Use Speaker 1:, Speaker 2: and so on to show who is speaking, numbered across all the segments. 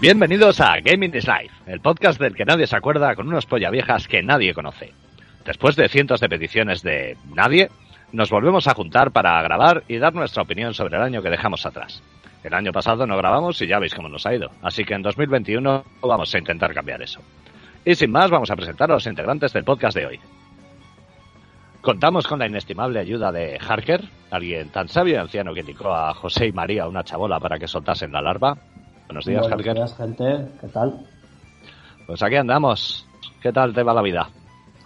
Speaker 1: Bienvenidos a Gaming is Life, el podcast del que nadie se acuerda con unos polla viejas que nadie conoce. Después de cientos de peticiones de nadie, nos volvemos a juntar para grabar y dar nuestra opinión sobre el año que dejamos atrás. El año pasado no grabamos y ya veis cómo nos ha ido, así que en 2021 vamos a intentar cambiar eso. Y sin más, vamos a presentar a los integrantes del podcast de hoy. Contamos con la inestimable ayuda de Harker, alguien tan sabio y anciano que indicó a José y María una chabola para que soltasen la larva. Buenos días,
Speaker 2: Buenos
Speaker 1: Harker.
Speaker 2: días, gente. ¿Qué tal?
Speaker 1: Pues aquí andamos. ¿Qué tal te va la vida?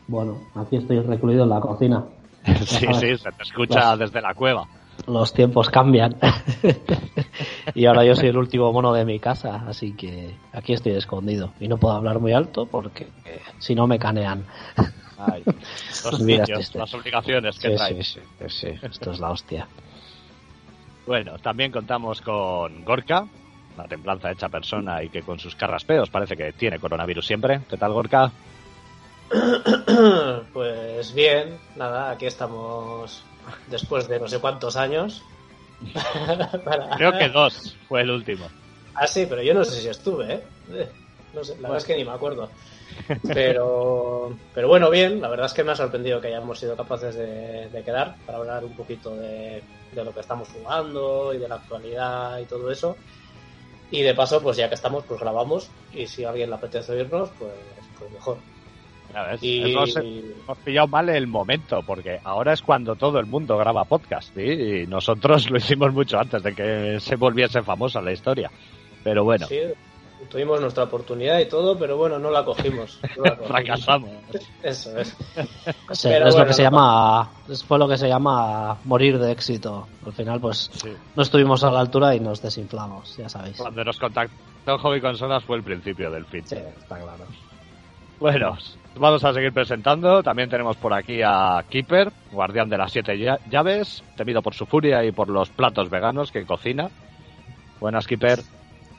Speaker 2: Bueno, aquí estoy recluido en la cocina.
Speaker 1: Sí, sí, se te escucha desde la cueva.
Speaker 2: Los tiempos cambian. y ahora yo soy el último mono de mi casa, así que aquí estoy escondido. Y no puedo hablar muy alto porque eh, si no me canean.
Speaker 1: Ay, los
Speaker 2: Mira
Speaker 1: vicios,
Speaker 2: este.
Speaker 1: las obligaciones que
Speaker 2: Sí,
Speaker 1: traes.
Speaker 2: sí, sí, sí, esto es la hostia.
Speaker 1: Bueno, también contamos con Gorka, la templanza hecha persona y que con sus carraspeos parece que tiene coronavirus siempre. ¿Qué tal, Gorka?
Speaker 3: Pues bien, nada, aquí estamos después de no sé cuántos años. Para-
Speaker 1: Creo que dos fue el último.
Speaker 3: Ah, sí, pero yo no sé si estuve, ¿eh? Eh, No sé, la verdad es que ni me acuerdo. Pero, pero bueno, bien, la verdad es que me ha sorprendido que hayamos sido capaces de, de quedar para hablar un poquito de, de lo que estamos jugando y de la actualidad y todo eso. Y de paso, pues ya que estamos, pues grabamos. Y si a alguien le apetece oírnos, pues, pues mejor.
Speaker 1: Ya ves,
Speaker 3: Y,
Speaker 1: hemos, hemos pillado mal el momento, porque ahora es cuando todo el mundo graba podcast, ¿sí? y nosotros lo hicimos mucho antes de que se volviese famosa la historia. Pero bueno,
Speaker 3: Sí, tuvimos nuestra oportunidad y todo, pero bueno, no la cogimos. No la cogimos.
Speaker 1: fracasamos.
Speaker 3: Eso es.
Speaker 2: Sí, es lo que se llama, es- fue lo que se llama morir de éxito. Al final, pues
Speaker 1: Sí.
Speaker 2: no estuvimos a la altura y nos desinflamos, ya sabéis.
Speaker 1: Cuando nos contactó Hobby Consolas fue el principio del fin.
Speaker 2: Sí, está claro.
Speaker 1: Bueno, vamos a seguir presentando. También tenemos por aquí a Keeper, guardián de las siete lla- llaves, temido por su furia y por los platos veganos que cocina. Buenas, Keeper.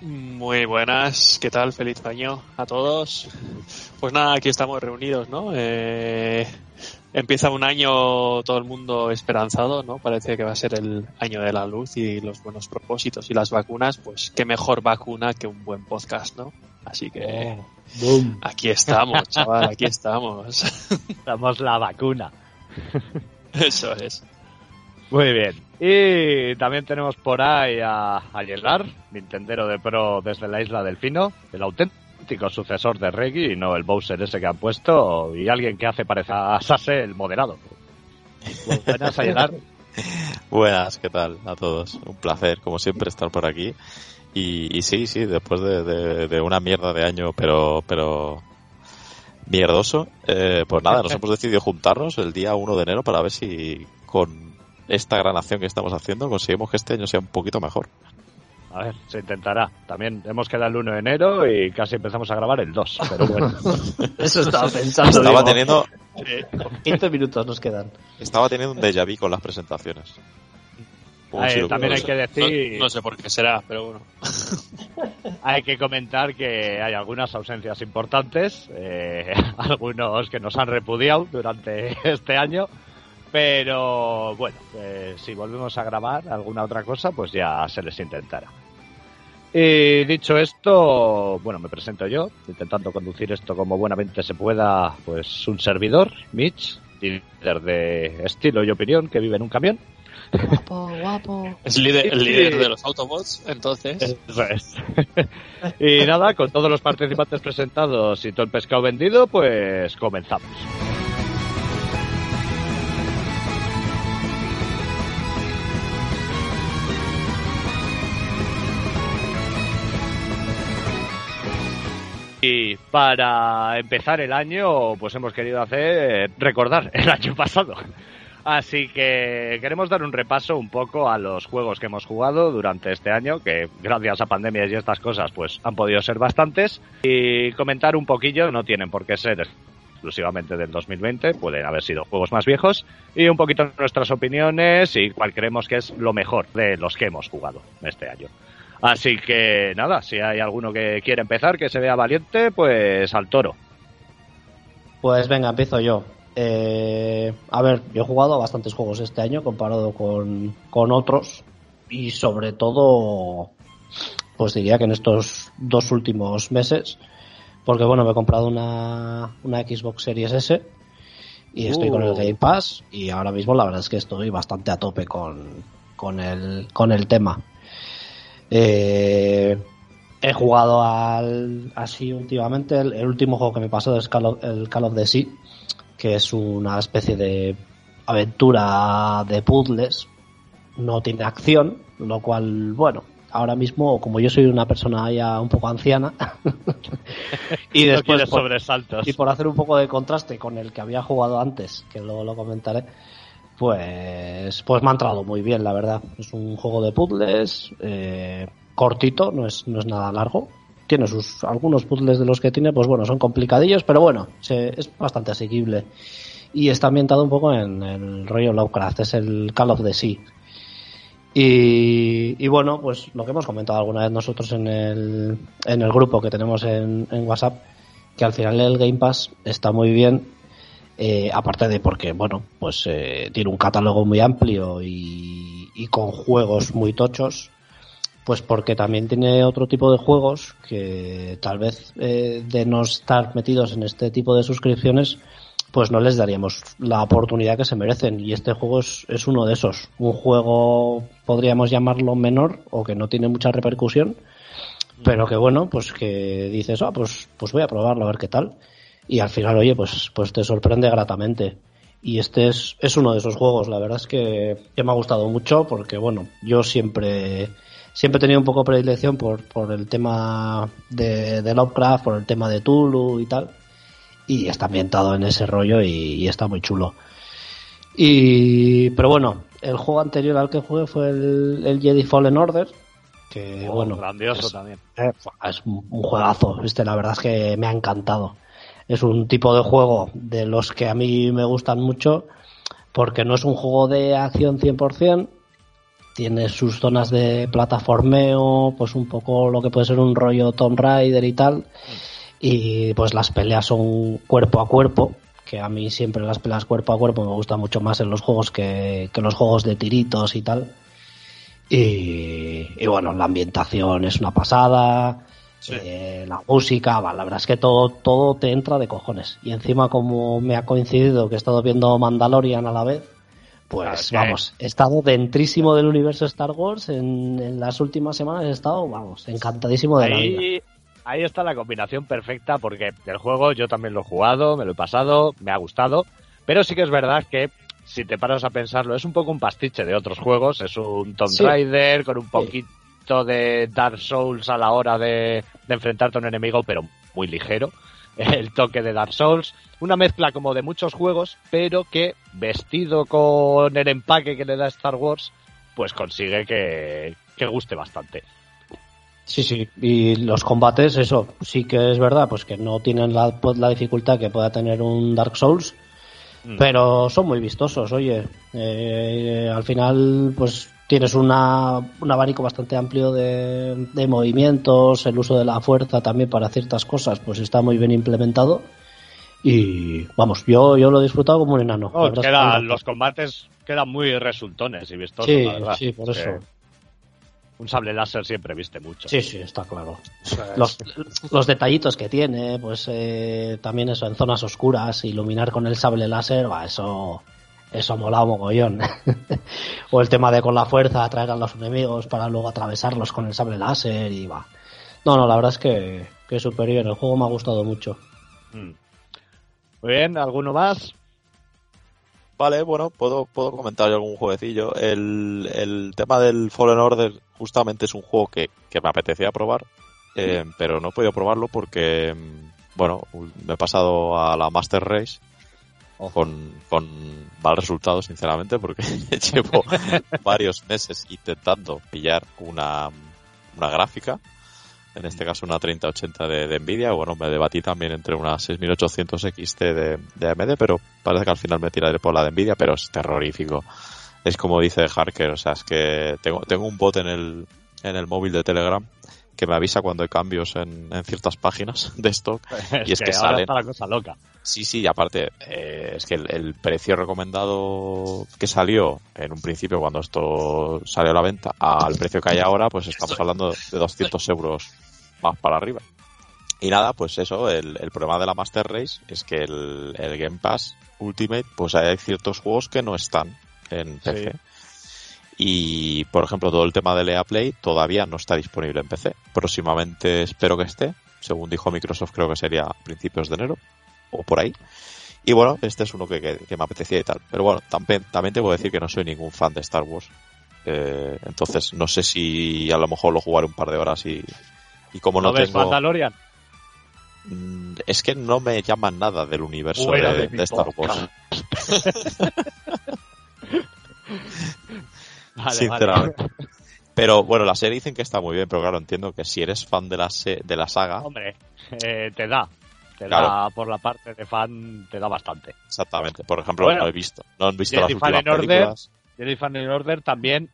Speaker 4: Muy buenas, ¿qué tal? Feliz año a todos. Pues nada, aquí estamos reunidos, ¿no? Eh, empieza un año todo el mundo esperanzado, ¿no? Parece que va a ser el año de la luz y los buenos propósitos y las vacunas, pues qué mejor vacuna que un buen podcast, ¿no? Así que
Speaker 2: Boom.
Speaker 4: aquí estamos, chaval, aquí estamos.
Speaker 1: Damos la vacuna.
Speaker 4: Eso es.
Speaker 1: Muy bien. Y también tenemos por ahí a, a Yelar, Nintendero de Pro desde la isla del Fino, el auténtico sucesor de Reggie y no el Bowser ese que han puesto, y alguien que hace parecer a Sase el moderado. Buenas, Ayelar.
Speaker 5: Buenas, ¿qué tal a todos? Un placer, como siempre, estar por aquí. Y, y sí, sí, después de, de- de una mierda de año, pero, pero mierdoso, eh, pues nada, nos hemos decidido juntarnos el día 1 de enero para ver si con esta gran acción que estamos haciendo conseguimos que este año sea un poquito mejor.
Speaker 1: A ver, se intentará. También hemos quedado el 1 de enero y casi empezamos a grabar el 2, pero bueno.
Speaker 2: Eso estaba pensando.
Speaker 5: Estaba
Speaker 2: digo,
Speaker 5: teniendo,
Speaker 2: 15 minutos nos quedan.
Speaker 5: estaba teniendo un déjà vu con las presentaciones. Como si lo-
Speaker 1: también hay
Speaker 5: no
Speaker 1: que decir,
Speaker 4: No, no sé por qué será, pero bueno.
Speaker 1: hay que comentar que hay algunas ausencias importantes, eh, algunos que nos han repudiado durante este año, pero bueno, eh, si volvemos a grabar alguna otra cosa, pues ya se les intentará. Y dicho esto, bueno, me presento yo, intentando conducir esto como buenamente se pueda, pues un servidor, Mitch, líder de estilo y opinión, que vive en un camión.
Speaker 2: Guapo, guapo.
Speaker 4: Es líder, el líder de los Autobots, entonces.
Speaker 1: Eso es. y nada, con todos los participantes presentados y todo el pescado vendido, pues comenzamos. Y para empezar el año, pues hemos querido hacer recordar el año pasado. Así que queremos dar un repaso un poco a los juegos que hemos jugado durante este año, que gracias a pandemias y estas cosas, pues han podido ser bastantes. Y comentar un poquillo, no tienen por qué ser exclusivamente del 2020, pueden haber sido juegos más viejos, y un poquito nuestras opiniones y cuál creemos que es lo mejor de los que hemos jugado este año. Así que nada, si hay alguno que quiere empezar, que se vea valiente, pues al toro.
Speaker 2: Pues venga, empiezo yo. Eh, a ver, yo he jugado a bastantes juegos este año comparado con, con otros y sobre todo, pues diría que en estos dos últimos meses, porque bueno, me he comprado una, una Xbox Series S y estoy con el
Speaker 1: Uh.
Speaker 2: Game Pass y ahora mismo la verdad es que estoy bastante a tope con, con, el, con el tema. Eh, he jugado al, así últimamente, el, el último juego que me pasó es Call of- el Call of the Sea, que es una especie de aventura de puzzles, no tiene acción, lo cual, bueno, ahora mismo, como yo soy una persona ya un poco anciana, y
Speaker 1: no
Speaker 2: después por-
Speaker 1: sobresaltos.
Speaker 2: y por hacer un poco de contraste con el que había jugado antes, que luego lo comentaré, pues, pues me ha entrado muy bien, la verdad. Es un juego de puzzles, eh, cortito, no es, no es nada largo. Tiene sus, algunos puzzles de los que tiene, pues bueno, son complicadillos, pero bueno, se- es bastante asequible. Y está ambientado un poco en el rollo Lovecraft, es el Call of the Sea. Y, bueno, pues lo que hemos comentado alguna vez nosotros en el, en el grupo que tenemos en, WhatsApp, que al final el Game Pass está muy bien, eh, aparte de porque, bueno, pues eh, tiene un catálogo muy amplio y con juegos muy tochos, pues porque también tiene otro tipo de juegos que tal vez eh, de no estar metidos en este tipo de suscripciones, pues no les daríamos la oportunidad que se merecen. Y este juego es, es uno de esos. Un juego, podríamos llamarlo menor o que no tiene mucha repercusión, pero que bueno, pues que dices, ah, pues, pues voy a probarlo a ver qué tal. Y al final, oye, pues, pues te sorprende gratamente. Y este es, es uno de esos juegos, la verdad es que, que me ha gustado mucho porque, bueno, yo siempre, siempre he tenido un poco predilección por, por el tema de, de Lovecraft, por el tema de Tulu y tal. Y está ambientado en ese rollo y, y está muy chulo. Y, pero bueno, el juego anterior al que jugué fue el, el Jedi Fallen Order. Que
Speaker 1: Oh,
Speaker 2: bueno,
Speaker 1: grandioso
Speaker 2: es-
Speaker 1: también.
Speaker 2: eh, es un un juegazo, este, la verdad es que me ha encantado. Es un tipo de juego de los que a mí me gustan mucho porque no es un juego de acción 100%, tiene sus zonas de plataformeo, pues un poco lo que puede ser un rollo Tomb Raider y tal, y pues las peleas son cuerpo a cuerpo, que a mí siempre las peleas cuerpo a cuerpo me gustan mucho más en los juegos que, que los juegos de tiritos y tal. Y, y bueno, la ambientación es una pasada, eh, la música, va, la verdad es que todo, todo te entra de cojones. Y encima como me ha coincidido que he estado viendo Mandalorian a la vez, pues vamos, he estado dentrísimo del universo Star Wars en, en las últimas semanas, he estado, vamos, encantadísimo de la vida.
Speaker 1: Ahí, ahí está la combinación perfecta porque el juego yo también lo he jugado, me lo he pasado, me ha gustado, pero sí que es verdad que si te paras a pensarlo es un poco un pastiche de otros juegos, es un Tomb
Speaker 2: Sí.
Speaker 1: Raider con un poquito de Dark Souls a la hora de, de enfrentarte a un enemigo, pero muy ligero. El toque de Dark Souls, una mezcla como de muchos juegos, pero que vestido con el empaque que le da Star Wars, pues consigue que, que guste bastante.
Speaker 2: Sí, sí, y los combates, eso, sí que es verdad, pues que no tienen la, pues, la dificultad que pueda tener un Dark Souls,
Speaker 1: Mm.
Speaker 2: pero son muy vistosos, oye. Eh, al final, pues tienes una, un abanico bastante amplio de, de movimientos, el uso de la fuerza también para ciertas cosas, pues está muy bien implementado. Y vamos, yo, yo lo he disfrutado como un enano.
Speaker 1: No, queda-
Speaker 2: me encanta.
Speaker 1: los combates quedan muy resultones y vistosos,
Speaker 2: Sí,
Speaker 1: la verdad.
Speaker 2: sí, por
Speaker 1: Es
Speaker 2: eso.
Speaker 1: Un sable láser siempre viste mucho.
Speaker 2: Sí, sí, está claro. Los, los detallitos que tiene, pues eh, también eso, en zonas oscuras, iluminar con el sable láser, va, eso, eso mola un mogollón. o el tema de con la fuerza atraer a los enemigos para luego atravesarlos con el sable láser y va. No, no, la verdad es que, que es superior, el juego me ha gustado mucho.
Speaker 1: Mm. Muy bien, ¿alguno más?
Speaker 5: Vale, bueno, puedo, puedo comentar algún jueguecillo. El, el tema del Fallen Order justamente es un juego que, que me apetecía probar, eh, pero no he podido probarlo porque, mm, bueno, me he pasado a la Master Race con, con mal resultado, sinceramente, porque llevo varios meses intentando pillar una, una gráfica, en este caso una 3080 de, de Nvidia. Bueno, me debatí también entre una 6800 XT de, de AMD, pero parece que al final me tiraré por la de Nvidia, pero es terrorífico. Es como dice Harker, o sea, es que tengo, tengo un bot en el, en el móvil de Telegram que me avisa cuando hay cambios en, en ciertas páginas de stock y es que,
Speaker 1: ahora
Speaker 5: salen
Speaker 1: está la cosa loca.
Speaker 5: Sí, sí, y aparte, eh, es que el, el precio recomendado que salió en un principio cuando esto salió a la venta al precio que hay ahora, pues estamos hablando de 200 euros más para arriba. Y nada, pues eso, el, el problema de la Master Race es que el, el Game Pass Ultimate, pues hay ciertos juegos que no están en PC. Y, por ejemplo, todo el tema del EA Play todavía no está disponible en PC. Próximamente espero que esté. Según dijo Microsoft, creo que sería a principios de enero o por ahí. Y bueno, este es uno que, que- que me apetecía y tal. Pero bueno, también, también te puedo decir que no soy ningún fan de Star Wars. Eh, entonces, no sé si a lo mejor lo jugaré un par de horas y, y como
Speaker 1: ¿No
Speaker 5: no,
Speaker 1: ves
Speaker 5: tengo...
Speaker 1: Mandalorian?
Speaker 5: Mm, Es que no me llaman nada del universo de,
Speaker 1: de
Speaker 5: de Star. Wars.
Speaker 1: Vale,
Speaker 5: sinceramente. Pero bueno, la serie dicen que está muy bien, pero claro, entiendo que si eres fan de la, se- de la saga.
Speaker 1: Hombre, eh, te da. Te
Speaker 5: Claro.
Speaker 1: da por la parte de fan, te da bastante.
Speaker 5: exactamente. Por ejemplo,
Speaker 1: Bueno,
Speaker 5: no he visto, no han visto las
Speaker 1: Jedi
Speaker 5: últimas
Speaker 1: Fallen Order.
Speaker 5: películas.
Speaker 1: Jedi Fallen Order también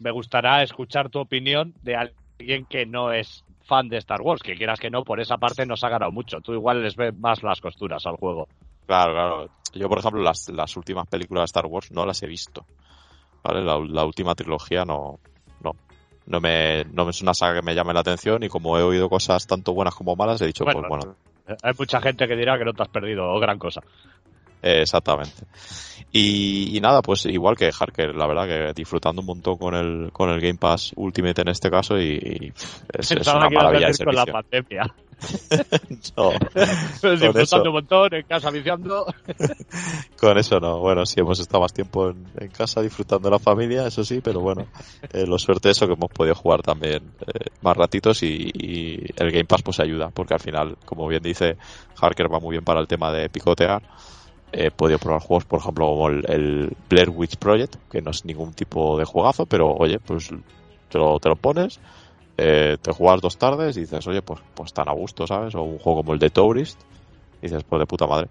Speaker 1: me gustará escuchar tu opinión de alguien que no es fan de Star Wars, que quieras que no, por esa parte nos ha ganado mucho. Tú igual les ves más las costuras al juego.
Speaker 5: Claro, claro. Yo, por ejemplo, las, las últimas películas de Star Wars no las he visto. ¿Vale? La, la última trilogía no, no. No me, no es una saga que me llame la atención y como he oído cosas tanto buenas como malas, he dicho, pues bueno,
Speaker 1: Hay mucha gente que dirá que no te has perdido gran cosa.
Speaker 5: Eh, Exactamente. Y, y nada, pues igual que Harker, la verdad que disfrutando un montón con el, con el Game Pass Ultimate en este caso y, es, una maravilla de
Speaker 1: con la pandemia.
Speaker 5: No,
Speaker 1: Disfrutando un montón, en casa viciando.
Speaker 5: con eso no. Bueno, sí, hemos estado más tiempo en, en casa disfrutando de la familia, eso sí, pero bueno, eh, lo suerte eso que hemos podido jugar también eh, más ratitos y, y el Game Pass pues ayuda, porque al final, como bien dice, Harker va muy bien para el tema de picotear. He podido probar juegos, por ejemplo, como el, el Blair Witch Project, que no es ningún tipo de juegazo, pero oye, pues te lo, te lo pones, eh, te juegas dos tardes y dices, oye, pues, pues tan a gusto, ¿sabes? O un juego como el de Tourist, y dices, pues de puta madre.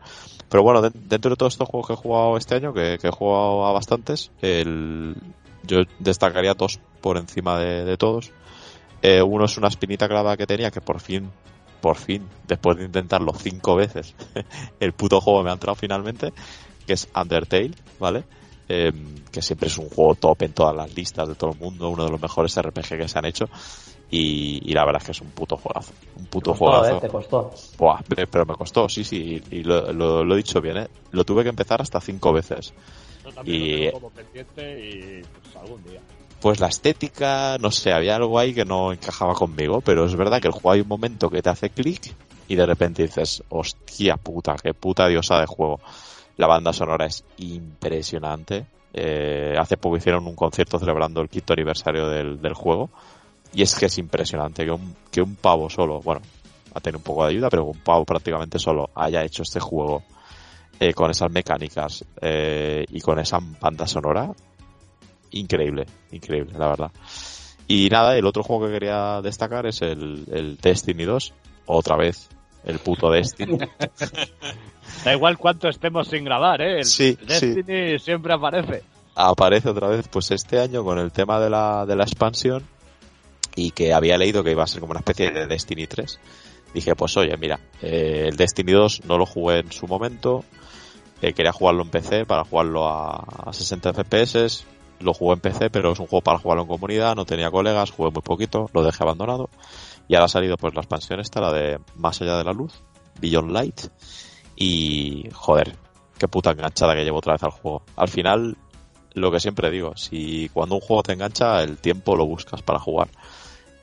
Speaker 5: Pero bueno, de- dentro de todos estos juegos que he jugado este año, que, he jugado a bastantes, el, yo destacaría dos por encima de, de todos. Eh, uno es una espinita clavada que tenía, que por fin, por fin, después de intentarlo cinco veces, el puto juego me ha entrado finalmente, que es Undertale, ¿vale? Eh, que siempre es un juego top en todas las listas de todo el mundo, uno de los mejores RPG que se han hecho. Y, y la verdad es que es un puto juegazo. Un puto
Speaker 2: Costó,
Speaker 5: juegazo.
Speaker 2: ¿eh? Te costó.
Speaker 5: Buah, pe- pero me costó, sí, sí, y lo, lo- lo he dicho bien, ¿eh? Lo tuve que empezar hasta cinco veces.
Speaker 1: Yo también
Speaker 5: Y-
Speaker 1: lo tengo como pendiente y pues algún día.
Speaker 5: Pues la estética, no sé, había algo ahí que no encajaba conmigo, pero es verdad que el juego hay un momento que te hace clic y de repente dices, hostia puta, qué puta diosa de juego. La banda sonora es impresionante. Eh, hace poco hicieron un concierto celebrando el quinto aniversario del, del juego. Y es que es impresionante que un, que un pavo solo, bueno, ha tenido un poco de ayuda, pero un pavo prácticamente solo haya hecho este juego eh, con esas mecánicas eh, y con esa banda sonora. Increíble, increíble, la verdad. Y nada, el otro juego que quería destacar es el, el Destiny 2. Otra vez, el puto Destiny.
Speaker 1: Da igual cuánto estemos sin grabar, ¿eh? El
Speaker 5: Sí,
Speaker 1: Destiny siempre aparece.
Speaker 5: aparece otra vez pues este año con el tema de la, de la expansión y que había leído que iba a ser como una especie de Destiny 3 dije pues oye mira eh, el Destiny 2 no lo jugué en su momento eh, quería jugarlo en PC para jugarlo a, a 60 FPS lo jugué en PC pero es un juego para jugarlo en comunidad no tenía colegas jugué muy poquito lo dejé abandonado y ahora ha salido pues la expansión esta la de Más allá de la luz Beyond Light y joder qué puta enganchada que llevo otra vez al juego al final lo que siempre digo, si cuando un juego te engancha, el tiempo lo buscas para jugar.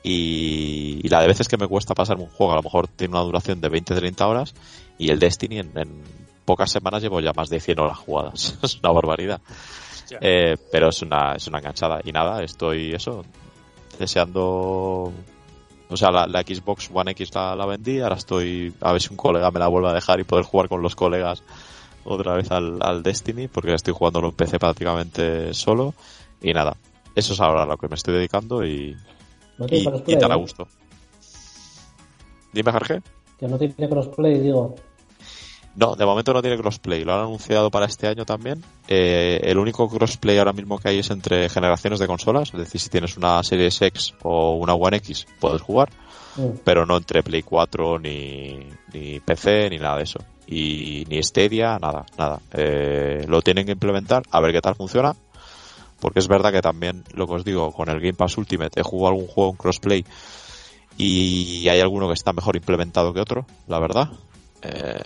Speaker 5: Y, la de veces que me cuesta pasarme un juego, a lo mejor tiene una duración de 20-30 horas, y el Destiny en, en pocas semanas llevo ya más de 100 horas jugadas. es una barbaridad. Eh, pero es una, es una enganchada. Y nada, estoy eso, deseando... O sea, la, la Xbox One X la, la vendí, ahora estoy a ver si un colega me la vuelve a dejar y poder jugar con los colegas otra vez al, al Destiny, porque estoy jugándolo en PC prácticamente solo. Y nada, eso es ahora a lo que me estoy dedicando y,
Speaker 2: No
Speaker 5: y,
Speaker 2: tiene
Speaker 5: y
Speaker 2: crossplay,
Speaker 5: tan a
Speaker 2: ¿eh?
Speaker 5: gusto. Dime, Jorge.
Speaker 2: Que no tiene crossplay, digo.
Speaker 5: No, de momento no tiene crossplay. Lo han anunciado para este año también. Eh, el único crossplay ahora mismo que hay es entre generaciones de consolas. Es decir, si tienes una Series X o una One X, puedes jugar.
Speaker 2: Mm.
Speaker 5: Pero no entre Play 4 ni, ni PC ni nada de eso. Y ni Stadia, nada, nada. Eh, lo tienen que implementar, a ver qué tal funciona. Porque es verdad que también, lo que os digo, con el Game Pass Ultimate he jugado algún juego en crossplay y hay alguno que está mejor implementado que otro, la verdad. Eh,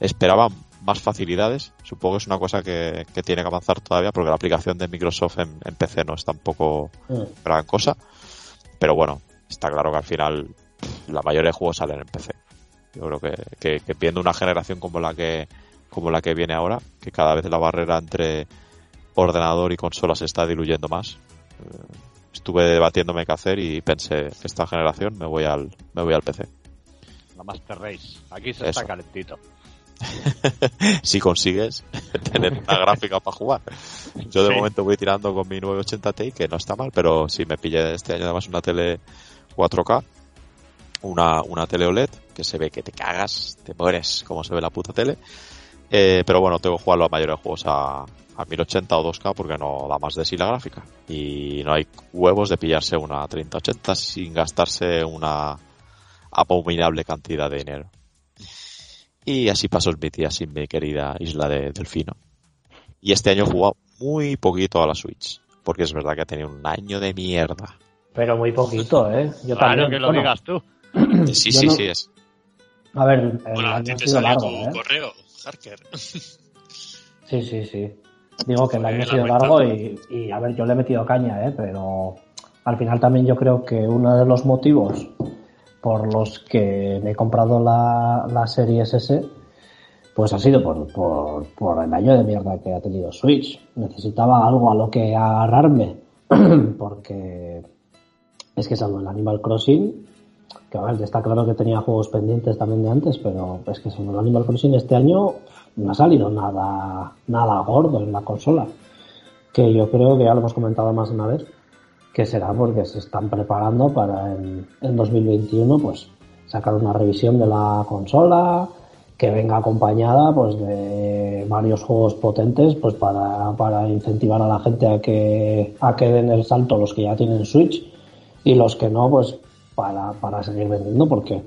Speaker 5: esperaba más facilidades. Supongo que es una cosa que, que tiene que avanzar todavía porque la aplicación de Microsoft en, en PC no es tampoco
Speaker 2: Mm.
Speaker 5: gran cosa. Pero bueno, está claro que al final la mayoría de juegos salen en PC. Yo creo que, que, que viendo una generación como la que como la que viene ahora, que cada vez la barrera entre ordenador y consola se está diluyendo más. eh, Estuve debatiéndome qué hacer y pensé, esta generación me voy al me voy al PC.
Speaker 1: La Master Race. Aquí se
Speaker 5: Eso.
Speaker 1: está calentito.
Speaker 5: si consigues tener una gráfica para jugar. Yo de
Speaker 1: Sí.
Speaker 5: momento voy tirando con mi 980 Ti, que no está mal, pero si me pille este año además una tele 4K, una, una tele OLED, que se ve que te cagas, te mueres como se ve la puta tele. Eh, pero bueno, tengo que jugar la mayoría de juegos a, a 1080 o 2K porque no da más de sí la gráfica. Y no hay huevos de pillarse una 3080 sin gastarse una abominable cantidad de dinero. Y así pasó mi tía sin mi querida isla de Delfino. Y este año he jugado muy poquito a la Switch. Porque es verdad que ha tenido un año de mierda.
Speaker 2: Pero muy poquito, ¿eh? Yo
Speaker 1: Claro
Speaker 2: también.
Speaker 1: que lo
Speaker 2: bueno,
Speaker 1: digas tú.
Speaker 5: Sí,
Speaker 2: Yo
Speaker 5: sí,
Speaker 2: no-
Speaker 5: sí es.
Speaker 2: A ver, el
Speaker 4: Bueno, a ti te salió
Speaker 2: largo,
Speaker 4: tu
Speaker 2: ¿eh?
Speaker 4: correo, Harker.
Speaker 2: Sí, sí, sí. Digo que el año ha sido largo y, y, a ver, yo le he metido caña, ¿eh? Pero al final también yo creo que uno de los motivos por los que me he comprado la, la serie S pues ha sido por, por, por el año de mierda que ha tenido Switch. Necesitaba algo a lo que agarrarme porque es que salvo el Animal Crossing, que a ver, está claro que tenía juegos pendientes también de antes, pero es que salvo el Animal Crossing este año no ha salido nada, nada gordo en la consola. Que yo creo que ya lo hemos comentado más de una vez, que será porque se están preparando para en, en 2021 pues sacar una revisión de la consola que venga acompañada pues de varios juegos potentes pues para, para incentivar a la gente a que a que den el salto los que ya tienen Switch y los que no pues para, para seguir vendiendo porque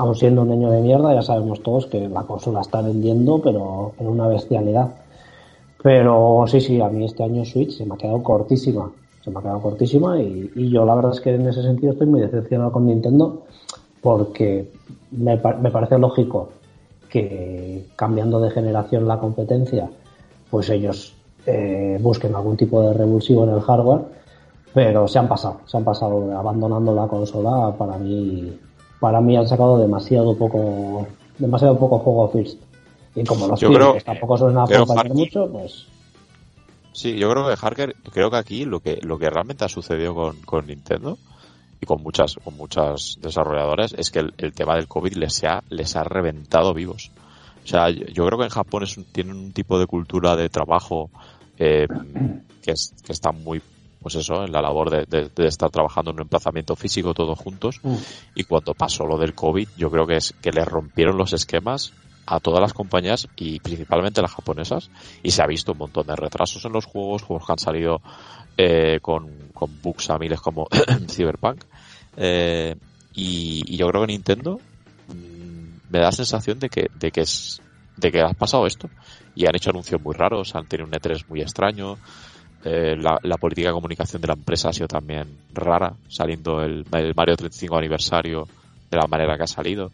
Speaker 2: aun siendo un año de mierda ya sabemos todos que la consola está vendiendo pero en una bestialidad pero sí sí a mí este año Switch se me ha quedado cortísima se me ha quedado cortísima y, yo la verdad es que en ese sentido estoy muy decepcionado con Nintendo porque me parece lógico que cambiando de generación la competencia, pues ellos eh, busquen algún tipo de revulsivo en el hardware, pero se han pasado, se han pasado abandonando la consola. Para mí, para mí han sacado demasiado poco, demasiado poco juego first. Y como los first tampoco suelen
Speaker 5: creo,
Speaker 2: acompañar mucho, pues
Speaker 5: Sí, yo creo que Harker, creo que aquí lo que, lo que realmente ha sucedido con, con Nintendo y con muchas, con muchas desarrolladoras es que el, el tema del COVID les ha, les ha reventado vivos. O sea, yo, yo creo que en Japón es un- tienen un tipo de cultura de trabajo eh, que, es, que está muy, pues eso, en la labor de, de- de estar trabajando en un emplazamiento físico todos juntos.
Speaker 2: Mm.
Speaker 5: Y cuando pasó lo del COVID, yo creo que es que les rompieron los esquemas a todas las compañías y principalmente las japonesas. Y se ha visto un montón de retrasos en los juegos, juegos que han salido eh, con, con bugs a miles como Cyberpunk. Eh, y, y yo creo que Nintendo mm, me da la sensación de que, de que es de que ha pasado esto y han hecho anuncios muy raros, han tenido un E3 muy extraño, eh, la, la política de comunicación de la empresa ha sido también rara, saliendo el, el Mario 35 aniversario de la manera que ha salido.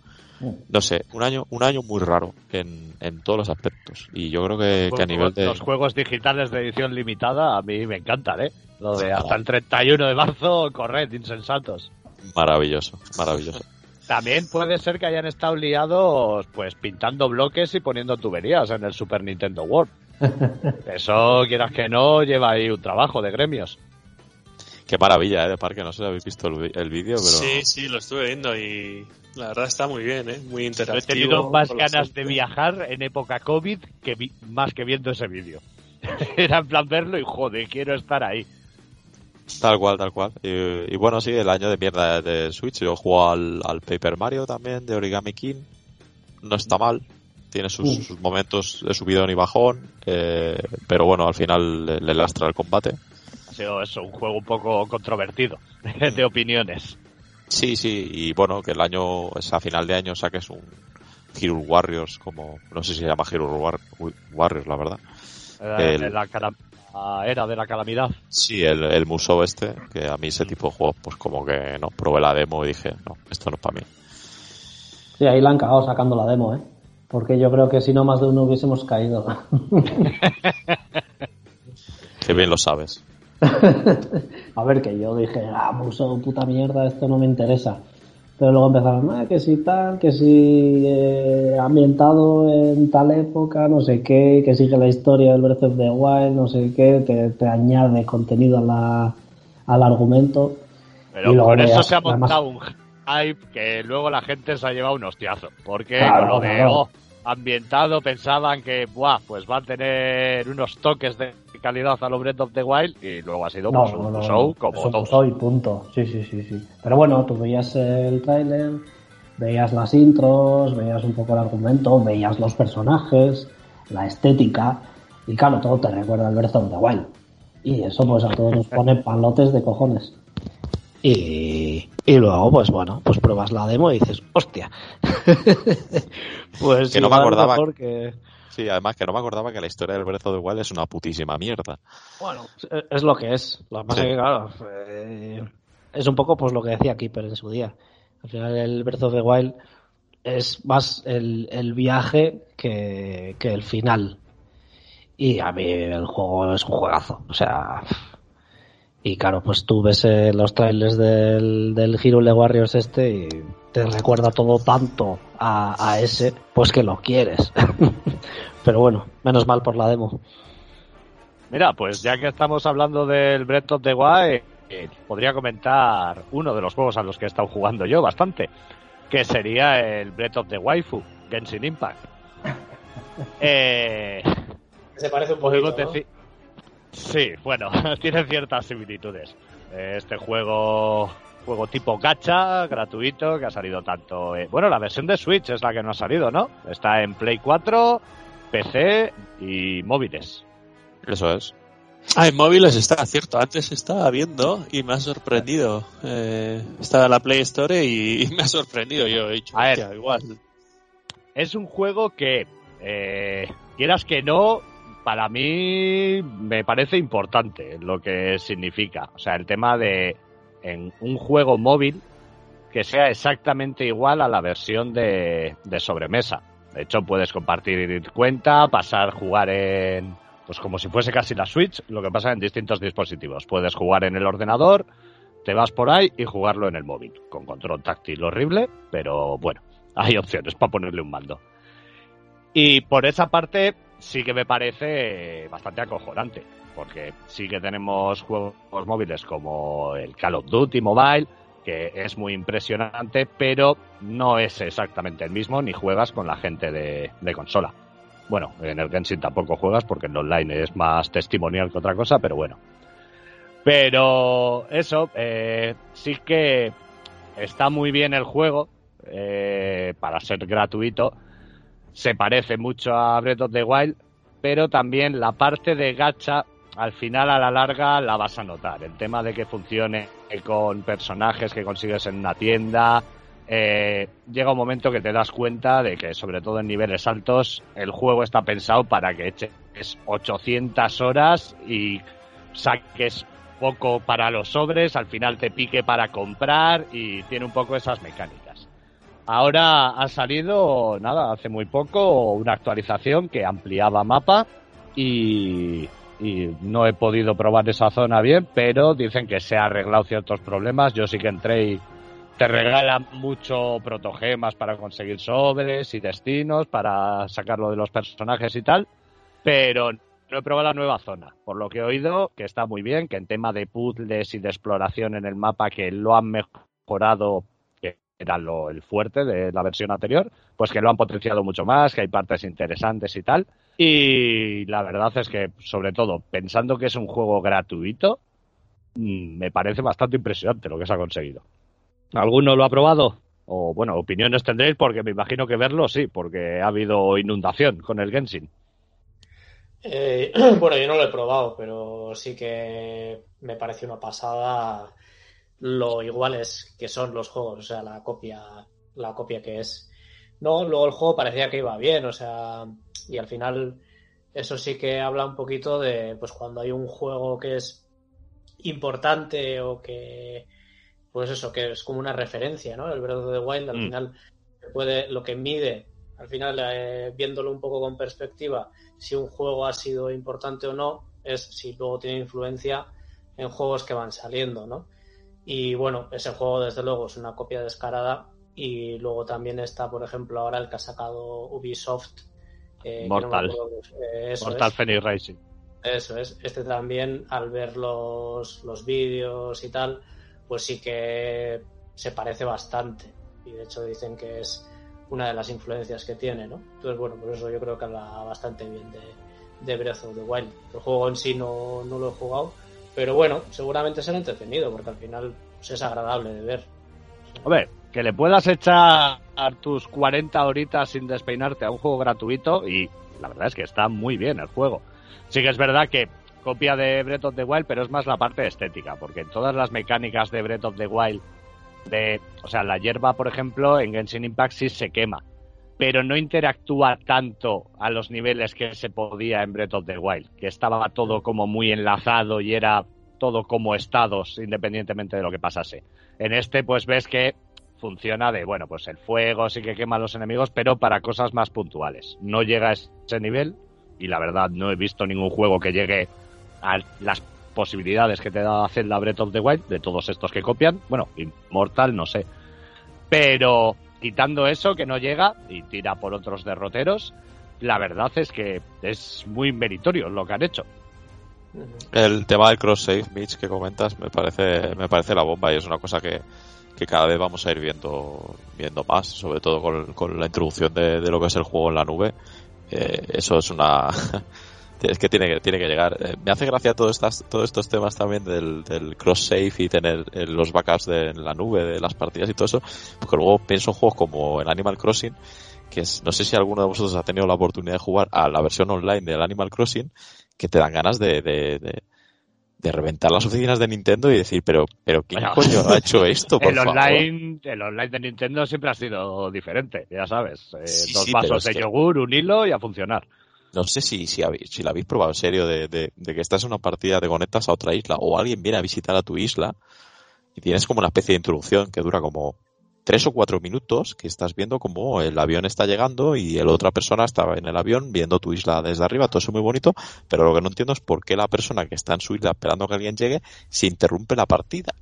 Speaker 5: No sé, un año, un año muy raro en, en todos los aspectos. Y yo creo que, que a nivel de...
Speaker 1: Los juegos digitales de edición limitada a mí me encantan, ¿eh? Lo de hasta el 31 de marzo, corred, insensatos.
Speaker 5: Maravilloso, maravilloso.
Speaker 1: También puede ser que hayan estado liados, pues pintando bloques y poniendo tuberías en el Super Nintendo World. Eso, quieras que no, lleva ahí un trabajo de gremios.
Speaker 5: Qué maravilla, ¿eh? De parque, no sé si habéis visto el, el vídeo, pero...
Speaker 4: Sí, sí, lo estuve viendo y la verdad está muy bien, ¿eh? Muy
Speaker 1: Yo he
Speaker 4: interactivo.
Speaker 1: tenido más ganas de viajar en época COVID que vi- más que viendo ese vídeo. Era en plan verlo y joder, quiero estar ahí.
Speaker 5: Tal cual, tal cual. Y, y bueno, sí, el año de mierda de Switch. Yo juego al, al Paper Mario también, de Origami King. No está mal. Tiene sus,
Speaker 2: Mm.
Speaker 5: sus momentos de subidón y bajón, eh, pero bueno, al final le, le lastra el combate.
Speaker 1: Ha sido eso, un juego un poco controvertido de opiniones.
Speaker 5: Sí, sí, y bueno, que el año, a final de año saques un Hero Warriors como, no sé si se llama Hero War- Warriors, la verdad.
Speaker 1: Eh,
Speaker 5: El-
Speaker 1: la, cara- era de la calamidad.
Speaker 5: Sí, el, el Musou este, que a mí ese tipo de juegos, pues como que no, probé la demo y dije, no, esto no es para mí.
Speaker 2: Sí, ahí la han cagado sacando la demo, ¿eh? Porque yo creo que si no más de uno hubiésemos caído.
Speaker 5: Que bien lo sabes.
Speaker 2: A ver, que yo dije, ah, Musou, puta mierda, esto no me interesa. Pero luego empezaron, ah, que si tal, que si eh, ambientado en tal época, no sé qué, que sigue la historia del Breath of the Wild, no sé qué, te, te añade contenido a la, al argumento.
Speaker 1: Pero
Speaker 2: Y luego
Speaker 1: por eso
Speaker 2: ya,
Speaker 1: se ha
Speaker 2: además-
Speaker 1: montado un hype que luego la gente se ha llevado un hostiazo. Porque
Speaker 2: Claro,
Speaker 1: con lo de
Speaker 2: claro.
Speaker 1: oh, ambientado pensaban que buah, pues va a tener unos toques de calidad a lo Breath of the Wild y luego ha sido
Speaker 2: No,
Speaker 1: pues,
Speaker 2: no,
Speaker 1: un
Speaker 2: no,
Speaker 1: show
Speaker 2: no,
Speaker 1: como todo.
Speaker 2: Musou y punto. Sí, sí, sí, sí. Pero bueno, tú veías el tráiler, veías las intros, veías un poco el argumento, veías los personajes, la estética, y claro, todo te recuerda al Breath of the Wild. Y eso pues a todos nos pone palotes de cojones. Y, y luego, pues bueno, pues pruebas la demo y dices, hostia. pues
Speaker 5: Que no me
Speaker 2: igual
Speaker 5: acordaba.
Speaker 2: que...
Speaker 5: Sí, además que no me acordaba que la historia del Breath of the Wild es una putísima mierda.
Speaker 2: Bueno, es lo que es. Lo que pasa
Speaker 5: Sí.
Speaker 2: es que, claro, eh, es un poco pues lo que decía Keeper en su día. Al final el Breath of the Wild es más el, el viaje que, que el final. Y a mí el juego es un juegazo. O sea... Y claro, pues tú ves eh, los trailers del, del Hyrule Warriors este y te recuerda todo tanto a, a ese, pues que lo quieres. Pero bueno, menos mal por la demo.
Speaker 1: Mira, pues ya que estamos hablando del Breath of the Wild, eh, podría comentar uno de los juegos a los que he estado jugando yo bastante, que sería el Breath of the Waifu, Genshin Impact. Eh,
Speaker 3: Se parece un
Speaker 1: Juego
Speaker 3: poquito,
Speaker 1: te
Speaker 3: ¿no?
Speaker 1: Sí, bueno, tiene ciertas similitudes. Eh, Este juego, juego tipo gacha, gratuito, que ha salido tanto. eh, bueno, la versión de Switch es la que no ha salido, ¿no? Está en Play 4, PC y móviles.
Speaker 5: Eso es.
Speaker 4: Ah, en móviles está, cierto. Antes estaba viendo y me ha sorprendido. Eh, estaba en la Play Store y, y me ha sorprendido. Yo he dicho,
Speaker 1: A ver.
Speaker 4: igual.
Speaker 1: Es un juego que, eh, quieras que no, para mí me parece importante lo que significa. O sea, el tema de en un juego móvil que sea exactamente igual a la versión de, de sobremesa. De hecho, puedes compartir cuenta, pasar, jugar en. Pues como si fuese casi la Switch, lo que pasa en distintos dispositivos. Puedes jugar en el ordenador, te vas por ahí y jugarlo en el móvil. Con control táctil horrible, pero bueno, hay opciones para ponerle un mando. Y por esa parte sí que me parece bastante acojonante, porque sí que tenemos juegos móviles como el Call of Duty Mobile, que es muy impresionante, pero no es exactamente el mismo, ni juegas con la gente de, consola. Bueno, en el Genshin tampoco juegas porque en online es más testimonial que otra cosa, pero bueno. Pero eso, eh, sí que está muy bien el juego eh, para ser gratuito. Se parece mucho a Breath of the Wild, pero también la parte de gacha, al final a la larga la vas a notar. El tema de que funcione con personajes que consigues en una tienda. eh, llega un momento que te das cuenta de que, sobre todo en niveles altos, el juego está pensado para que eches 800 horas y saques poco para los sobres, al final te pique para comprar y tiene un poco esas mecánicas. Ahora ha salido, nada, hace muy poco, una actualización que ampliaba mapa y, no he podido probar esa zona bien, pero dicen que se ha arreglado ciertos problemas. Yo sí que entré y te regalan mucho protogemas para conseguir sobres y destinos, para sacarlo de los personajes y tal, pero no he probado la nueva zona, por lo que he oído que está muy bien, que en tema de puzzles y de exploración en el mapa que lo han mejorado, era lo, el fuerte de la versión anterior, pues que lo han potenciado mucho más, que hay partes interesantes y tal. Y la verdad es que, sobre todo, pensando que es un juego gratuito, mm, me parece bastante impresionante lo que se ha conseguido. ¿Alguno lo ha probado? O bueno, opiniones tendréis porque me imagino que verlo sí, porque ha habido inundación con el Genshin.
Speaker 3: Eh, bueno, yo no lo he probado, pero sí que me parece una pasada lo iguales que son los juegos, o sea, la copia, la copia que es. No, luego el juego parecía que iba bien, o sea, y al final eso sí que habla un poquito de, pues cuando hay un juego que es importante o que, pues eso, que es como una referencia, ¿no? El Breath of the Wild al
Speaker 1: Mm.
Speaker 3: final puede, lo que mide, al final eh, viéndolo un poco con perspectiva, si un juego ha sido importante o no, es si luego tiene influencia en juegos que van saliendo, ¿no? Y bueno, ese juego desde luego es una copia descarada y luego también está, por ejemplo, ahora el que ha sacado Ubisoft. eh, no
Speaker 1: Mortal.
Speaker 3: eh, eso
Speaker 1: Mortal
Speaker 3: es.
Speaker 1: Phoenix Racing.
Speaker 3: Eso es. Este también, al ver los, los vídeos y tal, pues sí que se parece bastante. Y de hecho dicen que es una de las influencias que tiene, ¿no? Entonces, bueno, por eso yo creo que habla bastante bien de, de Breath of the Wild. El juego en sí no, no lo he jugado, pero bueno, seguramente será entretenido, porque al final pues, es agradable de ver.
Speaker 1: Hombre, que le puedas echar tus 40 horitas sin despeinarte a un juego gratuito y la verdad es que está muy bien el juego. Sí que es verdad que copia de Breath of the Wild, pero es más la parte estética, porque en todas las mecánicas de Breath of the Wild, de, o sea, la hierba, por ejemplo, en Genshin Impact sí se quema, pero no interactúa tanto a los niveles que se podía en Breath of the Wild, que estaba todo como muy enlazado y era todo como estados, independientemente de lo que pasase. En este, pues ves que funciona de, bueno, pues el fuego sí que quema a los enemigos, pero para cosas más puntuales. No llega a ese nivel y la verdad no he visto ningún juego que llegue a las posibilidades que te da Zelda Breath of the Wild de todos estos que copian. Bueno, Immortal no sé. Pero quitando eso que no llega y tira por otros derroteros, la verdad es que es muy meritorio lo que han hecho.
Speaker 5: El tema del cross save, Mitch, que comentas, me parece, me parece la bomba y es una cosa que, que cada vez vamos a ir viendo, viendo más, sobre todo con, con la introducción de, de lo que es el juego en la nube. Eh, eso es una, es que tiene que, tiene que llegar. Eh, me hace gracia todo estas, todos estos temas también del, del cross save y tener eh, los backups de, en la nube de las partidas y todo eso, porque luego pienso en juegos como el Animal Crossing, que es, no sé si alguno de vosotros ha tenido la oportunidad de jugar a la versión online del Animal Crossing, que te dan ganas de, de, de, de reventar las oficinas de Nintendo y decir, pero, pero ¿quién
Speaker 1: Bueno.
Speaker 5: coño ha hecho esto? Por
Speaker 1: el
Speaker 5: favor?
Speaker 1: online, el online de Nintendo siempre ha sido diferente, ya sabes. Eh,
Speaker 5: Sí,
Speaker 1: dos
Speaker 5: sí,
Speaker 1: vasos de
Speaker 5: que-
Speaker 1: yogur, un hilo y a funcionar.
Speaker 5: No sé si, si, habéis, si la habéis probado en serio de, de, de que estás en una partida, te conectas a otra isla o alguien viene a visitar a tu isla y tienes como una especie de introducción que dura como tres o cuatro minutos que estás viendo como el avión está llegando y la otra persona estaba en el avión viendo tu isla desde arriba, todo eso muy bonito, pero lo que no entiendo es por qué la persona que está en su isla esperando que alguien llegue se interrumpe la partida.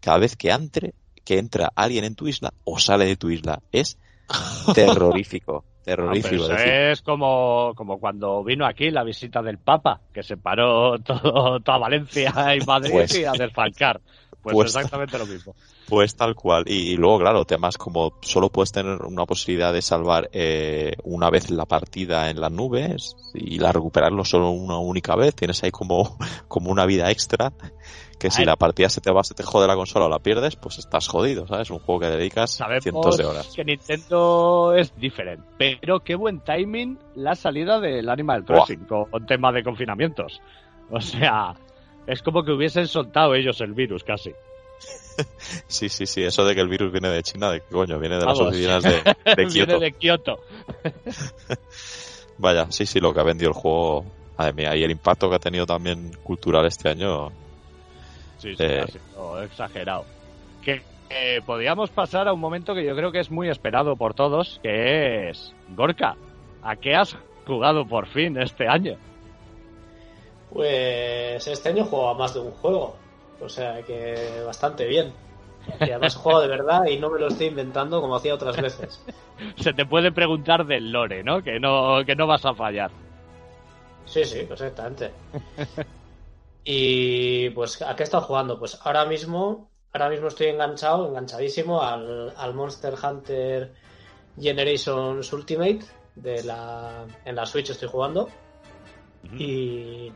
Speaker 5: Cada vez que entre, que entra alguien en tu isla o sale de tu isla, es terrorífico,
Speaker 1: Ah,
Speaker 5: terrorífico.
Speaker 1: pero eso es como, como cuando vino aquí la visita del Papa, que se paró todo, toda Valencia y Madrid
Speaker 5: Pues-
Speaker 1: y a desfalcar. Pues,
Speaker 5: pues-
Speaker 1: exactamente lo mismo.
Speaker 5: Pues tal cual. Y, y luego, claro, temas como solo puedes tener una posibilidad de salvar eh, una vez la partida en las nubes y la recuperarlo solo una única vez. Tienes ahí como, como una vida extra. Que si la partida se te va, se te jode la consola o la pierdes, pues estás jodido, ¿sabes? Un juego que dedicas
Speaker 1: Sabemos
Speaker 5: cientos de horas.
Speaker 1: que Nintendo es diferente, pero qué buen timing la salida del Animal. Crossing con tema de confinamientos. O sea, es como que hubiesen soltado ellos el virus casi.
Speaker 5: Sí, sí, sí. Eso de que el virus viene de China, de qué coño, viene de las oficinas de, de
Speaker 1: Viene
Speaker 5: Kioto.
Speaker 1: de Kioto.
Speaker 5: Vaya, sí, sí, lo que ha vendido el juego. Madre mía, y el impacto que ha tenido también cultural este año.
Speaker 1: Sí, sí,
Speaker 5: Eh.
Speaker 1: ha sido exagerado. Que eh, podíamos pasar a un momento que yo creo que es muy esperado por todos, que es Gorka. ¿A qué has jugado por fin este año?
Speaker 3: Pues este año he jugado a más de un juego. O sea que bastante bien. Y además jugado de verdad y no me lo estoy inventando como hacía otras veces.
Speaker 1: Se te puede preguntar del lore, ¿no? Que no, que no vas a fallar.
Speaker 3: Sí, sí, perfectamente. Y pues, ¿a qué he estado jugando? Pues ahora mismo, ahora mismo estoy enganchado, enganchadísimo al, al Monster Hunter Generations Ultimate de la, en la Switch estoy jugando. Y,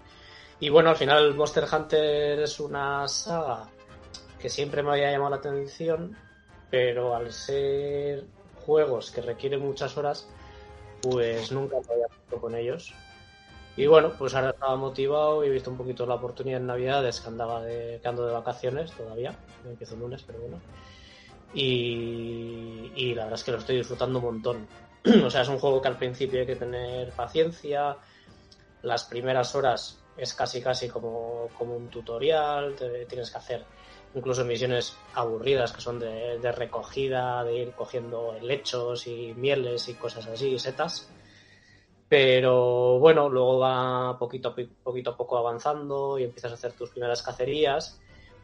Speaker 3: y bueno, al final Monster Hunter es una saga que siempre me había llamado la atención, pero al ser juegos que requieren muchas horas, pues nunca me había puesto con ellos. Y bueno, pues ahora estaba motivado y he visto un poquito la oportunidad en Navidades que andaba de, que ando de vacaciones todavía. No empiezo el lunes, pero bueno. Y, la verdad es que lo estoy disfrutando un montón. o sea, es un juego que al principio hay que tener paciencia. Las primeras horas es casi casi como, como un tutorial, tienes que hacer incluso misiones aburridas que son de, de recogida, de ir cogiendo helechos y mieles y cosas así, setas. Pero bueno, luego va poquito a, poquito a poco avanzando y empiezas a hacer tus primeras cacerías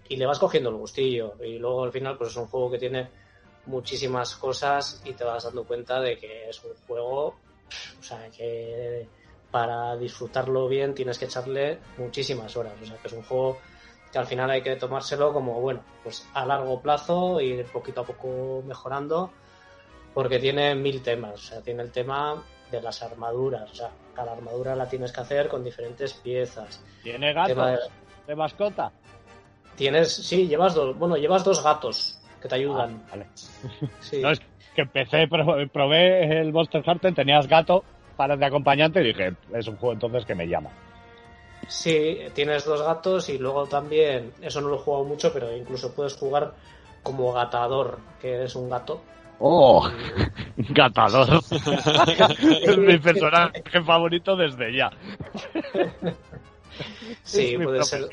Speaker 3: y le vas cogiendo el gustillo. Y luego al final pues es un juego que tiene muchísimas cosas y te vas dando cuenta de que es un juego, o sea, que para disfrutarlo bien tienes que echarle muchísimas horas. O sea, que es un juego que al final hay que tomárselo como, bueno, pues a largo plazo, ir poquito a poco mejorando, porque tiene mil temas. O sea, tiene el tema de las armaduras. O sea, cada armadura la tienes que hacer con diferentes piezas.
Speaker 1: ¿Tiene
Speaker 3: Tema
Speaker 1: gato
Speaker 3: de-
Speaker 1: de mascota?
Speaker 3: Tienes, sí, llevas dos, bueno, llevas dos gatos que te ayudan.
Speaker 1: Ah, vale.
Speaker 3: Sí.
Speaker 1: No, es que empecé, pro- probé el Monster Hunter, tenías gato para de acompañante y dije, es un juego entonces que me llama.
Speaker 3: Sí, tienes dos gatos y luego también, eso no lo he jugado mucho, pero incluso puedes jugar como gatador, que es un gato.
Speaker 1: ¡Oh! Gatador. es mi personaje favorito desde ya.
Speaker 3: Sí, puede ser,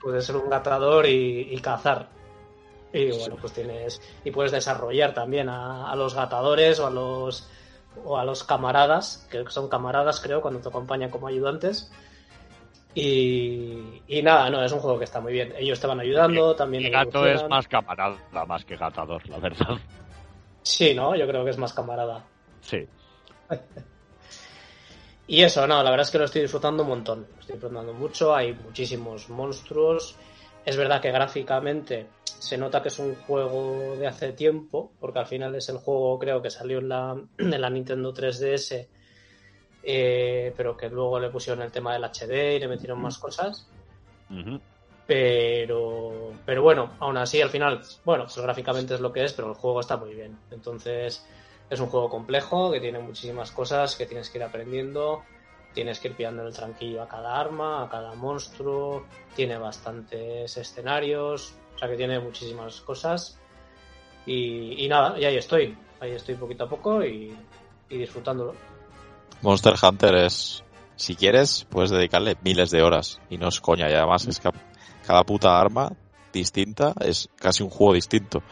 Speaker 3: puede ser un gatador y, y cazar. Y bueno, pues tienes. Y puedes desarrollar también a, a los gatadores o a los o a los camaradas, que son camaradas creo, cuando te acompañan como ayudantes. Y, y nada, no, es un juego que está muy bien. Ellos te van ayudando, también.
Speaker 1: Mi gato es más camarada más que gatador, la verdad.
Speaker 3: Sí, ¿no? Yo creo que es más camarada.
Speaker 1: Sí.
Speaker 3: Y eso, no, la verdad es que lo estoy disfrutando un montón. Lo estoy disfrutando mucho, hay muchísimos monstruos. Es verdad que gráficamente se nota que es un juego de hace tiempo, porque al final es el juego, creo que salió en la, en la Nintendo 3DS, eh, pero que luego le pusieron el tema del HD y le metieron más cosas. Pero, pero bueno, aún así, al final, bueno, pues gráficamente es lo que es, pero el juego está muy bien. Entonces, es un juego complejo que tiene muchísimas cosas que tienes que ir aprendiendo. Tienes que ir pillando el tranquillo a cada arma, a cada monstruo. Tiene bastantes escenarios, o sea que tiene muchísimas cosas. Y, nada, y ahí estoy. Ahí estoy poquito a poco y, y disfrutándolo.
Speaker 5: Monster Hunter es, si quieres, puedes dedicarle miles de horas y no es coña. Y además es que cada puta arma distinta es casi un juego distinto.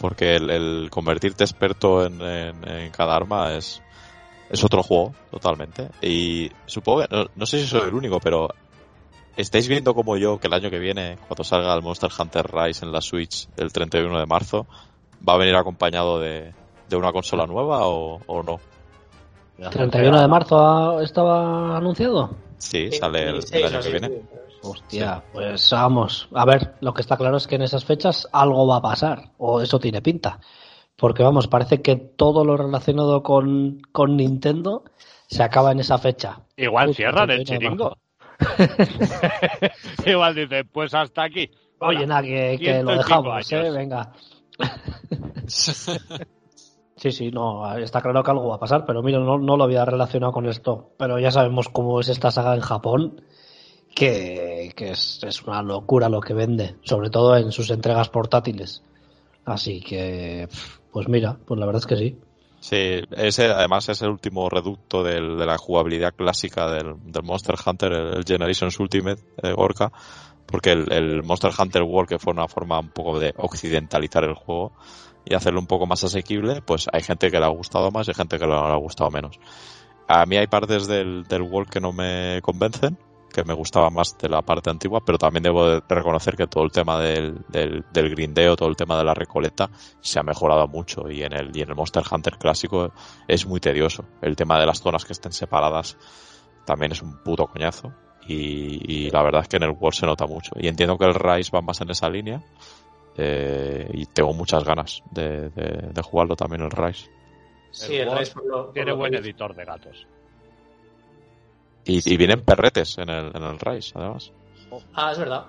Speaker 5: Porque el, el convertirte experto en, en- en cada arma es, es otro juego totalmente. Y supongo que, no, no sé si soy el único, pero estáis viendo como yo que el año que viene, cuando salga el Monster Hunter Rise en la Switch el 31 de marzo, va a venir acompañado de, de una consola nueva o, o no.
Speaker 2: 31 de marzo estaba anunciado.
Speaker 5: Sí, sale el, el
Speaker 3: 16
Speaker 5: año que
Speaker 3: así, sí, pues.
Speaker 2: Hostia, pues vamos. A ver, lo que está claro es que en esas fechas algo va a pasar, o eso tiene pinta. Porque vamos, parece que todo lo relacionado con, con Nintendo se acaba en esa fecha.
Speaker 1: Igual
Speaker 2: Justo,
Speaker 1: cierran el
Speaker 2: 31 de
Speaker 1: chiringo. Igual dice, pues hasta aquí.
Speaker 2: Oye, nada, que, que lo dejamos, ¿eh? Venga. Sí, sí, no, está claro que algo va a pasar, pero mira, no, no lo había relacionado con esto. Pero ya sabemos cómo es esta saga en Japón, que, es, una locura lo que vende, sobre todo en sus entregas portátiles. Así que, pues mira, pues la verdad es que sí.
Speaker 5: Sí, ese además es el último reducto de la jugabilidad clásica del, Monster Hunter, el, Generations Ultimate eh, Orca, porque el, Monster Hunter World, que fue una forma un poco de occidentalizar el juego y hacerlo un poco más asequible, pues hay gente que le ha gustado más y hay gente que le ha gustado menos. A mí hay partes del World que no me convencen, que me gustaba más de la parte antigua, pero también debo de reconocer que todo el tema del, del, del grindeo, todo el tema de la recolecta, se ha mejorado mucho y en el, y en el Monster Hunter clásico es muy tedioso. El tema de las zonas que estén separadas también es un puto coñazo y, y la verdad es que en el World se nota mucho. Y entiendo que el Rise va más en esa línea eh, y tengo muchas ganas de, de- de jugarlo también el Rise.
Speaker 3: Sí,
Speaker 1: El
Speaker 3: el Rise
Speaker 1: Tiene buen editor de gatos.
Speaker 5: Y, y vienen perretes en el, en el Rise, además.
Speaker 3: Ah, es verdad.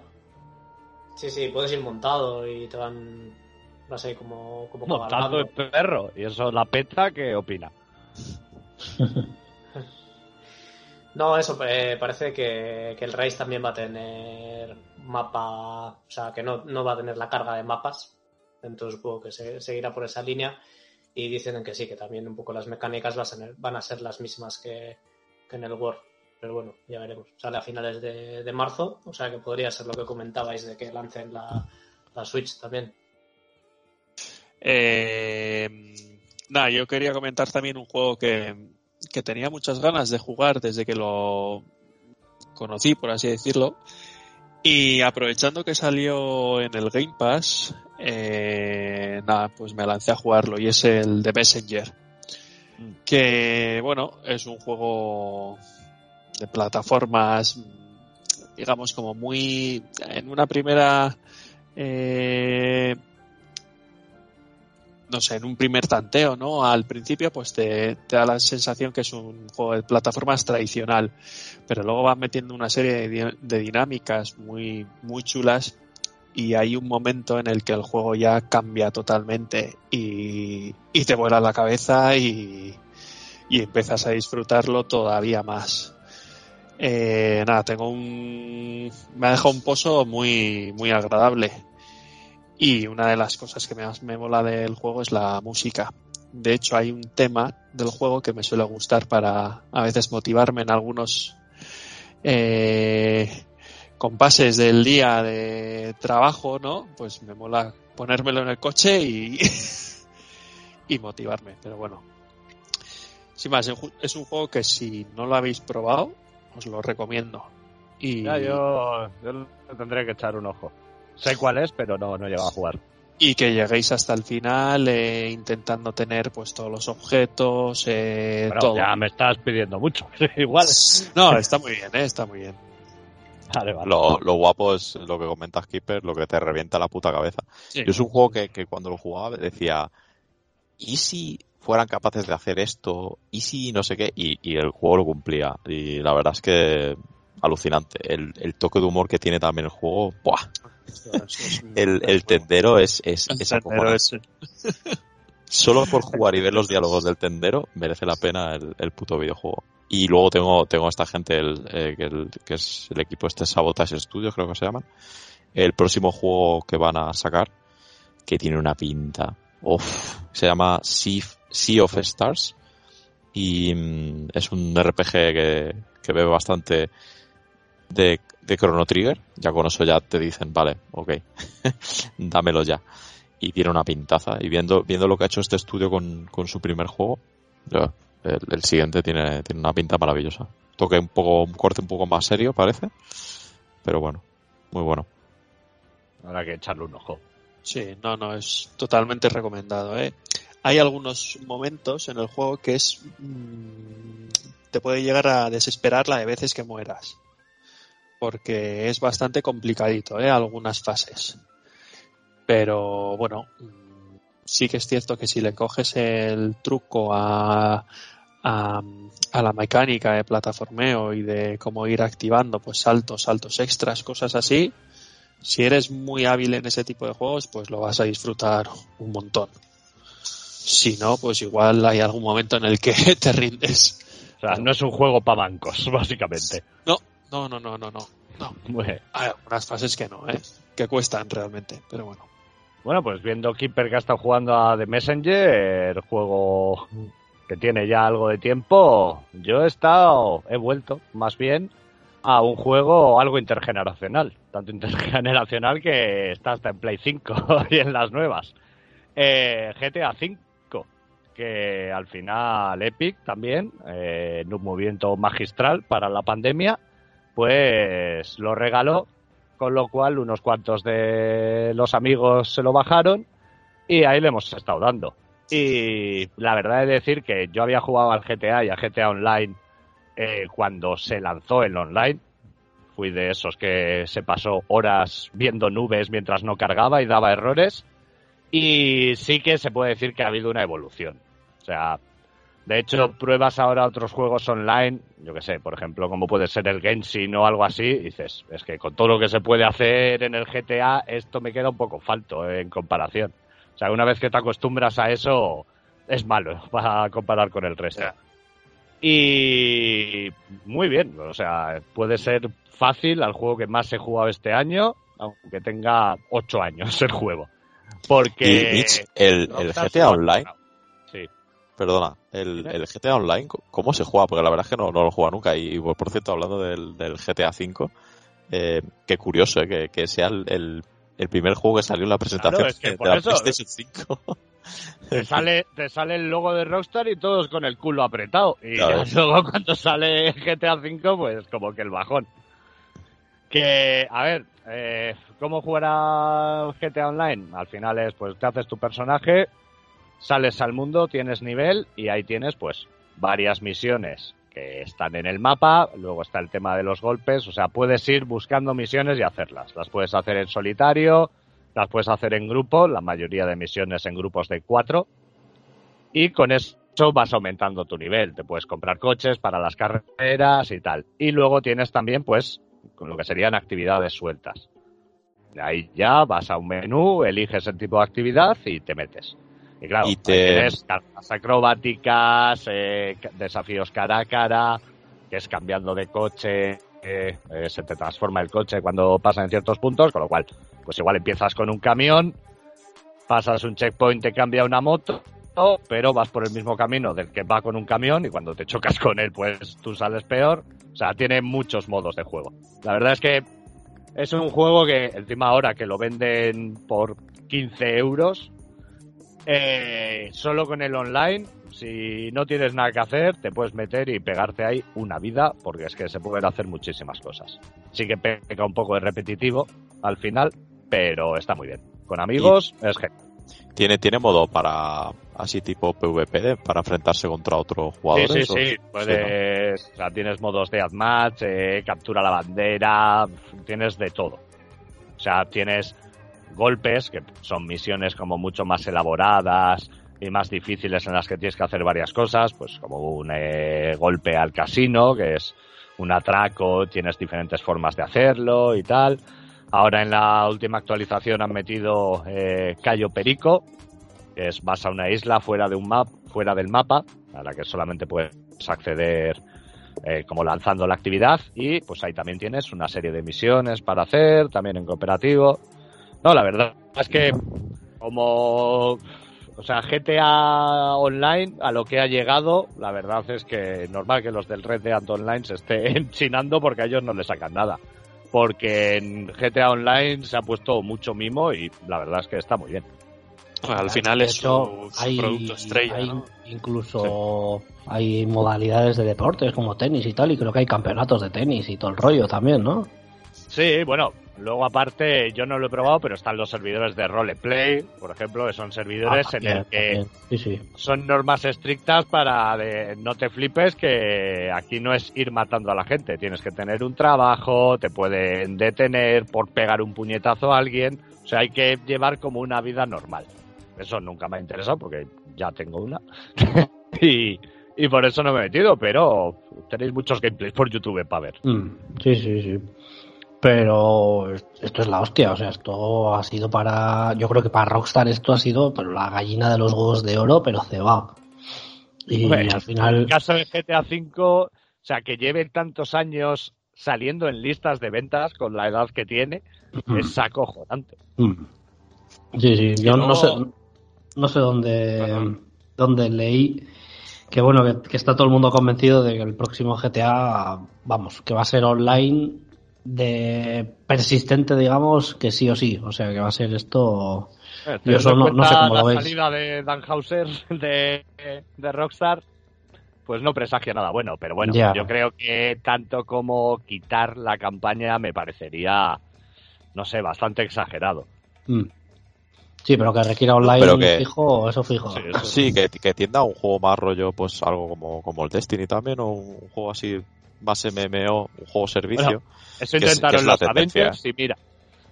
Speaker 3: Sí, sí, puedes ir montado y te van no sé, como, como
Speaker 1: Montando el perro. Y eso, la peta, ¿qué opina?
Speaker 3: No, eso, eh, parece que, que el Rise también va a tener mapa, o sea, que no, no va a tener la carga de mapas, entonces supongo que se, seguirá por esa línea y dicen que sí, que también un poco las mecánicas van a ser, van a ser las mismas que, que en el War, pero bueno, ya veremos. Sale a finales de, de marzo, o sea que podría ser lo que comentabais de que lancen la, la Switch también.
Speaker 4: Eh, nada, yo quería comentar también un juego que, que tenía muchas ganas de jugar desde que lo conocí, por así decirlo. Y aprovechando que salió en el Game Pass, eh, nada, pues me lancé a jugarlo y es el de Messenger. Que, bueno, es un juego de plataformas, digamos, como muy. En una primera. eh, no sé, en un primer tanteo, ¿no? Al principio, pues te, da la sensación que es un juego de plataformas tradicional, pero luego van metiendo una serie de, di- de dinámicas muy, muy chulas y hay un momento en el que el juego ya cambia totalmente y, y te vuela la cabeza y, y empiezas a disfrutarlo todavía más. Eh, nada, tengo un. Me ha dejado un pozo muy, muy agradable. Y una de las cosas que más me mola del juego es la música. De hecho, hay un tema del juego que me suele gustar para a veces motivarme en algunos eh, compases del día de trabajo, ¿no? Pues me mola ponérmelo en el coche y, y motivarme. Pero bueno, sin más, es un- juego que si no lo habéis probado, os lo recomiendo. Y,
Speaker 1: Ya, yo, yo tendré que echar un ojo. Sé cuál es, pero no, no he llegado a jugar.
Speaker 4: y que lleguéis hasta el final eh, intentando tener pues todos los objetos, eh,
Speaker 1: Pero
Speaker 4: todo.
Speaker 1: ya me estás pidiendo mucho. Igual.
Speaker 4: No, está muy bien, eh, está muy bien.
Speaker 1: Vale, vale.
Speaker 5: Lo, lo guapo es lo que comentas, Keeper, lo que te revienta la puta cabeza.
Speaker 4: Sí.
Speaker 5: Yo es un juego que, que cuando lo jugaba decía, ¿y si fueran capaces de hacer esto? ¿Y si no sé qué? Y, y el juego lo cumplía. Y la verdad es que alucinante. El, el toque de humor que tiene también el juego, ¡buah!
Speaker 4: Eso es un-
Speaker 5: El, el tendero es, es,
Speaker 4: el
Speaker 5: es
Speaker 4: es-
Speaker 5: Solo por jugar y ver los diálogos del tendero merece la pena el, el puto videojuego. Y luego tengo, tengo a esta gente, el, eh, que, el- que es el equipo este Sabotage Studios, creo que se llaman. El próximo juego que van a sacar, que tiene una pinta. Uf, se llama Sea, sea of Stars. Y mm, es un RPG que, que bebe bastante de, de Chrono Trigger. Ya con eso ya te dicen, vale, ok, dámelo ya y tiene una pintaza. Y viendo, viendo lo que ha hecho este estudio con, con su primer juego, el, el siguiente tiene, tiene una pinta maravillosa. Toque un poco, un corte un poco más serio, parece. Pero bueno, muy bueno.
Speaker 1: Habrá que echarle un ojo.
Speaker 4: Sí, no, no, es totalmente recomendado. ¿eh? Hay algunos momentos en el juego que es. mm, te puede llegar a desesperar la de veces que mueras. Porque es bastante complicadito, ¿eh? Algunas fases. Pero bueno, mm, sí que es cierto que si le coges el truco a, a, a la mecánica de plataformeo y de cómo ir activando pues saltos, saltos extras, cosas así, si eres muy hábil en ese tipo de juegos, pues lo vas a disfrutar un montón. Si no, pues igual hay algún momento en el que te rindes.
Speaker 1: O sea, no es un juego para bancos, básicamente.
Speaker 4: No, no, no, no, no, no. no. Hay algunas fases que no, ¿eh? Que cuestan realmente, pero bueno.
Speaker 1: Bueno, pues viendo Keeper que ha estado jugando a The Messenger, juego que tiene ya algo de tiempo, yo he estado, he vuelto más bien a un juego algo intergeneracional, tanto intergeneracional que está hasta en Play 5 y en las nuevas. Eh, GTA 5, que al final Epic también, eh, en un movimiento magistral para la pandemia, pues lo regaló con lo cual unos cuantos de los amigos se lo bajaron y ahí le hemos estado dando. Y la verdad es decir que yo había jugado al GTA y a GTA Online eh, cuando se lanzó el online. Fui de esos que se pasó horas viendo nubes mientras no cargaba y daba errores. Y sí que se puede decir que ha habido una evolución. O sea, de hecho, pruebas ahora otros juegos online, yo que sé, por ejemplo, como puede ser el Genshin o algo así, y dices, es que con todo lo que se puede hacer en el GTA, esto me queda un poco falto eh, en comparación. O sea, una vez que te acostumbras a eso, es malo para comparar con el resto. Y muy bien, o sea, puede ser fácil al juego que más he jugado este año, aunque tenga 8 años el juego. Porque...
Speaker 5: Y, Mitch, el, el GTA Online. Perdona, el, el GTA Online, ¿cómo se juega? Porque la verdad es que no, no lo jugado nunca. Y por, cierto, hablando del, del GTA V, eh, qué curioso eh, que, que sea el, el, el primer juego que salió en la presentación
Speaker 1: Claro, es que
Speaker 5: de
Speaker 1: por
Speaker 5: la
Speaker 1: eso-
Speaker 5: PlayStation 5.
Speaker 1: Te sale, te sale el logo de Rockstar y todos con el culo apretado. Y luego cuando sale GTA V, pues como que el bajón. Que, a ver, eh, ¿cómo jugará GTA Online? Al final es, pues te haces tu personaje, sales al mundo, tienes nivel y ahí tienes, pues, varias misiones que están en el mapa. Luego está el tema de los golpes. O sea, puedes ir buscando misiones y hacerlas. Las puedes hacer en solitario, las puedes hacer en grupo, la mayoría de misiones en grupos de cuatro. Y con eso vas aumentando tu nivel. Te puedes comprar coches para las carreras y tal. Y luego tienes también, pues, con lo que serían actividades sueltas. Ahí ya vas a un menú, eliges el tipo de actividad y te metes. Y claro,
Speaker 5: Y te-
Speaker 1: tienes carreras acrobáticas, eh, desafíos cara a cara, que es cambiando de coche, eh, eh, se te transforma el coche cuando pasan en ciertos puntos, con lo cual, pues igual empiezas con un camión, pasas un checkpoint, te cambia una moto, pero vas por el mismo camino del que va con un camión y cuando te chocas con él, pues tú sales peor. O sea, tiene muchos modos de juego. La verdad es que es un juego que encima ahora que lo venden por 15 euros, eh, solo con el online, si no tienes nada que hacer, te puedes meter y pegarte ahí una vida, porque es que se pueden hacer muchísimas cosas. Sí que peca un poco de repetitivo al final, pero está muy bien. Con amigos es genial.
Speaker 5: ¿Tiene, ¿Tiene modo para así tipo PvP para enfrentarse contra otros jugadores?
Speaker 1: Sí,
Speaker 5: o-
Speaker 1: sí, sí. Puedes, o sea, tienes modos de match, eh, captura la bandera, tienes de todo. O sea, tienes golpes, que son misiones como mucho más elaboradas y más difíciles en las que tienes que hacer varias cosas, pues como un eh, golpe al casino, que es un atraco, tienes diferentes formas de hacerlo y tal. Ahora en la última actualización han metido eh, Cayo Perico, que es vas a una isla fuera de un map, fuera del mapa, a la que solamente puedes acceder eh, como lanzando la actividad y pues ahí también tienes una serie de misiones para hacer, también en cooperativo. No, la verdad es que como o sea, GTA Online a lo que ha llegado, la verdad es que normal que los del Red Dead Online se estén chinando porque a ellos no les sacan nada. Porque en GTA Online se ha puesto mucho mimo y la verdad es que está muy bien.
Speaker 4: Al final
Speaker 2: De
Speaker 4: es
Speaker 2: hecho,
Speaker 4: su, su
Speaker 2: hay,
Speaker 4: producto estrella.
Speaker 2: hay
Speaker 4: ¿no?
Speaker 2: incluso hay modalidades de deportes como tenis y tal, y creo que hay campeonatos de tenis y todo el rollo también, ¿no?
Speaker 1: Sí, bueno, luego aparte yo no lo he probado, pero están los servidores de roleplay, por ejemplo, que son servidores
Speaker 2: Ah,
Speaker 1: en
Speaker 2: también,
Speaker 1: el que
Speaker 2: también. Sí, sí.
Speaker 1: son normas estrictas para de, no te flipes que aquí no es ir matando a la gente, tienes que tener un trabajo, te pueden detener por pegar un puñetazo a alguien, o sea, hay que llevar como una vida normal. Eso nunca me ha interesado porque ya tengo una. y, y por eso no me he metido, pero tenéis muchos gameplays por YouTube para ver.
Speaker 2: Mm, sí, sí, sí. Pero esto es la hostia, o sea, esto ha sido para. Yo creo que para Rockstar esto ha sido pero la gallina de los huevos de oro, pero cebado. Y
Speaker 1: Bueno,
Speaker 2: al final.
Speaker 1: El caso de GTA V, o sea, que lleve tantos años saliendo en listas de ventas con la edad que tiene, es acojonante.
Speaker 2: Mm. Sí, sí, yo no sé, no sé dónde, dónde leí que bueno, que, que está todo el mundo convencido de que el próximo GTA, vamos, que va a ser online de persistente, digamos, que sí o sí, o sea, que va a ser esto
Speaker 1: Eh,
Speaker 2: Yo no- no sé cómo lo
Speaker 1: la salida de Dan Hauser de, de Rockstar, pues no presagia nada bueno, pero bueno, yo creo que tanto como quitar la campaña me parecería, no sé, bastante exagerado.
Speaker 2: Mm. Sí, pero que requiera online
Speaker 5: Pero que-
Speaker 2: fijo, eso fijo.
Speaker 1: Sí, eso
Speaker 5: Sí, que, que tienda un juego más rollo, pues algo como, como el Destiny también, o un juego así más MMO, un juego servicio.
Speaker 1: Bueno, Eso intentaron
Speaker 5: es la
Speaker 1: los
Speaker 5: tendencia.
Speaker 1: Avengers y mira,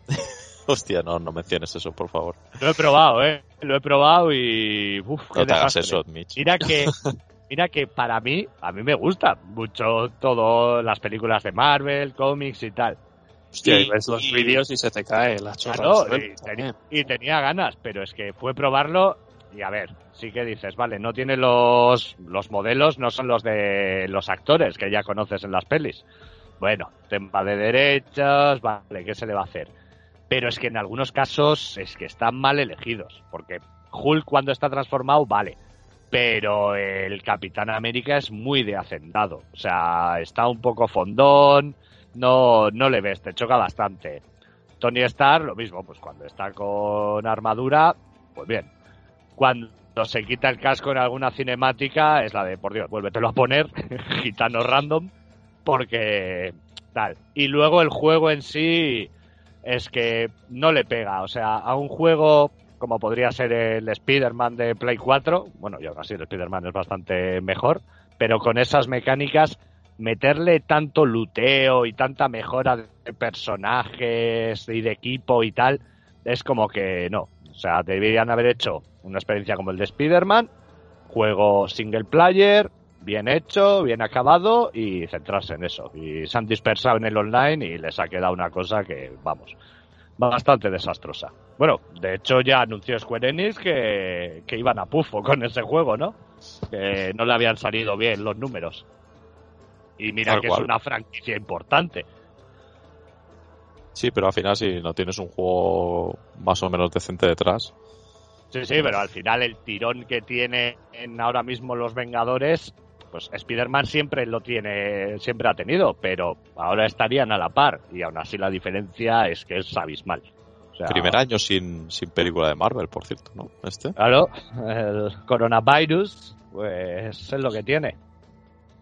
Speaker 5: Hostia, no, no menciones eso, por favor.
Speaker 1: lo he probado, ¿eh? Lo he probado y... Uf, qué
Speaker 5: No te hagas eso, Mitch.
Speaker 1: Mira que, mira que para mí, a mí me gusta mucho todo las películas de Marvel, cómics y tal.
Speaker 4: Hostia, y,
Speaker 1: Y-
Speaker 4: ves los vídeos y se te cae la chorra.
Speaker 1: Claro, y, y tenía ganas, pero es que fue probarlo y a ver, sí que dices, vale, no tiene los, los modelos, no son los de los actores que ya conoces en las pelis. Bueno, tema de derechos, vale, ¿qué se le va a hacer? Pero es que en algunos casos es que están mal elegidos, porque Hulk cuando está transformado, vale, pero el Capitán América es muy de hacendado, o sea, está un poco fondón, no, no le ves, te choca bastante. Tony Stark, lo mismo, pues cuando está con armadura, pues bien. Cuando se quita el casco en alguna cinemática, es la de, por Dios, vuélvetelo a poner, gitano random, porque tal. Y luego el juego en sí es que no le pega, o sea, a un juego como podría ser el Spider-Man de Play 4, bueno, y aún así el Spider-Man es bastante mejor, pero con esas mecánicas meterle tanto luteo y tanta mejora de personajes y de equipo y tal, es como que no. O sea, deberían haber hecho una experiencia como el de Spider-Man, juego single player, bien hecho, bien acabado y centrarse en eso. Y se han dispersado en el online y les ha quedado una cosa que, vamos, bastante desastrosa. Bueno, de hecho ya anunció Square Enix que, que iban a pufo con ese juego, ¿no? Que no le habían salido bien los números. Y mira
Speaker 5: Tal
Speaker 1: que
Speaker 5: cual.
Speaker 1: es una franquicia importante.
Speaker 5: Sí, pero al final si no tienes un juego más o menos decente detrás,
Speaker 1: Sí, sí, pero al final el tirón que tiene en ahora mismo los Vengadores, pues Spider-Man siempre lo tiene, siempre ha tenido, pero ahora estarían a la par y aún así la diferencia es que es abismal. O sea,
Speaker 5: primer año sin, sin película de Marvel, por cierto, ¿no? Este.
Speaker 1: Claro, el coronavirus, pues es lo que tiene.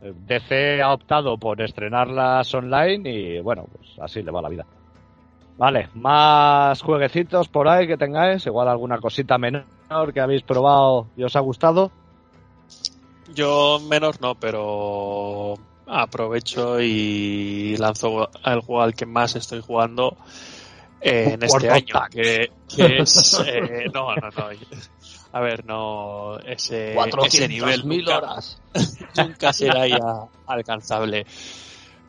Speaker 1: DC ha optado por estrenarlas online y bueno, pues así le va la vida. Vale, más jueguecitos por ahí que tengáis, igual alguna cosita menor que habéis probado y os ha gustado.
Speaker 4: Yo menos no, pero aprovecho y lanzo el juego al que más estoy jugando eh, en este año, que, que es... eh, no, no, no. A ver, no, ese, ese nivel
Speaker 2: 400.000
Speaker 4: nunca,
Speaker 2: horas.
Speaker 4: nunca será ya alcanzable.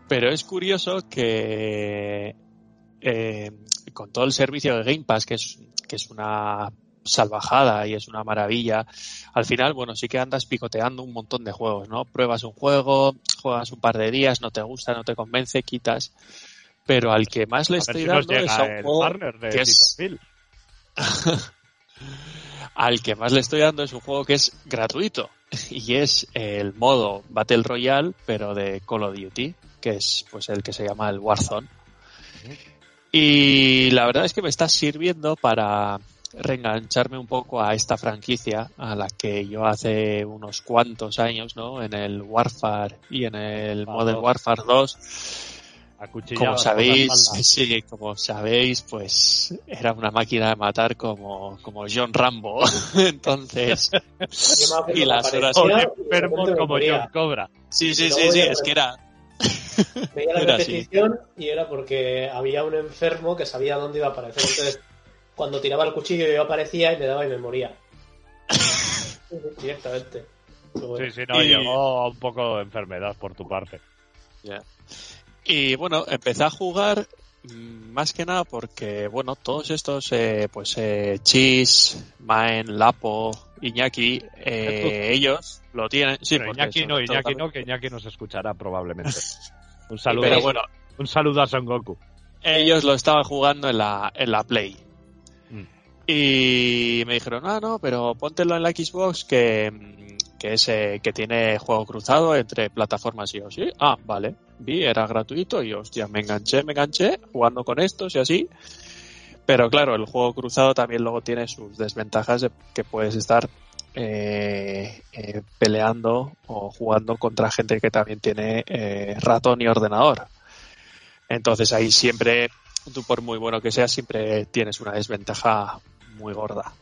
Speaker 4: Pero es curioso que eh, con todo el servicio de Game Pass, que es, que es una salvajada y es una maravilla, al final, bueno, sí que andas picoteando un montón de juegos, ¿no? Pruebas un juego, juegas un par de días, no te gusta, no te convence, quitas. Pero al que más le
Speaker 1: A
Speaker 4: estoy
Speaker 1: si
Speaker 4: dando es a un juego
Speaker 1: de
Speaker 4: que es- al que más le estoy dando es un juego que es gratuito y es el modo Battle Royale pero de Call of Duty que es pues el que se llama el Warzone y la verdad es que me está sirviendo para reengancharme un poco a esta franquicia a la que yo hace unos cuantos años no en el Warfare y en el
Speaker 1: Ah,
Speaker 4: Modern
Speaker 1: dos.
Speaker 4: Warfare 2
Speaker 1: Acuchillado
Speaker 4: como sabéis, sí, como sabéis, pues era una máquina de matar como, como John Rambo. Entonces, Y las horas-
Speaker 1: O
Speaker 3: aparecía
Speaker 1: de
Speaker 3: y de
Speaker 1: enfermo
Speaker 3: repente me
Speaker 1: como. John Cobra.
Speaker 4: sí, sí, sí, sí, es que era,
Speaker 3: Veía la
Speaker 4: Era así.
Speaker 3: repetición y era porque había un enfermo que sabía dónde iba a aparecer. Entonces, cuando tiraba el cuchillo yo aparecía y me daba y me moría. Directamente. Bueno.
Speaker 1: Sí, sí, no,
Speaker 4: Y-
Speaker 1: llegó un poco de enfermedad por tu parte.
Speaker 4: Y bueno, empecé a jugar más que nada porque, bueno, todos estos, eh, pues, eh, Chis, Maen, Lapo, Iñaki, eh, ellos lo tienen. Sí,
Speaker 1: Pero Iñaki no, Iñaki no, que Iñaki nos escuchará probablemente. Un saludo,
Speaker 4: Pero bueno,
Speaker 1: un saludo a Son Goku.
Speaker 4: ellos lo estaban jugando en la, en la Play.
Speaker 1: Mm.
Speaker 4: Y me dijeron, ah, no, pero póntelo en la Xbox que, mm, que, es, eh, que tiene juego cruzado entre plataformas y yo. Sí, ah, vale. Vi, era gratuito y hostia, me enganché, me enganché jugando con estos y así. Pero claro, el juego cruzado también luego tiene sus desventajas de que puedes estar eh, eh, peleando o jugando contra gente que también tiene ratón y ordenador. Entonces ahí siempre, tú por muy bueno que seas, siempre tienes una desventaja muy gorda.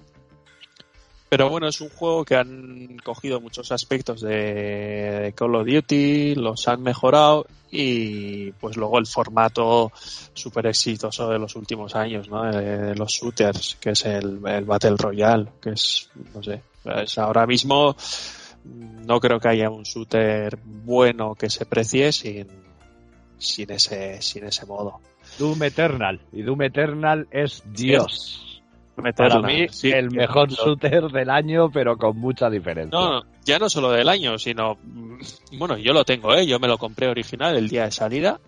Speaker 4: Pero bueno, es un juego que han cogido muchos aspectos de Call of Duty, los han mejorado y pues luego el formato súper exitoso de los últimos años, ¿no? De, los shooters, que es el, el Battle Royale, que es, no sé, es ahora mismo no creo que haya un shooter bueno que se precie sin, sin ese, sin ese modo.
Speaker 1: Doom Eternal. Y Doom Eternal es Dios. Para mí,
Speaker 4: sí.
Speaker 1: el mejor shooter del año, pero con mucha diferencia.
Speaker 4: No, no, ya no solo del año, sino. mm, Bueno, yo lo tengo, ¿eh? Yo me lo compré original el día de salida.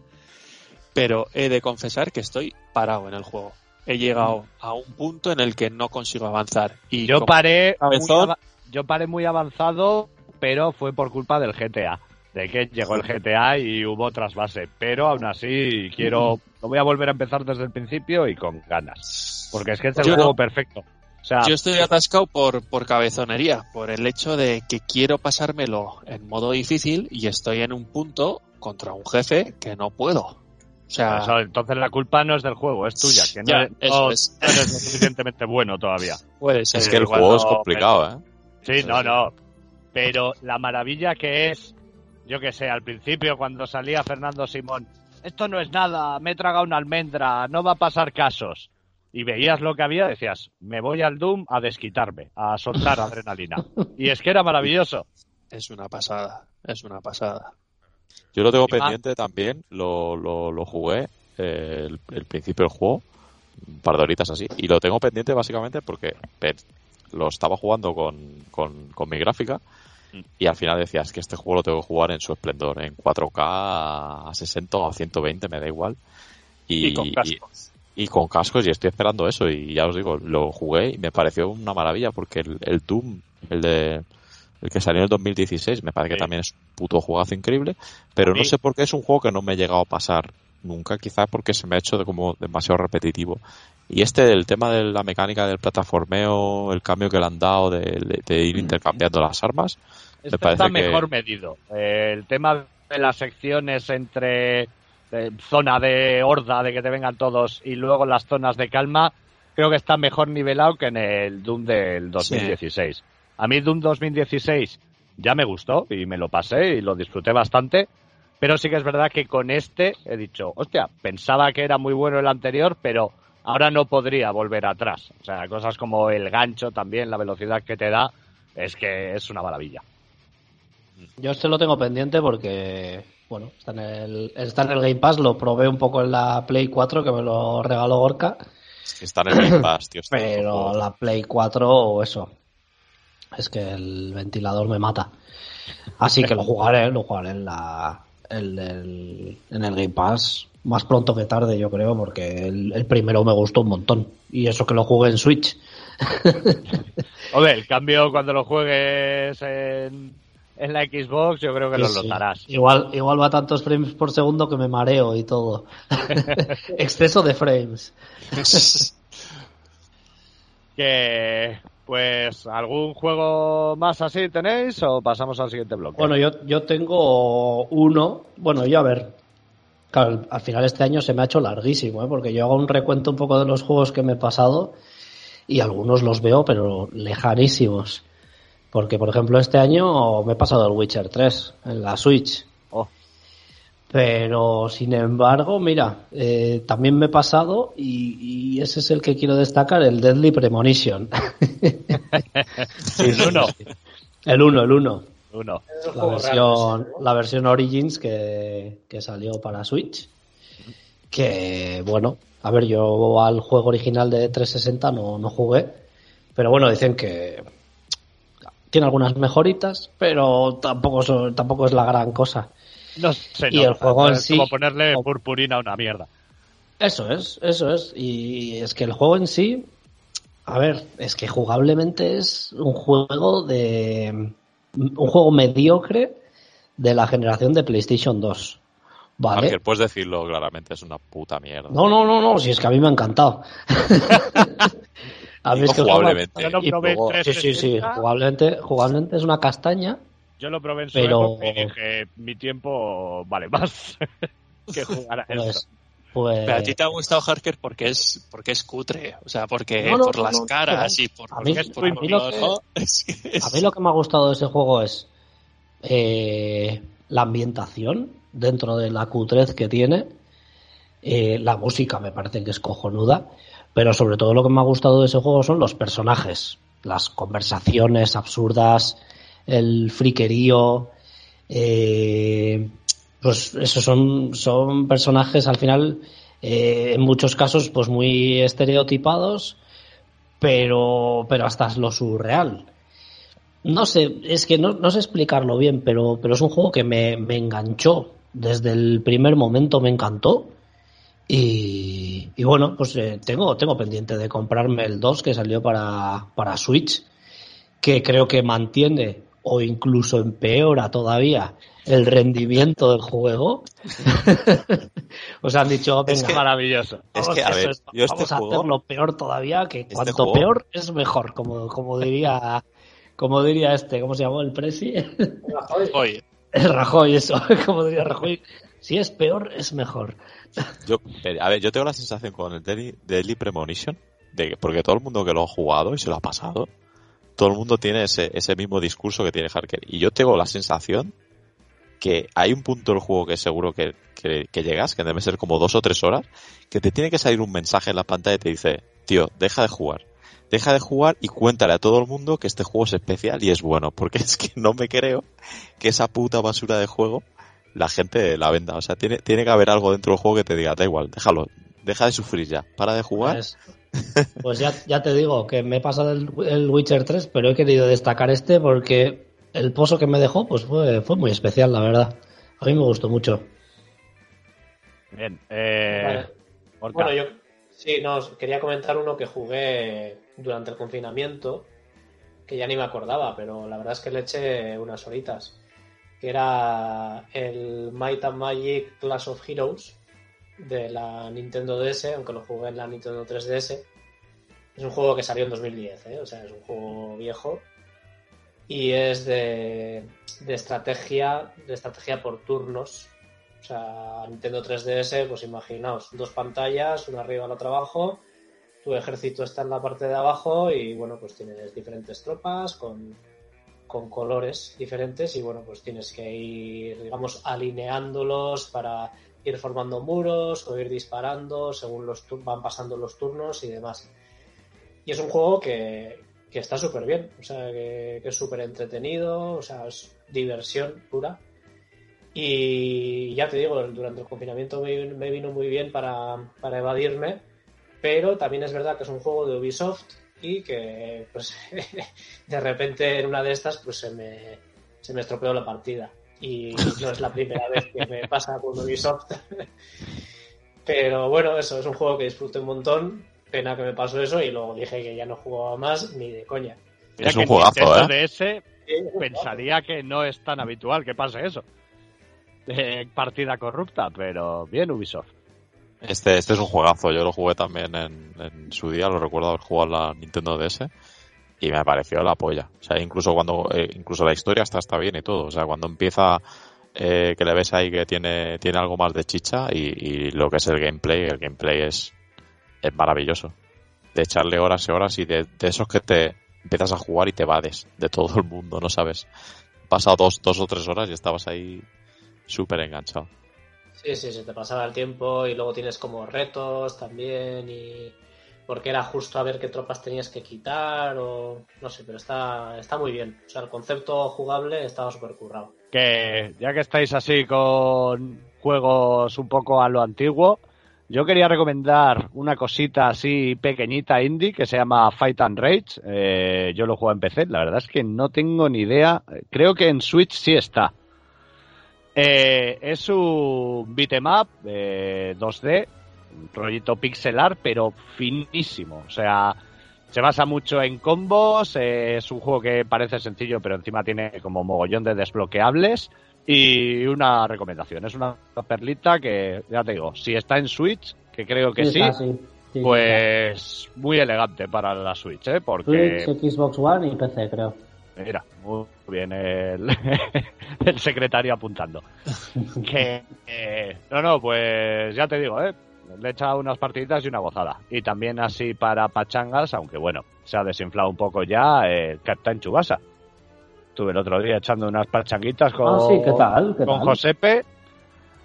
Speaker 4: Pero he de confesar que estoy parado en el juego. He llegado a un punto en el que no consigo avanzar. Y
Speaker 1: Yo paré, muy
Speaker 4: cabezón.
Speaker 1: ava- yo paré muy avanzado, pero fue por culpa del GTA. De que llegó el GTA y hubo trasvase. Pero aún así, quiero. Lo voy a volver a empezar desde el principio y con ganas. Porque es que es el
Speaker 4: Yo
Speaker 1: juego
Speaker 4: no.
Speaker 1: perfecto. O sea,
Speaker 4: Yo estoy atascado por, por cabezonería, por el hecho de que quiero pasármelo en modo difícil y estoy en un punto contra un jefe que no puedo. O sea,
Speaker 1: eso, entonces la culpa no es del juego, es tuya. Que no,
Speaker 4: Ya,
Speaker 1: eres-
Speaker 4: eso
Speaker 1: no-
Speaker 4: es.
Speaker 1: no eres lo suficientemente bueno todavía.
Speaker 4: puede ser.
Speaker 5: Es que el
Speaker 4: igual
Speaker 5: juego es complicado, ¿eh?
Speaker 1: Sí, no, no. Pero la maravilla que es, yo que sé, al principio cuando salía Fernando Simón, esto no es nada, me he tragado una almendra, no va a pasar casos. Y veías lo que había, decías, me voy al Doom a desquitarme, a soltar adrenalina. Y es que era maravilloso.
Speaker 4: Es una pasada, es una pasada.
Speaker 5: Yo lo tengo
Speaker 1: Y más-
Speaker 5: pendiente también, lo, lo, lo jugué eh, el, el principio del juego, un par de horitas así, y lo tengo pendiente básicamente porque lo estaba jugando con, con, con mi gráfica. Y al final decía, es que este juego lo tengo que jugar en su esplendor, en 4K, a 60 o a 120, me da igual. Y,
Speaker 4: Y con cascos.
Speaker 5: y con cascos y estoy esperando eso y ya os digo, lo jugué y me pareció una maravilla porque el, el Doom, el de el que salió en el 2016, me parece
Speaker 1: Sí.
Speaker 5: que también es un puto juegazo increíble, pero no sé por qué es un juego que no me he llegado a pasar nunca, quizás porque se me ha hecho de como demasiado repetitivo. Y este, el tema de la mecánica del plataformeo, el cambio que le han dado de, de- de ir intercambiando las armas,
Speaker 1: Este
Speaker 5: parece
Speaker 1: está
Speaker 5: que-
Speaker 1: mejor medido. Eh, el tema de las secciones entre eh, zona de horda, de que te vengan todos, y luego las zonas de calma, creo que está mejor nivelado que en el Doom del 2016. A mí Doom 2016 ya me gustó y me lo pasé y lo disfruté bastante, pero sí que es verdad que con este he dicho, hostia, pensaba que era muy bueno el anterior, pero ahora no podría volver atrás. O sea, cosas como el gancho también, la velocidad que te da, es que es una maravilla.
Speaker 2: Yo este lo tengo pendiente porque, bueno, está en, el, está en el Game Pass, lo probé un poco en la Play 4 que me lo regaló Gorka,
Speaker 5: es que están en el Game Pass, tío.
Speaker 2: pero la Play 4 o eso, es que el ventilador me mata. Así que lo jugaré, lo jugaré en la en el, en el Game Pass más pronto que tarde, yo creo, porque el, el primero me gustó un montón. Y eso que lo jugué en Switch.
Speaker 1: Hombre, el cambio cuando lo juegues en, en la Xbox, yo creo que lo
Speaker 2: Sí, sí.
Speaker 1: notarás.
Speaker 2: Igual, igual va a tantos frames por segundo que me mareo y todo. Exceso de frames.
Speaker 1: Que, pues, ¿algún juego más así tenéis o pasamos al siguiente bloque?
Speaker 2: Bueno, yo, yo tengo uno. Bueno, yo a ver. Claro, al- al final este año se me ha hecho larguísimo, ¿eh? porque yo hago un recuento un poco de los juegos que me he pasado y algunos los veo, pero lejanísimos. Porque, por ejemplo, este año me he pasado el Witcher 3 en la Switch.
Speaker 1: Oh.
Speaker 2: Pero, sin embargo, mira, eh, también me he pasado y, y ese es el que quiero destacar, el Deadly Premonition.
Speaker 1: el uno.
Speaker 2: el 1, el 1.
Speaker 1: Uno.
Speaker 2: La versión, la versión Origins que, que salió para Switch. Que bueno, a ver, yo al juego original de 360 no, no jugué. Pero bueno, dicen que tiene algunas mejoritas, pero tampoco, tampoco es la gran cosa.
Speaker 1: No sé,
Speaker 2: Y el juego en
Speaker 1: es
Speaker 2: sí-
Speaker 1: como ponerle purpurina a una mierda.
Speaker 2: Eso es, eso es. Y es que el juego en sí, a ver, es que jugablemente es un juego de. Un juego mediocre de la generación de PlayStation 2. ¿Vale?
Speaker 5: Ángel, puedes decirlo claramente, es una puta mierda.
Speaker 2: No, no, no, no, si es que a mí me ha encantado. a mí es que
Speaker 5: jugablemente.
Speaker 1: Yo lo probé
Speaker 2: Sí, sí, sí,
Speaker 1: 360,
Speaker 2: jugablemente, jugablemente es una castaña.
Speaker 1: Yo lo probé en su
Speaker 2: Pero-
Speaker 1: época y dije, mi tiempo vale más que jugar a esto.
Speaker 2: pues
Speaker 4: Pero a ti te ha gustado Harker porque es porque es cutre, o sea, porque
Speaker 2: No, no,
Speaker 4: por
Speaker 2: no,
Speaker 4: las caras y por,
Speaker 2: A mí-
Speaker 4: porque es por
Speaker 2: a mí lo que-
Speaker 4: ¿no? Es que es-
Speaker 2: a mí lo que me ha gustado de ese juego es eh, la ambientación dentro de la cutrez que tiene. Eh, la música me parece que es cojonuda. Pero sobre todo lo que me ha gustado de ese juego son los personajes. Las conversaciones absurdas, el friquerío. eh, pues esos son, son personajes al final eh, en muchos casos pues muy estereotipados, pero, pero hasta lo surreal. No sé, es que no, no sé explicarlo bien, pero, pero es un juego que me, me enganchó. Desde el primer momento me encantó. Y, y bueno, pues eh, tengo, tengo pendiente de comprarme el 2 que salió para, para Switch, que creo que mantiene o incluso empeora todavía el rendimiento del juego. o sea, han dicho,
Speaker 5: Es que-
Speaker 1: Maravilloso.
Speaker 5: Es
Speaker 2: vamos
Speaker 5: que, a
Speaker 2: eso
Speaker 5: ver,
Speaker 2: es-
Speaker 5: yo este
Speaker 2: vamos a
Speaker 5: juego-
Speaker 2: hacerlo peor todavía, que
Speaker 5: Este
Speaker 2: cuanto
Speaker 5: juego-
Speaker 2: peor es mejor, como, como diría como diría este, ¿cómo se llamó el presi? El Rajoy, eso, como diría Rajoy. Si es peor, es mejor.
Speaker 5: Yo, eh, a ver, yo tengo la sensación con el Daily, Daily Premonition, de que, porque todo el mundo que lo ha jugado y se lo ha pasado, todo el mundo tiene ese, ese mismo discurso que tiene Harker. Y yo tengo la sensación que hay un punto del juego que seguro que, que, llegas, que debe ser como dos o tres horas, que te tiene que salir un mensaje en la pantalla y te dice, tío, deja de jugar. Deja de jugar y cuéntale a todo el mundo que este juego es especial y es bueno, porque es que no me creo que esa puta basura de juego la gente la venda. O sea, tiene, tiene que haber algo dentro del juego que te diga, da igual, déjalo, deja de sufrir ya, para de jugar.
Speaker 2: Pues, pues ya, ya te digo que me he pasado el, el Witcher 3, pero he querido destacar este porque el pozo que me dejó pues fue, fue muy especial, la verdad. A mí me gustó mucho.
Speaker 1: Bien. Eh,
Speaker 3: Vale. Bueno, yo sí, no, quería comentar uno que jugué durante el confinamiento, que ya ni me acordaba, pero la verdad es que le eché unas horitas, que era el Might and Magic Clash of Heroes de la Nintendo DS, aunque lo jugué en la Nintendo 3DS. Es un juego que salió en 2010, ¿eh? o sea, es un juego viejo y es de, de estrategia, de estrategia por turnos. O sea, Nintendo 3DS, pues imaginaos, dos pantallas, una arriba la otra abajo. Tu ejército está en la parte de abajo y bueno, pues tienes diferentes tropas con, con colores diferentes y bueno, pues tienes que ir, digamos, alineándolos para ir formando muros o ir disparando según los van pasando los turnos y demás. Y es un juego que, que está súper bien, o sea, que, es súper entretenido, o sea, es diversión pura. Y ya te digo, durante el confinamiento me, vino muy bien para, para evadirme, pero también es verdad que es un juego de Ubisoft y que pues de repente en una de estas pues se me, se me estropeó la partida. Y no es la primera vez que me pasa con Ubisoft. Pero bueno, eso es un juego que disfruté un montón. Pena que me pasó eso y luego dije que ya no jugaba más ni de coña.
Speaker 1: Mira
Speaker 5: es
Speaker 1: que
Speaker 5: un juegazo,
Speaker 1: Nintendo
Speaker 5: ¿eh?
Speaker 1: DS pensaría que no es tan habitual que pase eso. Partida corrupta, pero bien Ubisoft.
Speaker 5: Este, este es un juegazo, yo lo jugué también en, en su día, lo recuerdo haber jugado en la Nintendo DS y me pareció la polla. O sea, incluso cuando, eh, incluso la historia está, está bien y todo. O sea, cuando empieza eh, que le ves ahí que tiene, tiene algo más de chicha y, y lo que es el gameplay, el gameplay es, es maravilloso. De echarle horas y horas y de, de esos que te empiezas a jugar y te vades de todo el mundo, no sabes. Pasa dos, dos o tres horas y estabas ahí súper enganchado.
Speaker 3: Sí, sí, se te pasaba el tiempo y luego tienes como retos también y porque era justo a ver qué tropas tenías que quitar o no sé, pero está, está muy bien. O sea, el concepto jugable estaba súper currado.
Speaker 1: Que ya que estáis así con juegos un poco a lo antiguo, yo quería recomendar una cosita así pequeñita indie que se llama Fight and Rage. Eh, yo lo juego en PC, la verdad es que no tengo ni idea. Creo que en Switch sí está. Eh, es un beat'em up eh, 2D, un rollito pixelar, pero finísimo. O sea, se basa mucho en combos. eh, es un juego que parece sencillo, pero encima tiene como mogollón de desbloqueables. Y una recomendación: es una perlita que, ya te digo, si está en Switch, que creo que sí,
Speaker 2: está, sí. Sí,
Speaker 1: pues muy elegante para la Switch, ¿eh? Porque.
Speaker 2: Switch, Xbox One y PC, creo.
Speaker 1: Mira, muy bien el, el secretario apuntando. Que, eh, no, no, pues ya te digo, ¿eh? Le he echado unas partiditas y una gozada. Y también así para pachangas, aunque bueno, se ha desinflado un poco ya, eh, Captain Chubasa. Estuve el otro día echando unas pachanguitas con,
Speaker 2: Ah, sí, ¿qué tal? ¿Qué
Speaker 1: con
Speaker 2: tal?
Speaker 1: Josepe.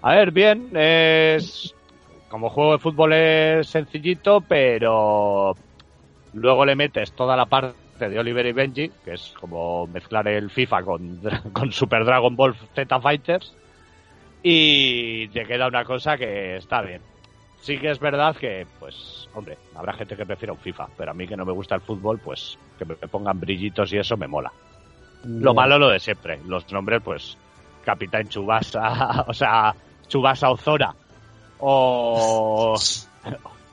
Speaker 1: A ver, bien, es como juego de fútbol es sencillito, pero luego le metes toda la parte de Oliver y Benji, que es como mezclar el FIFA con, con Super Dragon Ball Z Fighters, y te queda una cosa que está bien. Sí que es verdad que, pues, hombre, habrá gente que prefiera un FIFA, pero a mí que no me gusta el fútbol, pues que me pongan brillitos y eso me mola. Lo malo lo de siempre, los nombres, pues, Capitán Chubasa, o sea, Chubasa Ozora, o,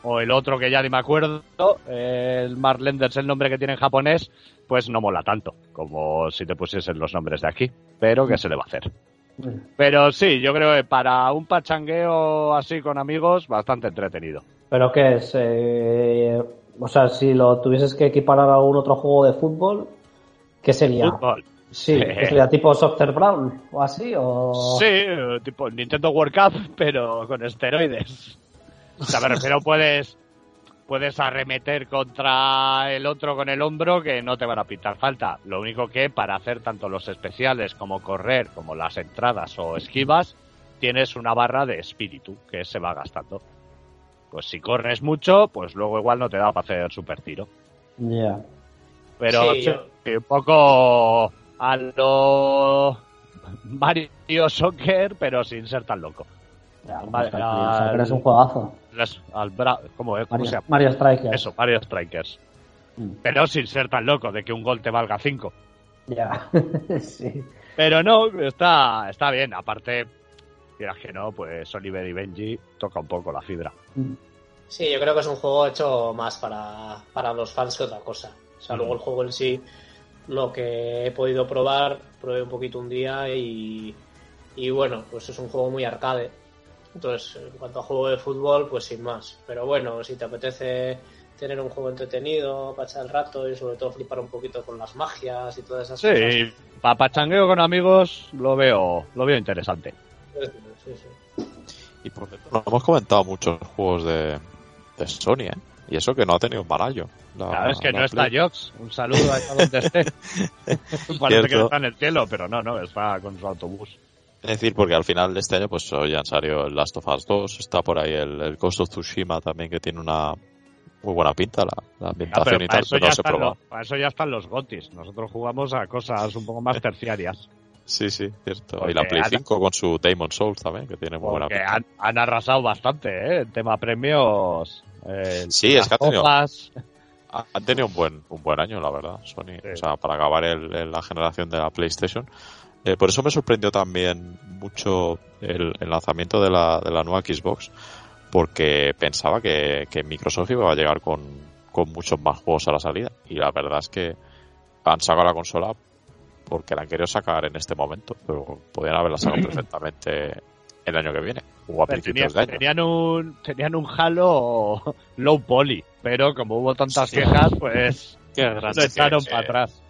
Speaker 1: o el otro que ya ni me acuerdo, el Mark Lenders, el nombre que tiene en japonés, pues no mola tanto, como si te pusiesen los nombres de aquí, pero ¿qué se le va a hacer? Pero sí, yo creo que para un pachangueo así con amigos, bastante entretenido.
Speaker 2: ¿Pero qué es? Eh, o sea, si lo tuvieses que equiparar a algún otro juego de fútbol, ¿qué sería?
Speaker 1: Fútbol.
Speaker 2: Sí, ¿qué sería tipo Soccer Brown o así, o...
Speaker 1: Sí, tipo Nintendo World Cup, pero con esteroides. O sea, me refiero, puedes, puedes arremeter contra el otro con el hombro que no te van a pintar falta. Lo único que para hacer tanto los especiales como correr, como las entradas o esquivas, tienes una barra de espíritu que se va gastando. Pues si corres mucho, pues luego igual no te da para hacer super tiro.
Speaker 2: Ya.
Speaker 1: Pero
Speaker 3: Sí,
Speaker 1: sí,
Speaker 3: yo-
Speaker 1: un poco a lo Mario Soccer, pero sin ser tan loco.
Speaker 2: Ya,
Speaker 1: Vale, al-
Speaker 2: eres un juegazo.
Speaker 1: Las- al bra- ¿Cómo, es? ¿Cómo
Speaker 2: Mario,
Speaker 1: se llama?
Speaker 2: Mario Strikers.
Speaker 1: Eso, Mario Strikers.
Speaker 2: Mm.
Speaker 1: Pero sin ser tan loco, de que un gol te valga 5.
Speaker 2: Ya. sí.
Speaker 1: Pero no, está, está bien. Aparte, quieras que no, pues Oliver y Benji toca un poco la fibra.
Speaker 2: Mm.
Speaker 3: Sí, yo creo que es un juego hecho más para, para los fans que otra cosa. O sea, luego el juego en sí, lo que he podido probar, probé un poquito un día y, y bueno, pues es un juego muy arcade. Entonces, en cuanto a juego de fútbol, pues sin más. Pero bueno, si te apetece tener un juego entretenido, para echar el rato y sobre todo flipar un poquito con las magias y todas esas cosas.
Speaker 1: Sí, para pachangueo con amigos lo veo, lo veo interesante.
Speaker 3: sí, sí.
Speaker 5: Y por cierto, no hemos comentado muchos juegos de, de Sony, ¿eh? Y eso que no ha tenido un barallo. La-
Speaker 1: Claro, es que no está
Speaker 5: Play.
Speaker 1: Jox. Un saludo allá donde esté. Parece que está en el cielo, pero no, no, está con su autobús.
Speaker 5: Es decir, porque al final de este año pues hoy han salido el Last of Us 2, está por ahí el, el Ghost of Tsushima también que tiene una muy buena pinta la, la ambientación y tal, pero
Speaker 1: ya
Speaker 5: no se
Speaker 1: los, para eso ya están los gotis. Nosotros jugamos a cosas un poco más terciarias.
Speaker 5: Sí, sí, cierto.
Speaker 1: Porque
Speaker 5: y la Play
Speaker 1: han-
Speaker 5: 5 con su Demon Souls también, que tiene muy buena pinta.
Speaker 1: han, han arrasado bastante, ¿eh? En tema premios. eh,
Speaker 5: Sí, es que ha tenido- Han tenido un buen, un buen año, la verdad, Sony.
Speaker 1: Sí.
Speaker 5: O sea, para acabar el- el- la generación de la PlayStation. Eh, por eso me sorprendió también mucho el, el lanzamiento de la, de la nueva Xbox, porque pensaba que, que Microsoft iba a llegar con, con muchos más juegos a la salida. Y la verdad es que han sacado la consola porque la han querido sacar en este momento, pero podrían haberla sacado perfectamente el año que viene, o a
Speaker 1: Tenían,
Speaker 5: principios de año.
Speaker 1: tenían un, tenían un Halo low poly, pero como hubo tantas
Speaker 5: Sí.
Speaker 1: quejas, pues
Speaker 4: Qué
Speaker 1: lo echaron para atrás.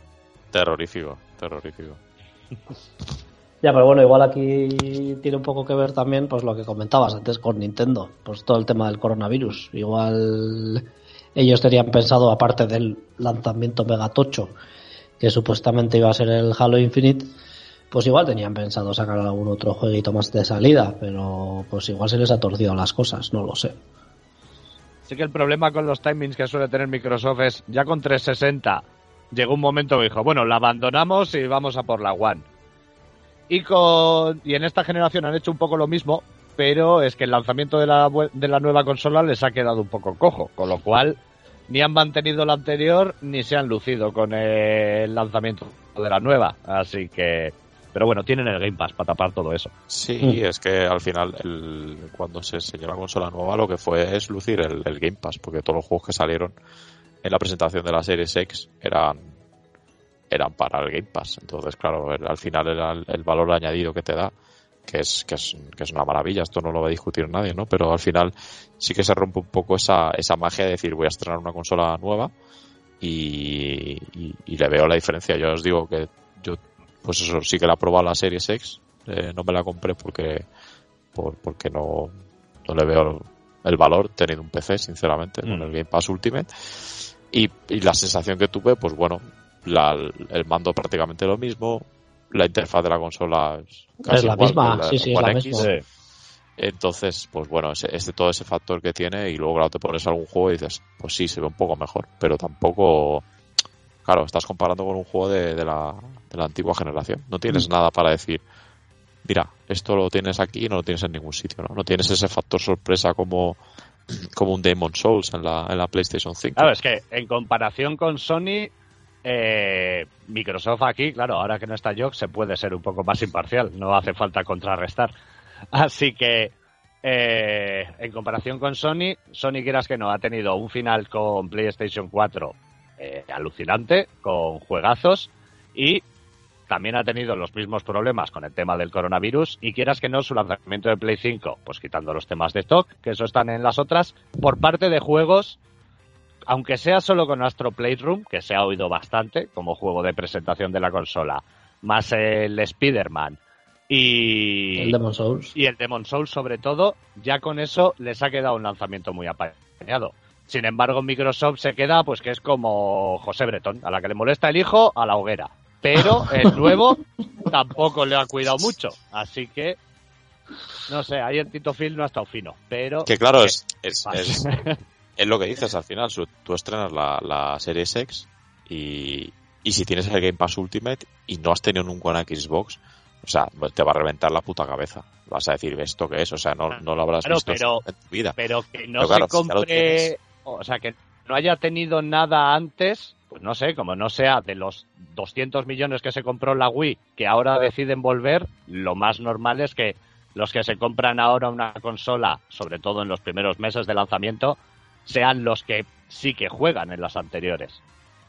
Speaker 5: Terrorífico, terrorífico.
Speaker 2: Ya, pero bueno, igual aquí tiene un poco que ver también pues lo que comentabas antes con Nintendo, pues todo el tema del coronavirus. Igual ellos tenían pensado, aparte del lanzamiento megatocho, que supuestamente iba a ser el Halo Infinite, pues igual tenían pensado sacar algún otro jueguito más de salida, pero pues igual se les ha torcido las cosas, no lo sé.
Speaker 1: Sí que el problema con los timings que suele tener Microsoft es, ya con 360, llegó un momento que dijo, bueno, la abandonamos y vamos a por la One. Y, con, y en esta generación han hecho un poco lo mismo, pero es que el lanzamiento de la, de la nueva consola les ha quedado un poco cojo, con lo cual ni han mantenido la anterior ni se han lucido con el lanzamiento de la nueva. Así que... Pero bueno, tienen el Game Pass para tapar todo eso.
Speaker 5: Sí,
Speaker 2: Mm.
Speaker 5: es que al final, el- cuando se enseñó la consola nueva, lo que fue es lucir el, el Game Pass, porque todos los juegos que salieron en la presentación de la Series X eran, eran para el Game Pass. Entonces, claro, el- al final era el, el valor añadido que te da, que es, que, es, que es una maravilla, esto no lo va a discutir nadie, ¿no? Pero al final sí que se rompe un poco esa, esa magia de decir voy a estrenar una consola nueva y, y- y le veo la diferencia. Yo os digo que yo, pues eso, sí que la he probado la Series X, eh, no me la compré porque, por, porque no, no le veo el valor teniendo un PC, sinceramente, con
Speaker 1: Mm.
Speaker 5: el Game Pass Ultimate. Y, y la sensación que tuve, pues bueno, la, el mando prácticamente lo mismo, la interfaz de la consola es, casi
Speaker 2: Es la
Speaker 5: igual
Speaker 2: misma,
Speaker 5: que la
Speaker 2: sí, sí, es la
Speaker 5: X.
Speaker 2: misma.
Speaker 5: Entonces, pues bueno, ese, ese- todo ese factor que tiene y luego claro, te pones algún juego y dices, pues sí, se ve un poco mejor, pero tampoco, claro, estás comparando con un juego de, de la, de la antigua generación. No tienes nada para decir, mira, esto lo tienes aquí y no lo tienes en ningún sitio, ¿no? No tienes ese factor sorpresa como como un Demon Souls en la, en la PlayStation 5.
Speaker 1: Claro, es que en comparación con Sony, eh, Microsoft aquí, claro, ahora que no está Jock, se puede ser un poco más imparcial, no hace falta contrarrestar. Así que, eh, en comparación con Sony, Sony, quieras que no, ha tenido un final con PlayStation 4 eh, alucinante, con juegazos, y también ha tenido los mismos problemas con el tema del coronavirus y quieras que no su lanzamiento de Play 5, pues quitando los temas de stock, que eso están en las otras, por parte de juegos, aunque sea solo con Astro Playroom, que se ha oído bastante como juego de presentación de la consola, más el Spider-Man y
Speaker 2: El Demon Souls.
Speaker 1: y el Demon Souls sobre todo, ya con eso les ha quedado un lanzamiento muy apañado. Sin embargo, Microsoft se queda, pues que es como José Bretón, a la que le molesta el hijo, a la hoguera. Pero el nuevo tampoco le ha cuidado mucho. Así que, no sé, ahí el Tito Phil no ha estado fino. Pero.
Speaker 5: Que claro, es, es, es lo que dices al final. Tú estrenas la, la Series X y, y si tienes el Game Pass Ultimate y no has tenido nunca una Xbox, o sea, pues te va a reventar la puta cabeza. Vas a decir, ¿esto qué es? O sea, no, no lo habrás
Speaker 1: Claro,
Speaker 5: visto
Speaker 1: pero-
Speaker 5: en tu vida.
Speaker 1: pero que no
Speaker 5: Pero claro,
Speaker 1: se compre. o sea, que no haya tenido nada antes. Pues no sé, como no sea de los 200 millones que se compró la Wii, que ahora deciden volver, lo más normal es que los que se compran ahora una consola, sobre todo en los primeros meses de lanzamiento, sean los que sí que juegan en las anteriores.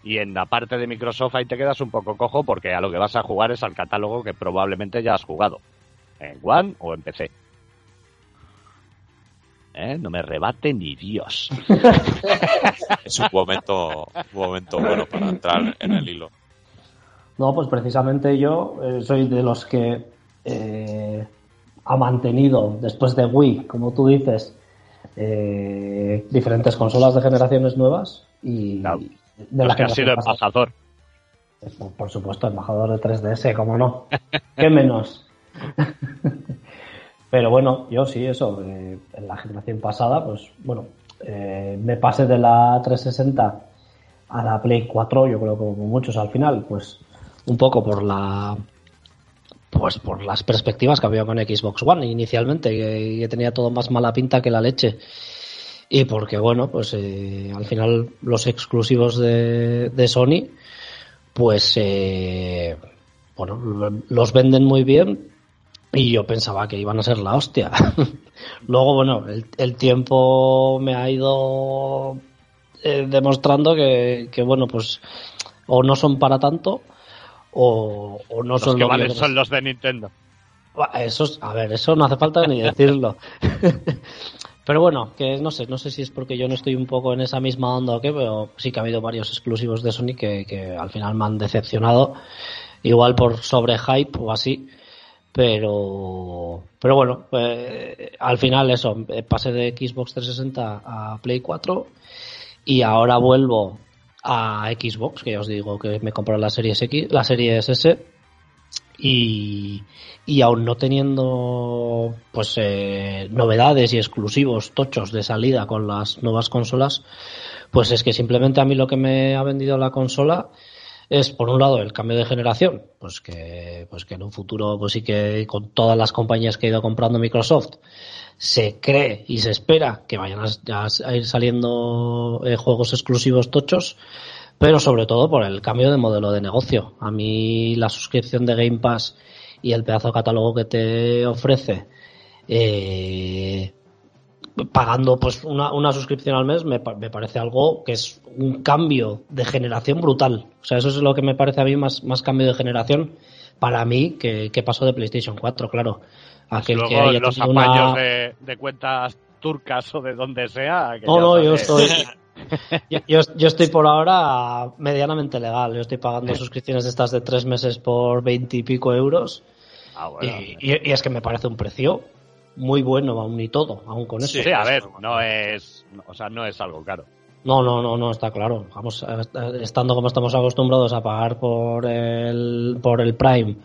Speaker 1: Y en la parte de Microsoft ahí te quedas un poco cojo porque a lo que vas a jugar es al catálogo que probablemente ya has jugado. En One o en PC. ¿Eh? No me rebate ni Dios.
Speaker 5: Es un momento, un momento bueno para entrar en el hilo.
Speaker 2: No, pues precisamente yo eh, soy de los que eh, ha mantenido, después de Wii, como tú dices, eh, diferentes consolas de generaciones nuevas y
Speaker 1: Claro.
Speaker 2: de
Speaker 1: Los que
Speaker 2: generación
Speaker 1: sido embajador.
Speaker 2: Por, por supuesto, embajador de 3DS, cómo no. ¿Qué menos? Pero bueno, yo sí, eso. eh, en la generación pasada, pues bueno, eh, me pasé de la 360 a la Play 4, yo creo que como muchos al final, pues un poco por la pues por las perspectivas que había con Xbox One inicialmente, que, tenía todo más mala pinta que la leche. Y porque, bueno, pues eh, al final los exclusivos de, de Sony, pues, eh, bueno, lo- los venden muy bien y yo pensaba que iban a ser la hostia. Luego, bueno, el, el tiempo me ha ido eh, demostrando que, que, bueno, pues o no son para tanto o, o no
Speaker 1: Los
Speaker 2: son
Speaker 1: que
Speaker 2: lo
Speaker 1: valen son los de Nintendo.
Speaker 2: Eso, es- a ver, eso no hace falta ni decirlo. pero bueno, que no sé, no sé si es porque yo no estoy un poco en esa misma onda o qué, pero sí que ha habido varios exclusivos de Sony que, que al final me han decepcionado, igual por sobre hype o así. Pero, pero bueno, eh, al final eso, eh, pasé de Xbox 360 a Play 4 y ahora vuelvo a Xbox, que ya os digo que me compré la serie X, la serie S y, y aún no teniendo pues eh, novedades y exclusivos tochos de salida con las nuevas consolas, pues es que simplemente a mí lo que me ha vendido la consola es por un lado el cambio de generación, pues que pues que en un futuro pues sí que con todas las compañías que ha ido comprando Microsoft se cree y se espera que vayan a, a ir saliendo eh, juegos exclusivos tochos, pero sobre todo por el cambio de modelo de negocio. A mí la suscripción de Game Pass y el pedazo de catálogo que te ofrece, eh, pagando pues una, una suscripción al mes, me, me parece algo que es un cambio de generación brutal. O sea, eso es lo que me parece a mí más, más cambio de generación para mí que, que pasó de PlayStation 4, claro. Aquel que
Speaker 1: Luego
Speaker 2: haya
Speaker 1: los apaños
Speaker 2: una-
Speaker 1: de, de cuentas turcas o de donde sea. que
Speaker 2: No, no, yo estoy. Yo, yo, yo estoy por ahora medianamente legal. Yo estoy pagando suscripciones de estas de tres meses por veinte y pico euros.
Speaker 1: Ah, bueno.
Speaker 2: Y, y- y es que me parece un precio muy bueno, aún y todo, aún con eso.
Speaker 1: Sí, a ver, no es, o sea, no es algo caro.
Speaker 2: No, no, no, no, está claro. Vamos, eh, estando como estamos acostumbrados a pagar por el, por el Prime,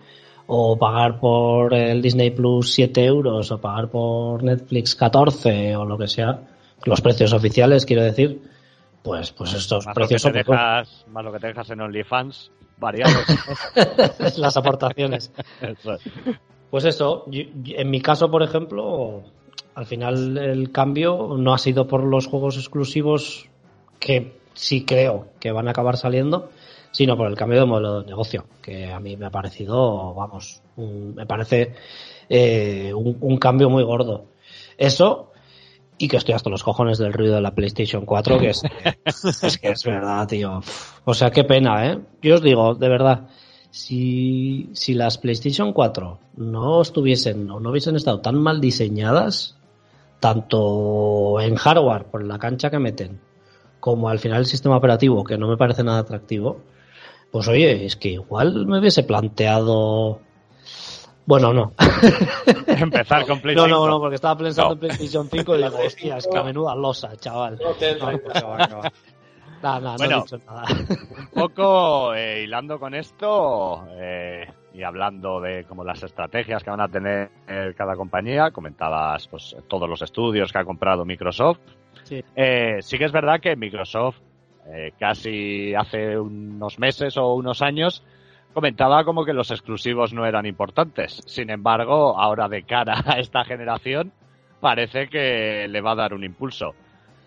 Speaker 2: o pagar por el Disney Plus 7 euros, o pagar por Netflix 14, o lo que sea, los precios oficiales, quiero decir, pues, pues estos
Speaker 1: Más lo, que
Speaker 2: precios
Speaker 1: te
Speaker 2: son
Speaker 1: dejas, más lo que te dejas en OnlyFans, variados.
Speaker 2: las aportaciones.
Speaker 1: Eso es.
Speaker 2: Pues eso, yo- en mi caso, por ejemplo, al final el cambio no ha sido por los juegos exclusivos que sí creo que van a acabar saliendo, sino por el cambio de modelo de negocio, que a mí me ha parecido, vamos, me parece eh, un, cambio muy gordo. Eso, y que estoy hasta los cojones del ruido de la PlayStation 4, que es, es que es verdad, tío. O sea, qué pena, ¿eh? Yo os digo, de verdad, si, si las PlayStation 4 no estuviesen o no hubiesen estado tan mal diseñadas, tanto en hardware, por la cancha que meten, como al final el sistema operativo, que no me parece nada atractivo, pues oye, es que igual me hubiese planteado. Bueno, no.
Speaker 1: Empezar con PlayStation 5.
Speaker 2: No, no, no, porque estaba pensando en PlayStation 5 y digo, hostia, es que a menuda losa, chaval. No, te no,
Speaker 1: Nada, bueno, no he dicho nada. un poco eh, hilando con esto eh, y hablando de como las estrategias que van a tener cada compañía, comentabas pues todos los estudios que ha comprado Microsoft. Sí, eh, sí que es verdad que Microsoft eh, casi hace unos meses o unos años comentaba como que los exclusivos no eran importantes. Sin embargo, ahora de cara a esta generación, parece que le va a dar un impulso.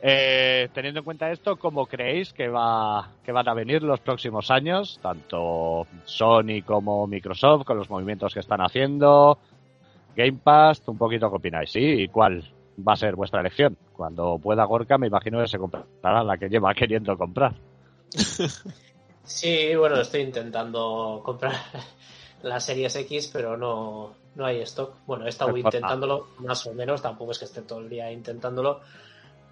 Speaker 1: Eh, teniendo en cuenta esto, ¿cómo creéis que, va, que van a venir los próximos años? Tanto Sony como Microsoft, con los movimientos que están haciendo. Game Pass, un poquito qué opináis. ¿Y cuál va a ser vuestra elección? Cuando pueda Gorka, me imagino que se comprará la que lleva queriendo comprar.
Speaker 3: Sí, bueno, estoy intentando comprar la Series X, pero no, no hay stock. Bueno, he estado intentándolo, más o menos, tampoco es que esté todo el día intentándolo.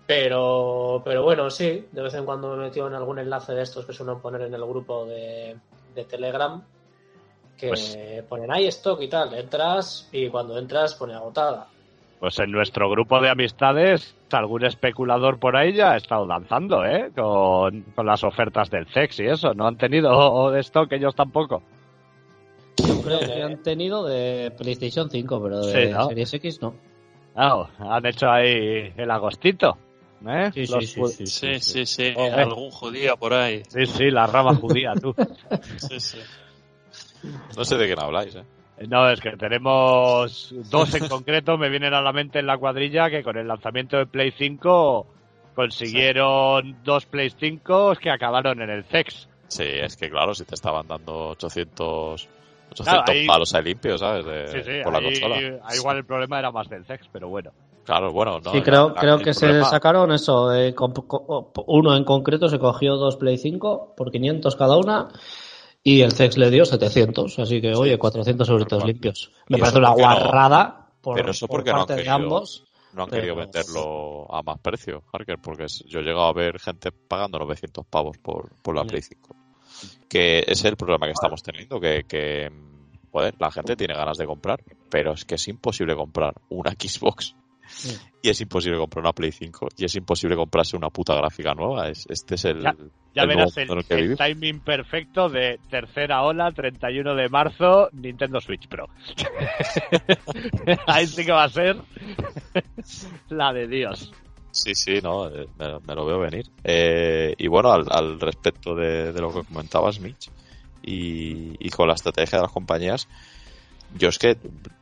Speaker 3: Pero, pero bueno, sí, de vez en cuando me he metido en algún enlace de estos que suelen poner en el grupo de, Telegram, que pues ponen ahí stock y tal. Entras y cuando entras pone agotada.
Speaker 1: Pues en nuestro grupo de amistades, algún especulador por ahí ya ha estado danzando, ¿eh? Con, las ofertas del sex y eso. No han tenido de stock ellos tampoco.
Speaker 2: Yo creo que han tenido de PlayStation 5, pero de Series X no.
Speaker 1: Claro, han hecho ahí el agostito. ¿eh?
Speaker 4: Sí, sí, sí, sí, sí, algún judío por ahí.
Speaker 1: Sí, sí, la rama judía, tú.
Speaker 4: sí, sí.
Speaker 5: No sé de qué habláis, ¿eh?
Speaker 1: No, es que tenemos dos en concreto, me vienen a la mente en la cuadrilla que con el lanzamiento de Play 5 consiguieron dos Play 5 que acabaron en el CEX.
Speaker 5: Sí, es que claro, si te estaban dando 800, 800 palos ahí limpios, ¿sabes?
Speaker 1: sí, sí, por la consola. igual el problema era más del CEX, pero bueno.
Speaker 5: Claro, bueno, no.
Speaker 2: Sí, creo, creo que se sacaron eso. uno en concreto se cogió dos Play 5 por 500 cada una y el CEX le dio 700, así que, oye, 400 euros limpios. Me parece una guarrada por, Pero eso porque parte no de ambos.
Speaker 5: No han querido venderlo a más precio, Harker, porque yo he llegado a ver gente pagando 900 pavos por, por la Play 5. Que ese es el problema que estamos teniendo, que, que la gente tiene ganas de comprar, pero es que es imposible comprar una Xbox y es imposible comprar una Play 5 y es imposible comprarse una puta gráfica nueva. este es el.
Speaker 1: Ya, verás el, timing perfecto de tercera ola, 31 de marzo, Nintendo Switch Pro. Ahí sí que va a ser la de Dios.
Speaker 5: Sí, sí, no, eh, me, lo veo venir. Eh, y bueno, al, respecto de, lo que comentabas, Mitch, y, y con la estrategia de las compañías, yo es que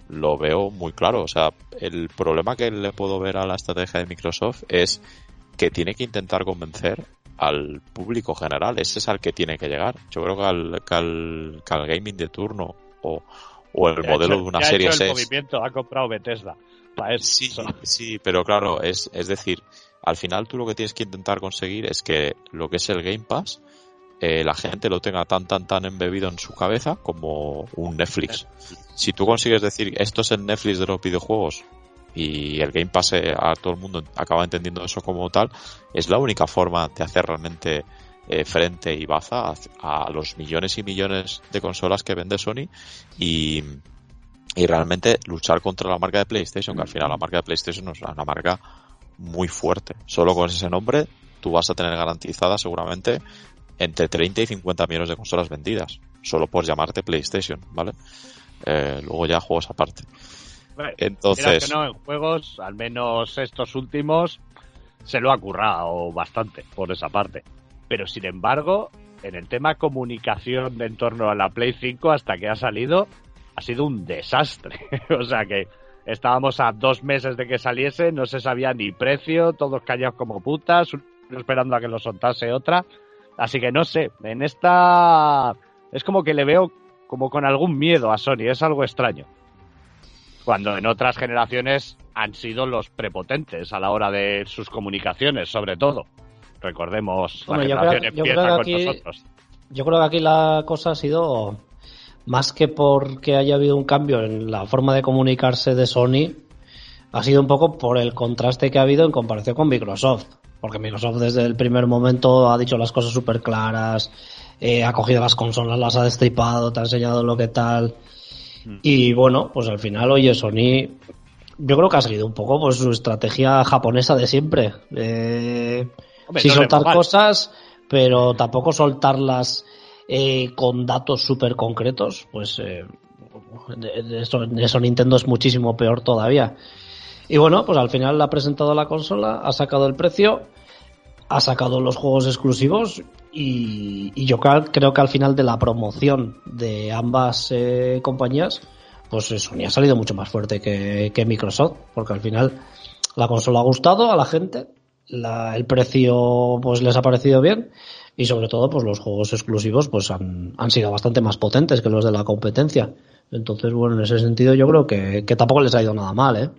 Speaker 5: lo veo muy claro. O sea, el problema que le puedo ver a la estrategia de Microsoft es que tiene que intentar convencer al público general. Ese es al que tiene que llegar. Yo creo que al, que al, gaming de turno o, o el modelo de una serie
Speaker 1: ha el movimiento, ha comprado Bethesda.
Speaker 5: sí, sí, pero claro, es, es decir, al final tú lo que tienes que intentar conseguir es que lo que es el Game Pass eh, la gente lo tenga tan tan tan embebido en su cabeza como un Netflix. Si tú consigues decir esto es el Netflix de los videojuegos y el Game Pass eh, a todo el mundo acaba entendiendo eso como tal, es la única forma de hacer realmente eh, frente y baza a, los millones y millones de consolas que vende Sony y, y realmente luchar contra la marca de PlayStation, que al final la marca de PlayStation es una marca muy fuerte. Solo con ese nombre tú vas a tener garantizada seguramente entre 30 y 50 millones de consolas vendidas, solo por llamarte PlayStation, ¿vale? Eh, luego ya juegos aparte. Entonces,
Speaker 1: que no, en juegos, al menos estos últimos, se lo ha currado bastante por esa parte. Pero sin embargo, en el tema comunicación de en torno a la Play 5 hasta que ha salido, ha sido un desastre. o sea que estábamos a dos meses de que saliese, no se sabía ni precio, todos callados como putas, uno esperando a que lo soltase otra. Así que no sé, en esta es como que le veo como con algún miedo a Sony, es algo extraño. Cuando en otras generaciones han sido los prepotentes a la hora de sus comunicaciones, sobre todo. Recordemos
Speaker 2: Bueno,
Speaker 1: la
Speaker 2: yo
Speaker 1: generación
Speaker 2: creo-
Speaker 1: empieza con
Speaker 2: aquí-
Speaker 1: nosotros.
Speaker 2: Yo creo que aquí la cosa ha sido más que porque haya habido un cambio en la forma de comunicarse de Sony, ha sido un poco por el contraste que ha habido en comparación con Microsoft. Porque Microsoft desde el primer momento ha dicho las cosas súper claras, eh, ha cogido las consolas, las ha destripado, te ha enseñado lo que tal. Y bueno, pues al final, oye, Sony, yo creo que ha seguido un poco pues su estrategia japonesa de siempre. Eh,
Speaker 1: Hombre,
Speaker 2: sí
Speaker 1: no
Speaker 2: soltar cosas, pero tampoco soltarlas eh, con datos súper concretos, pues eh, de eso, de eso Nintendo es muchísimo peor todavía. Y bueno, pues al final ha presentado la consola, ha sacado el precio, ha sacado los juegos exclusivos y, y yo creo que al final de la promoción de ambas eh, compañías, pues eh, Sony ha salido mucho más fuerte que, que Microsoft, porque al final la consola ha gustado a la gente, la- el precio pues les ha parecido bien y sobre todo pues los juegos exclusivos pues han, han sido bastante más potentes que los de la competencia. Entonces, bueno, en ese sentido yo creo que, que tampoco les ha ido nada mal, ¿eh?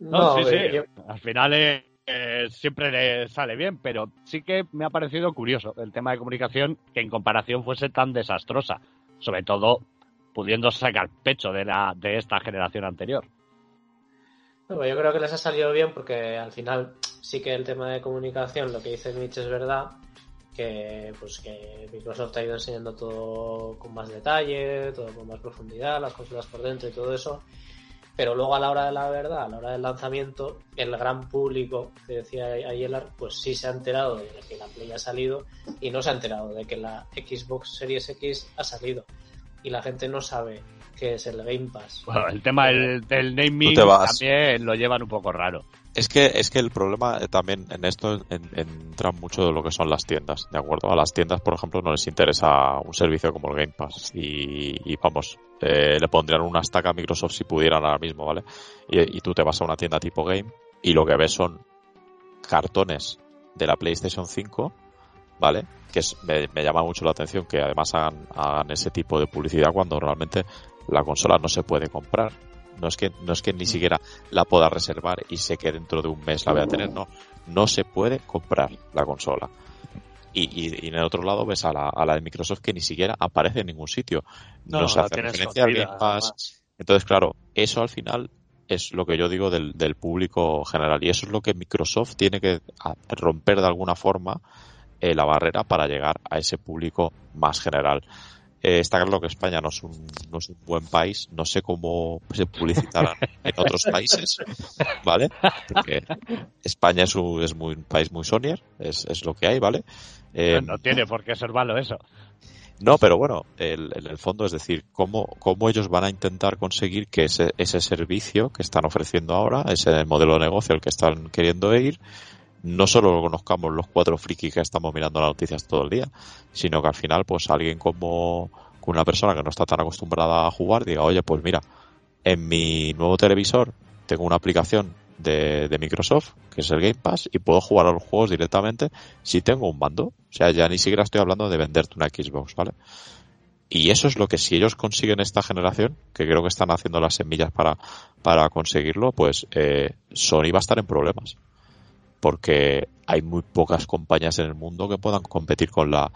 Speaker 1: No, sí, sí.
Speaker 3: yo-
Speaker 1: Al final eh, eh, siempre le sale bien, pero sí que me ha parecido curioso el tema de comunicación que en comparación fuese tan desastrosa. Sobre todo pudiendo sacar pecho de, la, de esta generación anterior.
Speaker 3: No, yo creo que les ha salido bien porque al final sí que el tema de comunicación, lo que dice Mitch es verdad, que pues que Microsoft ha ido enseñando todo con más detalle, todo con más profundidad, las consolas por dentro y todo eso. Pero luego a la hora de la verdad, a la hora del lanzamiento, el gran público, que decía Ayelar, pues sí se ha enterado de que la Play ha salido y no se ha enterado de que la Xbox Series X ha salido. Y la gente no sabe qué es el Game Pass.
Speaker 1: Bueno, el tema del, del naming también lo llevan un poco raro.
Speaker 5: Es que, es que el problema eh, también en esto en- entra mucho de lo que son las tiendas, ¿de acuerdo? A las tiendas, por ejemplo, no les interesa un servicio como el Game Pass y, vamos, eh, le pondrían una estaca a Microsoft si pudieran ahora mismo, ¿vale? Y, tú te vas a una tienda tipo Game y lo que ves son cartones de la PlayStation 5, ¿vale? Que me llama mucho la atención que además hagan, hagan ese tipo de publicidad cuando realmente la consola no se puede comprar. No es que, no es que ni siquiera la pueda reservar y sé que dentro de un mes la voy a tener, no. No se puede comprar la consola. Y, y, y en el otro lado ves a la, a la de Microsoft que ni siquiera aparece en ningún sitio. No, se
Speaker 4: la
Speaker 5: hace referencia al Pass. Entonces, claro, eso al final es lo que yo digo del, del público general. Y eso es lo que Microsoft tiene que romper de alguna forma eh, la barrera para llegar a ese público más general. Eh, está claro que España no es, un, no es un buen país, no sé cómo se publicitará en otros países, ¿vale? Porque España es un, es muy, un país muy sonier, es, es lo que hay, ¿vale? Eh,
Speaker 1: no tiene por qué ser malo eso.
Speaker 5: no, pero bueno, el, el fondo es decir, cómo, cómo ellos van a intentar conseguir que ese, ese servicio que están ofreciendo ahora, ese modelo de negocio al que están queriendo ir, no solo lo conozcamos los cuatro frikis que estamos mirando las noticias todo el día, sino que al final, pues alguien como una persona que no está tan acostumbrada a jugar diga, oye, pues mira, en mi nuevo televisor tengo una aplicación de, de Microsoft, que es el Game Pass, y puedo jugar a los juegos directamente si tengo un mando. O sea, ya ni siquiera estoy hablando de venderte una Xbox, ¿vale? Y eso es lo que si ellos consiguen esta generación, que creo que están haciendo las semillas para, para conseguirlo, pues eh, Sony va a estar en problemas. Porque hay muy pocas compañías en el mundo que puedan competir con la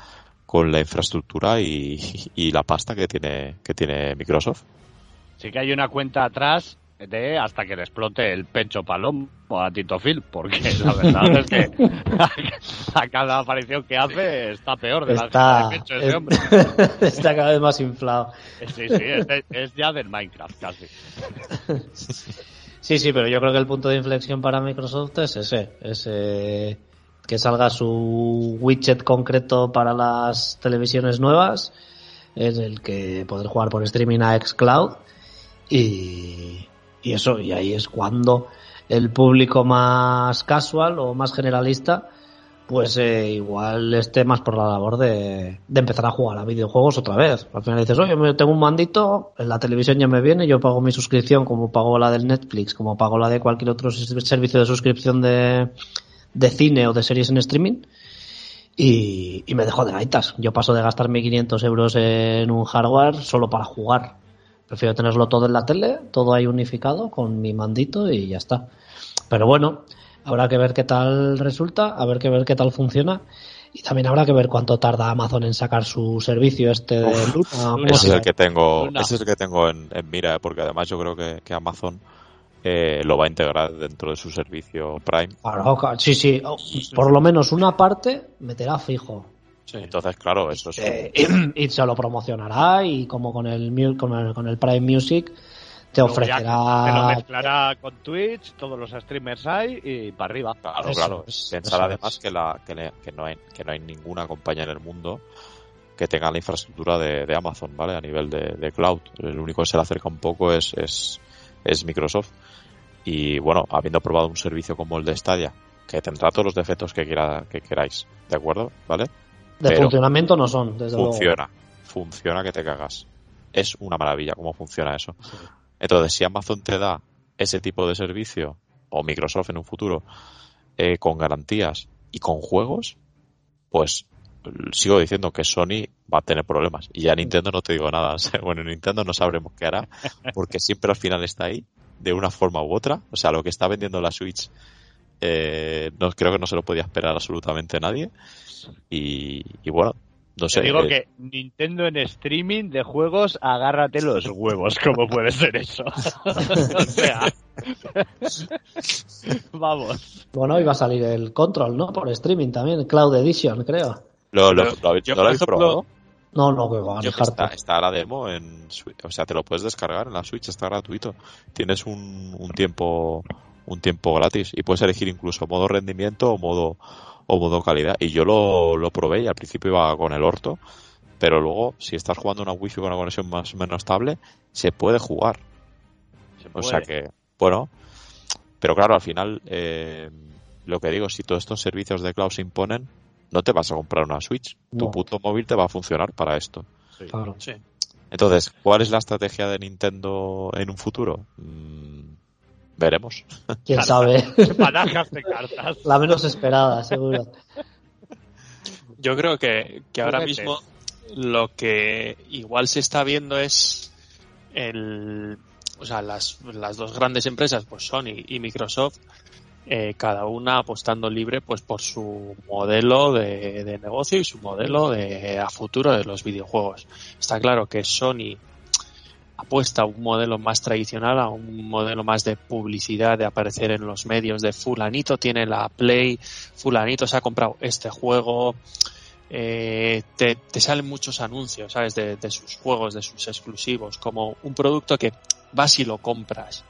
Speaker 5: con la infraestructura y, y la pasta que tiene que tiene Microsoft.
Speaker 1: Sí que hay una cuenta atrás de hasta que le explote el pecho palomo a Tito Phil, porque la verdad es que a cada aparición que hace está peor de la
Speaker 2: Está,
Speaker 1: de pecho ese
Speaker 2: es-
Speaker 1: hombre.
Speaker 2: está cada vez más inflado.
Speaker 1: Sí, sí, es, de- es ya del Minecraft casi.
Speaker 2: Sí, sí, pero yo creo que el punto de inflexión para Microsoft es ese, es eh, que salga su widget concreto para las televisiones nuevas, en el que poder jugar por streaming a xCloud y, y eso, y ahí es cuando el público más casual o más generalista pues eh, igual esté más por la labor de, de empezar a jugar a videojuegos otra vez. Al final dices, oye, me tengo un mandito, en la televisión ya me viene, yo pago mi suscripción como pago la del Netflix, como pago la de cualquier otro servicio de suscripción de, de cine o de series en streaming. Y, y me dejo de gaitas. Yo paso de gastarme 500 euros en un hardware solo para jugar. Prefiero tenerlo todo en la tele, todo ahí unificado con mi mandito y ya está. Pero bueno, habrá que ver qué tal resulta, a ver que ver qué tal funciona. Y también habrá que ver cuánto tarda Amazon en sacar su servicio este de Luna. ¿cómo
Speaker 5: Ese
Speaker 2: se
Speaker 5: es el que tengo,
Speaker 1: Luna.
Speaker 5: ese es el que tengo en, en mira, eh, porque además yo creo que, que Amazon eh, lo va a integrar dentro de su servicio Prime.
Speaker 2: Claro, sí, sí, oh, por lo menos una parte meterá fijo.
Speaker 5: Entonces, claro, eso es
Speaker 2: Eh, y, se lo promocionará y como con el, con el, con el Prime Music te
Speaker 1: ya Te lo
Speaker 2: ofrecerá...
Speaker 1: mezclará con Twitch, todos los streamers hay y para arriba.
Speaker 5: Claro,
Speaker 2: Eso
Speaker 5: claro.
Speaker 2: es,
Speaker 5: Pensar además
Speaker 2: es.
Speaker 5: que, la, que, le- que no hay, que no hay ninguna compañía en el mundo que tenga la infraestructura de, de Amazon, ¿vale? A nivel de, de cloud. El único que se le acerca un poco es, es, es Microsoft. Y bueno, habiendo probado un servicio como el de Stadia, que tendrá todos los defectos que, quiera, que queráis, ¿de acuerdo? ¿Vale?
Speaker 2: De
Speaker 5: pero
Speaker 2: funcionamiento no son, desde luego.
Speaker 5: Funciona. Funciona que te cagas. Es una maravilla cómo funciona eso. Entonces, si Amazon te da ese tipo de servicio, o Microsoft en un futuro, eh, con garantías y con juegos, pues sigo diciendo que Sony va a tener problemas. Y ya Nintendo no te digo nada. Bueno, Nintendo no sabremos qué hará, porque siempre al final está ahí, de una forma u otra. O sea, lo que está vendiendo la Switch, eh, no, creo que no se lo podía esperar absolutamente nadie. Y, y bueno, no sé.
Speaker 1: Te digo
Speaker 5: eh,
Speaker 1: que Nintendo en streaming de juegos, agárrate los huevos. ¿Cómo puede ser eso? o sea, vamos.
Speaker 2: Bueno, iba a salir el Control, ¿no? Por streaming también, Cloud Edition, creo.
Speaker 5: ¿Lo, lo, habéis-
Speaker 4: yo,
Speaker 5: ¿no
Speaker 4: por
Speaker 5: lo habéis
Speaker 4: ejemplo,
Speaker 5: probado?
Speaker 2: No, no, que va a
Speaker 5: está, está la demo en Switch, o sea, te lo puedes descargar en la Switch, está gratuito. Tienes un, un tiempo un tiempo gratis y puedes elegir incluso modo rendimiento o modo o modo calidad. Y yo lo, lo probé y al principio iba con el orto, pero luego si estás jugando una wifi con una conexión más o menos estable, se puede jugar.
Speaker 1: Se
Speaker 5: O
Speaker 1: puede.
Speaker 5: sea que, bueno, pero claro, al final, eh, lo que digo, si todos estos servicios de cloud se imponen, no te vas a comprar una Switch. Tu puto móvil te va a funcionar para esto.
Speaker 2: Claro.
Speaker 4: Sí.
Speaker 5: Entonces, ¿cuál es la estrategia de Nintendo en un futuro? Mm, veremos.
Speaker 2: Quién sabe.
Speaker 1: Barajas de cartas.
Speaker 2: la menos esperada, seguro.
Speaker 4: Yo creo que, que ahora mismo lo que igual se está viendo es el, o sea, las, las dos grandes empresas, pues Sony y Microsoft, eh, cada una apostando libre pues por su modelo de, de negocio y su modelo de a futuro de los videojuegos. Está claro que Sony apuesta a un modelo más tradicional, a un modelo más de publicidad, de aparecer en los medios, de fulanito tiene la Play, fulanito se ha comprado este juego, eh, te, te salen muchos anuncios, ¿sabes? De, de sus juegos, de sus exclusivos, como un producto que vas y lo compras.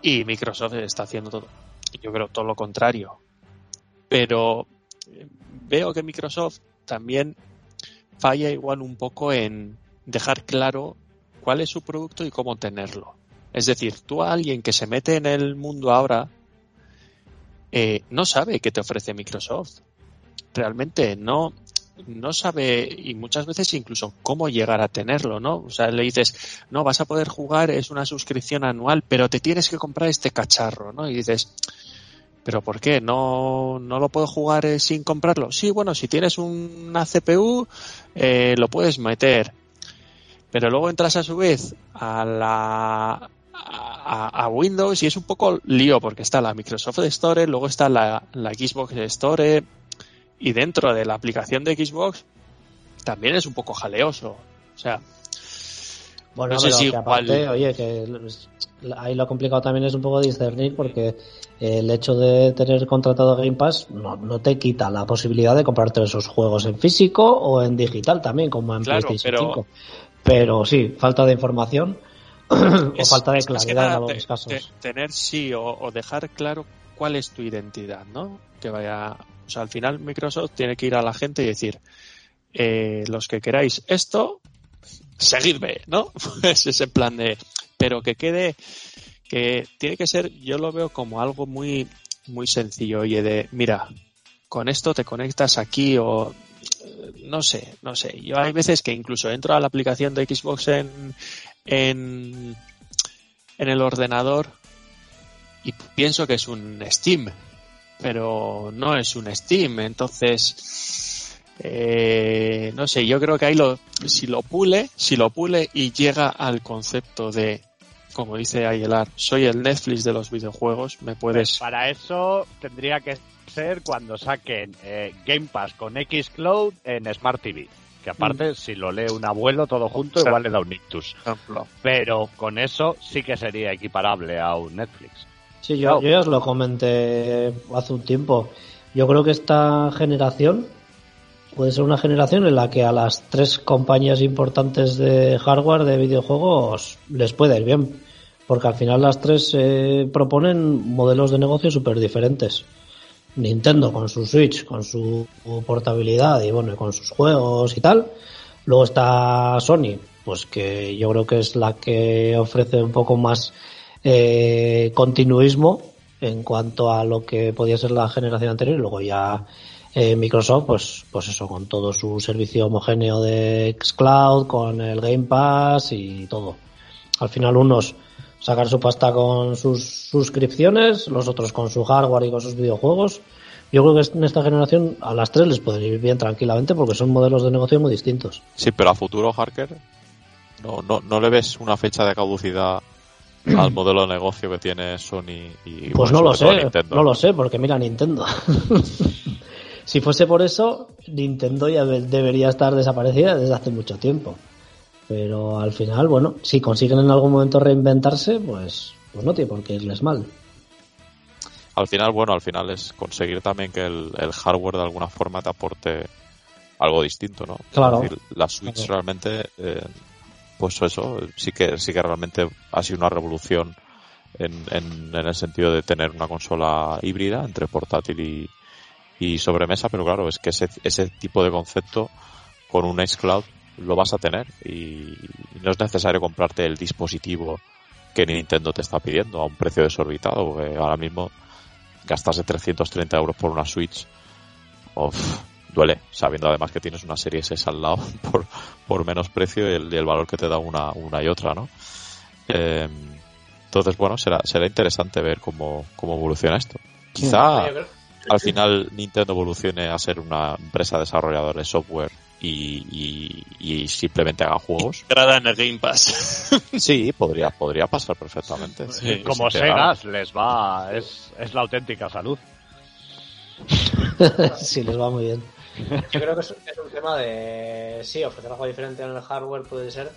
Speaker 4: Y Microsoft está haciendo todo. Yo creo todo lo contrario. Pero eh, veo que Microsoft también falla igual un poco en dejar claro cuál es su producto y cómo tenerlo. Es decir, tú alguien que se mete en el mundo ahora eh, no sabe qué te ofrece Microsoft. Realmente no, no sabe y muchas veces incluso cómo llegar a tenerlo, ¿no? O sea, le dices, no, vas a poder jugar, es una suscripción anual, pero te tienes que comprar este cacharro, ¿no? Y dices, ¿pero por qué? ¿No, no lo puedo jugar eh, sin comprarlo? Sí, bueno, si tienes una CPU, eh, lo puedes meter. Pero luego entras a su vez a la a, a Windows y es un poco lío porque está la Microsoft Store, luego está la, la Xbox Store y dentro de la aplicación de Xbox también es un poco jaleoso. O sea,
Speaker 2: Bueno,
Speaker 4: No sé si
Speaker 2: que aparte,
Speaker 4: igual-
Speaker 2: oye, que ahí lo complicado también es un poco discernir porque el hecho de tener contratado Game Pass no, no te quita la posibilidad de comprarte esos juegos en físico o en digital también, como en
Speaker 4: Claro,
Speaker 2: PlayStation
Speaker 4: pero-
Speaker 2: 5. Pero sí, falta de información o falta de claridad en algunos casos.
Speaker 4: te- tener sí o, o dejar claro cuál es tu identidad, ¿no? Que vaya, o sea, al final Microsoft tiene que ir a la gente y decir, eh, los que queráis esto, seguidme, ¿no? es ese plan de, pero que quede, que tiene que ser, yo lo veo como algo muy, muy sencillo, oye, de, mira, con esto te conectas aquí o no sé, no sé. Yo hay veces que incluso entro a la aplicación de Xbox en, en, el ordenador y pienso que es un Steam, pero no es un Steam. Entonces, eh, no sé, yo creo que ahí lo, si lo pule, si lo pule y llega al concepto de, como dice Ayelar, soy el Netflix de los videojuegos, me puedes...
Speaker 1: Para eso tendría que ser cuando saquen eh, Game Pass con Xcloud en Smart TV. Que aparte, si lo lee un abuelo todo junto, igual le da un ictus.
Speaker 4: ejemplo.
Speaker 1: Pero con eso sí que sería equiparable a un Netflix.
Speaker 2: Sí, yo, yo ya os lo comenté hace un tiempo. Yo creo que esta generación puede ser una generación en la que a las tres compañías importantes de hardware de videojuegos les puede ir bien. Porque al final las tres eh, proponen modelos de negocio súper diferentes. Nintendo con su Switch, con su portabilidad y bueno, con sus juegos y tal. Luego está Sony, pues que yo creo que es la que ofrece un poco más eh, continuismo en cuanto a lo que podía ser la generación anterior y luego ya eh, Microsoft pues pues eso con todo su servicio homogéneo de xCloud con el Game Pass y todo al final unos sacar su pasta con sus suscripciones los otros con su hardware y con sus videojuegos yo creo que en esta generación a las tres les pueden ir bien tranquilamente porque son modelos de negocio muy distintos
Speaker 5: Sí, pero a futuro, Harker, no, no, no le ves una fecha de caducidad al modelo de negocio que tiene Sony y
Speaker 2: Pues
Speaker 5: bueno,
Speaker 2: no lo sé, no lo sé, porque mira Nintendo. si fuese por eso, Nintendo ya de- debería estar desaparecida desde hace mucho tiempo. Pero al final, bueno, si consiguen en algún momento reinventarse, pues, pues no tiene por qué irles mal.
Speaker 5: Al final, bueno, al final es conseguir también que el, el hardware de alguna forma te aporte algo distinto, ¿no?
Speaker 2: Claro.
Speaker 5: Es decir, la Switch
Speaker 2: Claro.
Speaker 5: realmente, eh, pues eso, sí que, sí que realmente ha sido una revolución en, en, en el sentido de tener una consola híbrida entre portátil y, y sobremesa, pero claro, es que ese, ese tipo de concepto con un Xcloud lo vas a tener y no es necesario comprarte el dispositivo que Nintendo te está pidiendo a un precio desorbitado, porque ahora mismo gastarse 330 euros por una Switch, uf, duele, sabiendo además que tienes una serie S al lado por, por menos precio y el, y el valor que te da una, una y otra, ¿no? Eh, entonces, bueno, será, será interesante ver cómo, cómo evoluciona esto. Quizá al final Nintendo evolucione a ser una empresa desarrolladora de software y, y- y simplemente haga juegos.
Speaker 4: Entrada en el Game Pass.
Speaker 5: Sí, podría, podría pasar perfectamente.
Speaker 4: Sí,
Speaker 1: Como. Segas les va, es, es la auténtica salud.
Speaker 2: sí, les va muy bien.
Speaker 3: Yo creo que es, es un tema de, sí, ofrecer algo diferente en el hardware puede ser,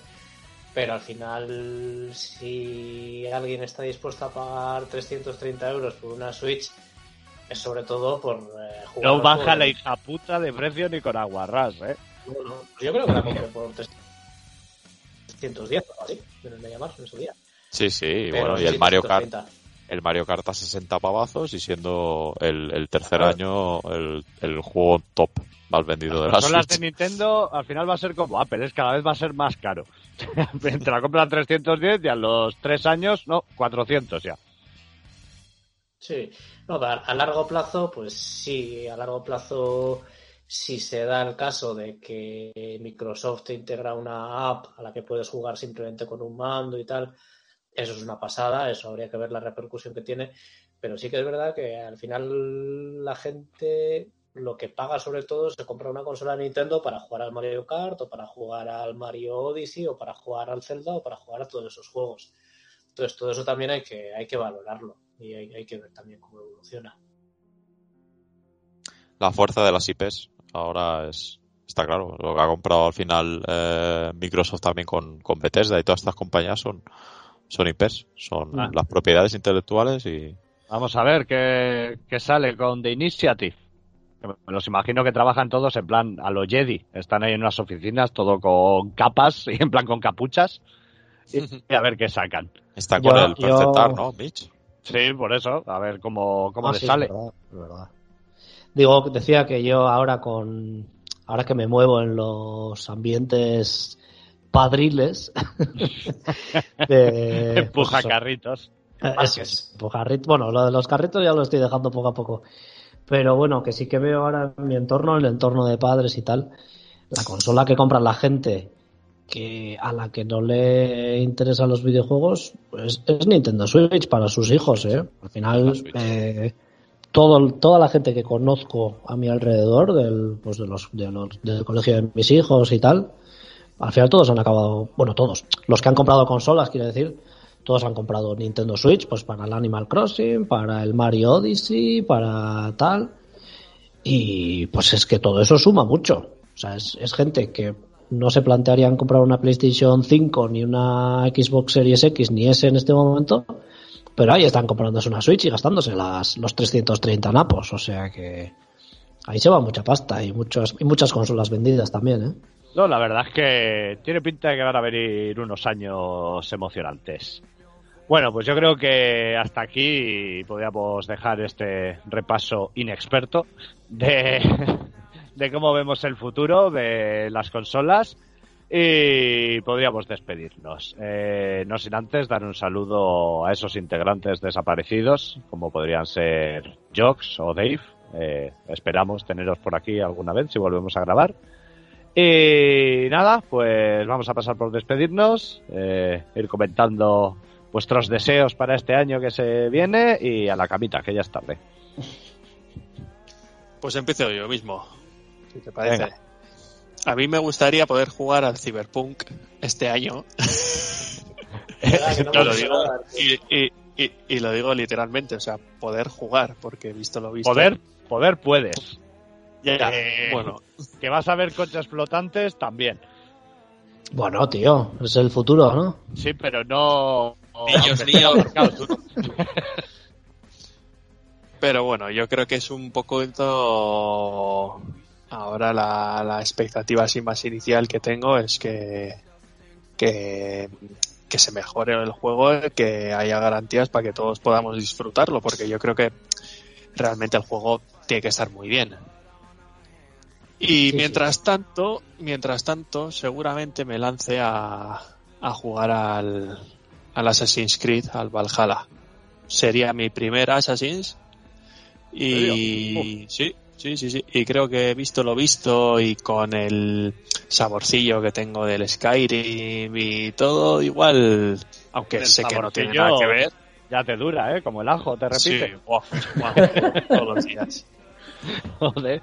Speaker 3: pero al final si alguien está dispuesto a pagar 330 euros por una Switch, es sobre todo por eh, jugar.
Speaker 1: No baja la hija puta de precio ni con aguarrás, ¿eh?
Speaker 3: Yo creo que la compré por 310 o así, en su día.
Speaker 5: Sí, sí,
Speaker 3: Pero
Speaker 5: bueno, y el Mario Kart,
Speaker 3: 330.
Speaker 5: el Mario Kart a 60 pavazos y siendo el, el tercer
Speaker 3: Claro.
Speaker 5: año el, el juego top más vendido de la
Speaker 1: Son las de. Nintendo, al final va a ser como Apple, es cada vez va a ser más caro. Te la compras a 310 y a los 3 años, no, 400 ya.
Speaker 3: Sí, no, a, a largo plazo, pues sí, a largo plazo, si se da el caso de que Microsoft te integra una app a la que puedes jugar simplemente con un mando y tal, eso es una pasada, eso habría que ver la repercusión que tiene, pero sí que es verdad que al final la gente lo que paga sobre todo se compra una consola de Nintendo para jugar al Mario Kart o para jugar al Mario Odyssey o para jugar al Zelda o para jugar a todos esos juegos. Entonces todo eso también hay que, hay que valorarlo y hay, hay que ver también cómo evoluciona.
Speaker 5: La fuerza de las IPs ahora es está claro. Lo que ha comprado al final eh, Microsoft también con, con Bethesda y todas estas compañías son, son IPs, son
Speaker 1: Ah.
Speaker 5: las propiedades intelectuales y
Speaker 1: Vamos a ver qué, qué sale con The Initiative. Me los imagino que trabajan todos en plan a los Jedi. Están ahí en unas oficinas, todo con capas y en plan con capuchas. Y, y a ver qué sacan.
Speaker 5: está
Speaker 2: Yo-
Speaker 5: con el
Speaker 2: yo-
Speaker 5: Perfectar, ¿no, Mitch?
Speaker 1: Sí, por eso. A ver cómo, cómo
Speaker 2: Ah,
Speaker 1: les
Speaker 2: sí,
Speaker 1: sale.
Speaker 2: Es verdad, es verdad. Digo, decía que yo ahora con ahora que me muevo en los ambientes padriles de
Speaker 1: Empuja
Speaker 2: pues eso,
Speaker 1: carritos.
Speaker 2: eh, eso bueno, lo de los carritos ya lo estoy dejando poco a poco. Pero bueno, que sí que veo ahora en mi entorno, en el entorno de padres y tal, la consola que compra la gente que a la que no le interesan los videojuegos pues es Nintendo Switch para sus hijos, ¿eh? Al final, eh, todo, toda la gente que conozco a mi alrededor, del, pues de los, de los, del colegio de mis hijos y tal, al final todos han acabado, bueno, todos, los que han comprado consolas, quiero decir, todos han comprado Nintendo Switch, pues para el Animal Crossing, para el Mario Odyssey, para tal. Y pues es que todo eso suma mucho. O sea, es, es gente que no se plantearían comprar una PlayStation 5 ni una Xbox Series X ni S en este momento, pero ahí están comprándose una Switch y gastándose las, los 330 napos, o sea que ahí se va mucha pasta y, muchos, y muchas consolas vendidas también, ¿eh?
Speaker 1: No, la verdad es que tiene pinta de que van a venir unos años emocionantes. Bueno, pues yo creo que hasta aquí podríamos dejar este repaso inexperto de, de cómo vemos el futuro de las consolas y podríamos despedirnos. Eh, no sin antes dar un saludo a esos integrantes desaparecidos, como podrían ser Jox o Dave. Eh, esperamos teneros por aquí alguna vez si volvemos a grabar. Y nada, pues vamos a pasar por despedirnos, eh, ir comentando vuestros deseos para este año que se viene y a la camita, que ya es tarde.
Speaker 4: Pues empiezo yo mismo, si te parece. Venga. A mí me gustaría poder jugar al Cyberpunk este año. no lo digo, y, y, y, y, lo digo literalmente, o sea, poder jugar, porque he visto lo visto.
Speaker 1: Poder, poder puedes.
Speaker 4: Ya, eh, bueno.
Speaker 1: Que vas a ver coches flotantes también.
Speaker 2: Bueno, tío, es el futuro, ¿no?
Speaker 1: Sí, pero no.
Speaker 4: Niños, niños. pero bueno, yo creo que es un poco ahora la, la, expectativa así más inicial que tengo es que, que, que se mejore el juego, que haya garantías para que todos podamos disfrutarlo, porque yo creo que realmente el juego tiene que estar muy bien. Y sí, mientras sí. tanto, mientras tanto, seguramente me lance a, a jugar al, al Assassin's Creed, al Valhalla. Sería mi primer Assassin's. Y sí, sí, sí, sí. Y creo que he visto lo visto y con el saborcillo que tengo del Skyrim y todo igual, aunque el sé que no tiene nada que ver.
Speaker 1: Ya te dura, ¿eh? Como el ajo, te repite.
Speaker 4: Sí, wow, wow, todos los días.
Speaker 1: Joder.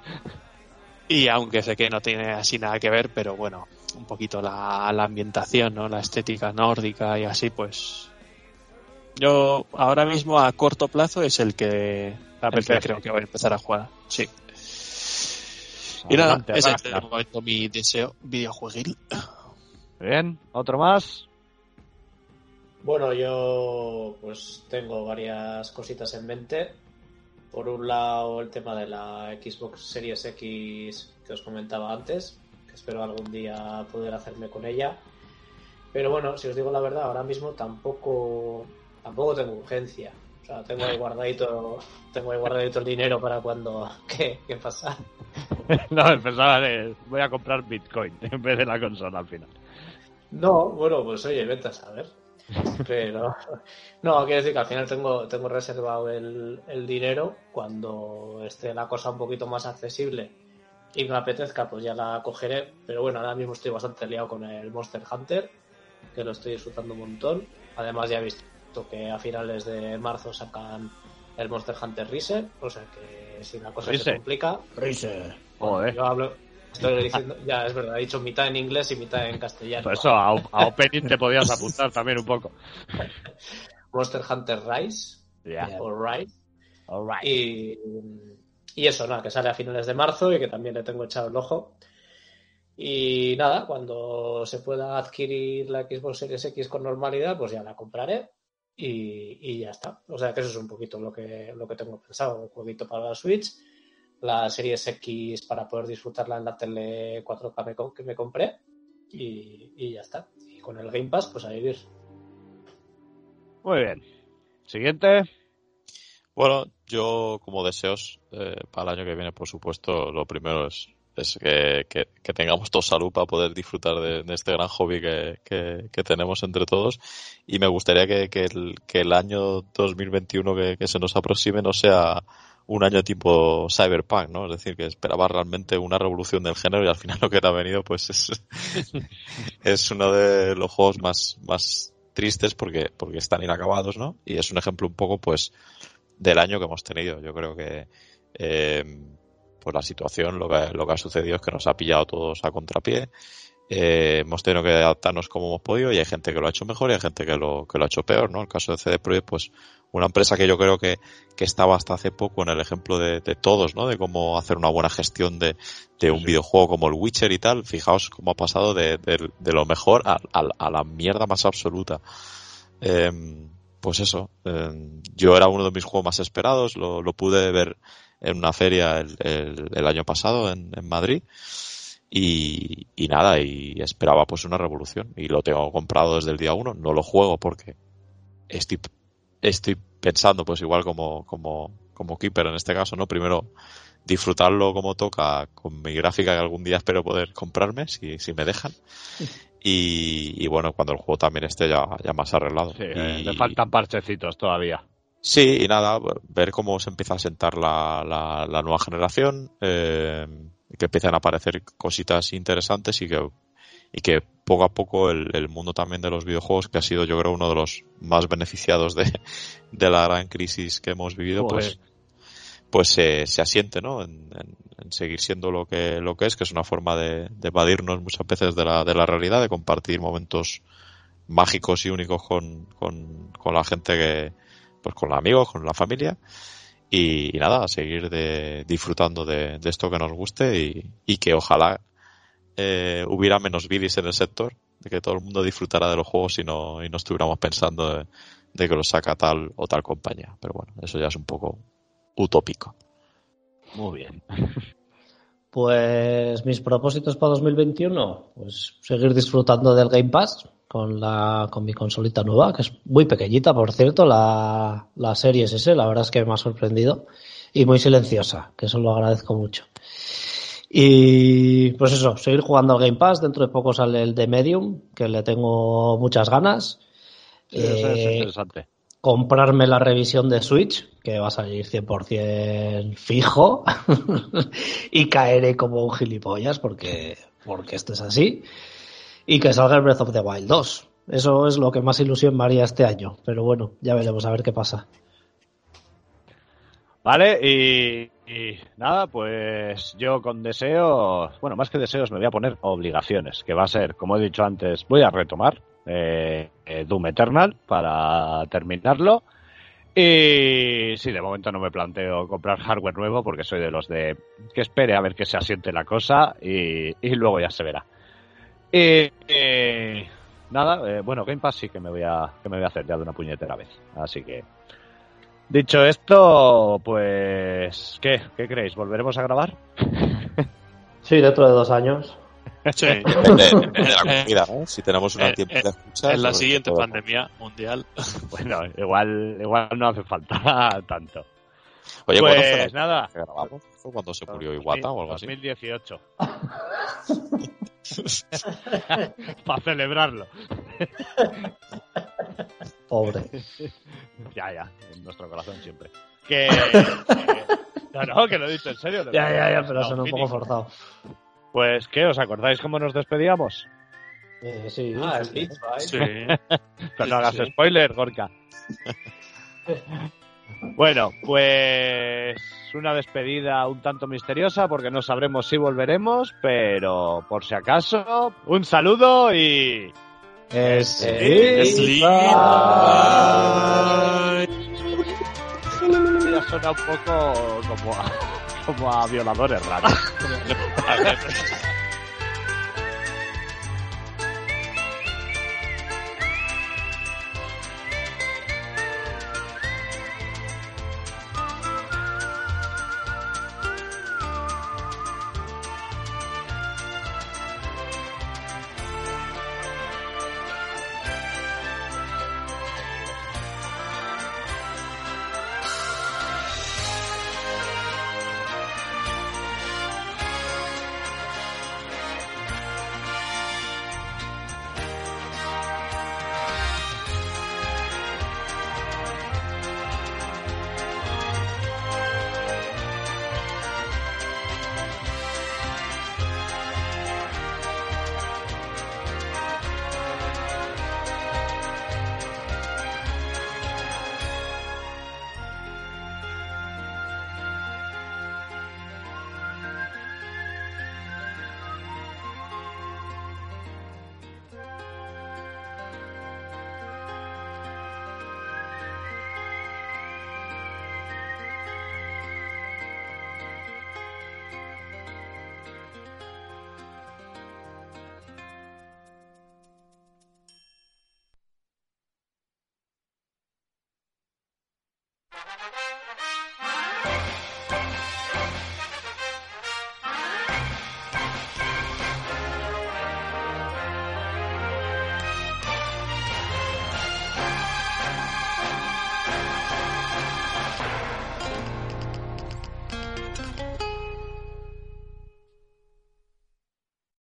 Speaker 4: Y aunque sé que no tiene así nada que ver, pero bueno, un poquito la, la ambientación, ¿no? La estética nórdica y así, pues. Yo ahora mismo a corto plazo es el que, el que creo que voy a empezar a jugar. Sí. Y nada, ese es de momento mi deseo videojueguil.
Speaker 1: Bien, ¿otro más?
Speaker 3: Bueno, yo pues tengo varias cositas en mente. Por un lado, el tema de la Xbox Series X que os comentaba antes, que espero algún día poder hacerme con ella. Pero bueno, si os digo la verdad, ahora mismo tampoco, tampoco tengo urgencia. O sea, tengo ahí guardadito, tengo ahí guardadito el dinero para cuando. ¿Qué, qué pasa?
Speaker 1: no, pensaba de voy a comprar Bitcoin en vez de la consola al final.
Speaker 3: No, bueno, pues oye, vete a saber. Pero no, quiero decir que al final tengo, tengo reservado el, el, dinero cuando esté la cosa un poquito más accesible y me apetezca, pues ya la cogeré. Pero bueno, ahora mismo estoy bastante liado con el Monster Hunter, que lo estoy disfrutando un montón. Además, ya he visto que a finales de marzo sacan el Monster Hunter Rise, o sea que si la cosa
Speaker 1: Rise.
Speaker 3: se complica.
Speaker 2: Rise.
Speaker 1: Joder.
Speaker 3: Yo hablo, Estoy diciendo, ya es verdad, he dicho mitad en inglés y mitad en castellano.
Speaker 1: Por eso a, a Opening te podías apuntar también un poco.
Speaker 3: Monster Hunter Rise.
Speaker 1: Yeah.
Speaker 3: O Rise.
Speaker 1: All right.
Speaker 3: Y, y eso, nada, que sale a finales de marzo y que también le tengo echado el ojo. Y nada, cuando se pueda adquirir la Xbox Series X con normalidad, pues ya la compraré y, y ya está. O sea que eso es un poquito lo que, lo que tengo pensado. Un jueguito para la Switch la Series X para poder disfrutarla en la tele 4K que me compré y, y, ya está. Y con el Game Pass, pues a vivir.
Speaker 1: Muy bien. Siguiente.
Speaker 5: Bueno, yo como deseos eh, para el año que viene, por supuesto, lo primero es, es que, que, que, tengamos todos salud para poder disfrutar de, de este gran hobby que, que, tenemos entre todos. Y me gustaría que, el, el, año 2021 que, se nos aproxime no sea un año tipo Cyberpunk, ¿no? Es decir, que esperaba realmente una revolución del género y al final lo que te ha venido pues es, es uno de los juegos más, más tristes porque, porque están inacabados, ¿no? Y es un ejemplo un poco pues del año que hemos tenido. Yo creo que eh, pues la situación, lo que, lo que ha sucedido es que nos ha pillado todos a contrapié. Eh, hemos tenido que adaptarnos como hemos podido y hay gente que lo ha hecho mejor y hay gente que lo, que lo ha hecho peor, ¿no? El caso de CD Projekt, pues una empresa que yo creo que, que estaba hasta hace poco en el ejemplo de, de todos, ¿no? De cómo hacer una buena gestión de, de un videojuego como el Witcher y tal. Fijaos cómo ha pasado de, de, de lo mejor a, a, a, la mierda más absoluta. Eh, pues eso, eh, yo era uno de mis juegos más esperados, lo, lo pude ver en una feria el, el, el año pasado en, en Madrid y, y, nada, y esperaba pues una revolución y lo tengo comprado desde el día uno, no lo juego porque estoy, estoy pensando pues igual como, como, como Keeper en este caso, ¿no? Primero disfrutarlo como toca con mi gráfica que algún día espero poder comprarme si, si me dejan. Y, y, bueno, cuando el juego también esté ya, ya más arreglado.
Speaker 1: Sí,
Speaker 5: y,
Speaker 1: le faltan parchecitos todavía.
Speaker 5: Sí, y nada, ver cómo se empieza a sentar la, la, la nueva generación, eh, que empiezan a aparecer cositas interesantes y que, y que poco a poco el, el, mundo también de los videojuegos, que ha sido yo creo uno de los más beneficiados de, de la gran crisis que hemos vivido, pues, pues se, se asiente, ¿no? En, en, en, seguir siendo lo que, lo que es, que es una forma de, de evadirnos muchas veces de la, de la realidad, de compartir momentos mágicos y únicos con, con, con la gente que, pues con los amigos, con la familia y, nada, seguir de, disfrutando de, esto que nos guste y, que ojalá eh, hubiera menos vídeos en el sector, de que todo el mundo disfrutara de los juegos y no, y no estuviéramos pensando de, de que los saca tal o tal compañía. Pero bueno, eso ya es un poco utópico.
Speaker 1: Muy bien.
Speaker 2: Pues mis propósitos para 2021, pues seguir disfrutando del Game Pass con la con mi consolita nueva, que es muy pequeñita, por cierto, la, la Series S, la verdad es que me ha sorprendido y muy silenciosa, que eso lo agradezco mucho. Y pues eso, seguir jugando al Game Pass, dentro de poco sale el de Medium, que le tengo muchas ganas.
Speaker 1: Sí, eso es interesante
Speaker 2: comprarme la revisión de Switch, que va a salir 100% fijo, y caeré como un gilipollas porque, porque esto es así, y que salga el Breath of the Wild 2. Eso es lo que más ilusión me haría este año, pero bueno, ya veremos a ver qué pasa.
Speaker 1: Vale, y, nada, pues yo con deseos, bueno, más que deseos me voy a poner obligaciones, que va a ser, como he dicho antes, voy a retomar eh, Doom Eternal para terminarlo. Y sí, de momento no me planteo comprar hardware nuevo porque soy de los de que espere a ver que se asiente la cosa y luego ya se verá. Y, y nada, eh, bueno, Game Pass sí que me voy a que me voy a hacer ya de una puñetera vez. Así que dicho esto, pues ¿qué? ¿Qué creéis? ¿Volveremos a grabar?
Speaker 2: Sí, dentro de dos años.
Speaker 5: Sí. Depende, depende, de la comida, ¿no? Si tenemos una
Speaker 4: eh,
Speaker 5: tiempo
Speaker 4: eh,
Speaker 5: de escuchar.
Speaker 4: En la siguiente todo. pandemia mundial.
Speaker 1: Bueno, igual, igual no hace falta tanto.
Speaker 5: Oye,
Speaker 1: pues
Speaker 5: ¿cuándo fue
Speaker 1: nada.
Speaker 5: Que grabamos? ¿Fue cuando se murió Iwata o algo así?
Speaker 1: 2018. Para celebrarlo.
Speaker 2: Pobre.
Speaker 1: Ya, ya, en nuestro corazón siempre. Que. que no, no, que lo he dicho en serio.
Speaker 2: Ya, ya, ya, pero suena un poco forzado.
Speaker 1: Pues, ¿qué? ¿Os acordáis cómo nos despedíamos?
Speaker 2: Eh, sí,
Speaker 3: ah,
Speaker 2: sí.
Speaker 4: Sí.
Speaker 1: Pero no hagas
Speaker 4: Sí.
Speaker 1: spoiler, Gorka. Bueno, pues una despedida un tanto misteriosa porque no sabremos si volveremos, pero por si acaso, un saludo y...
Speaker 2: Es
Speaker 4: Sleep.
Speaker 1: Ya suena un poco como a, como a violadores raros.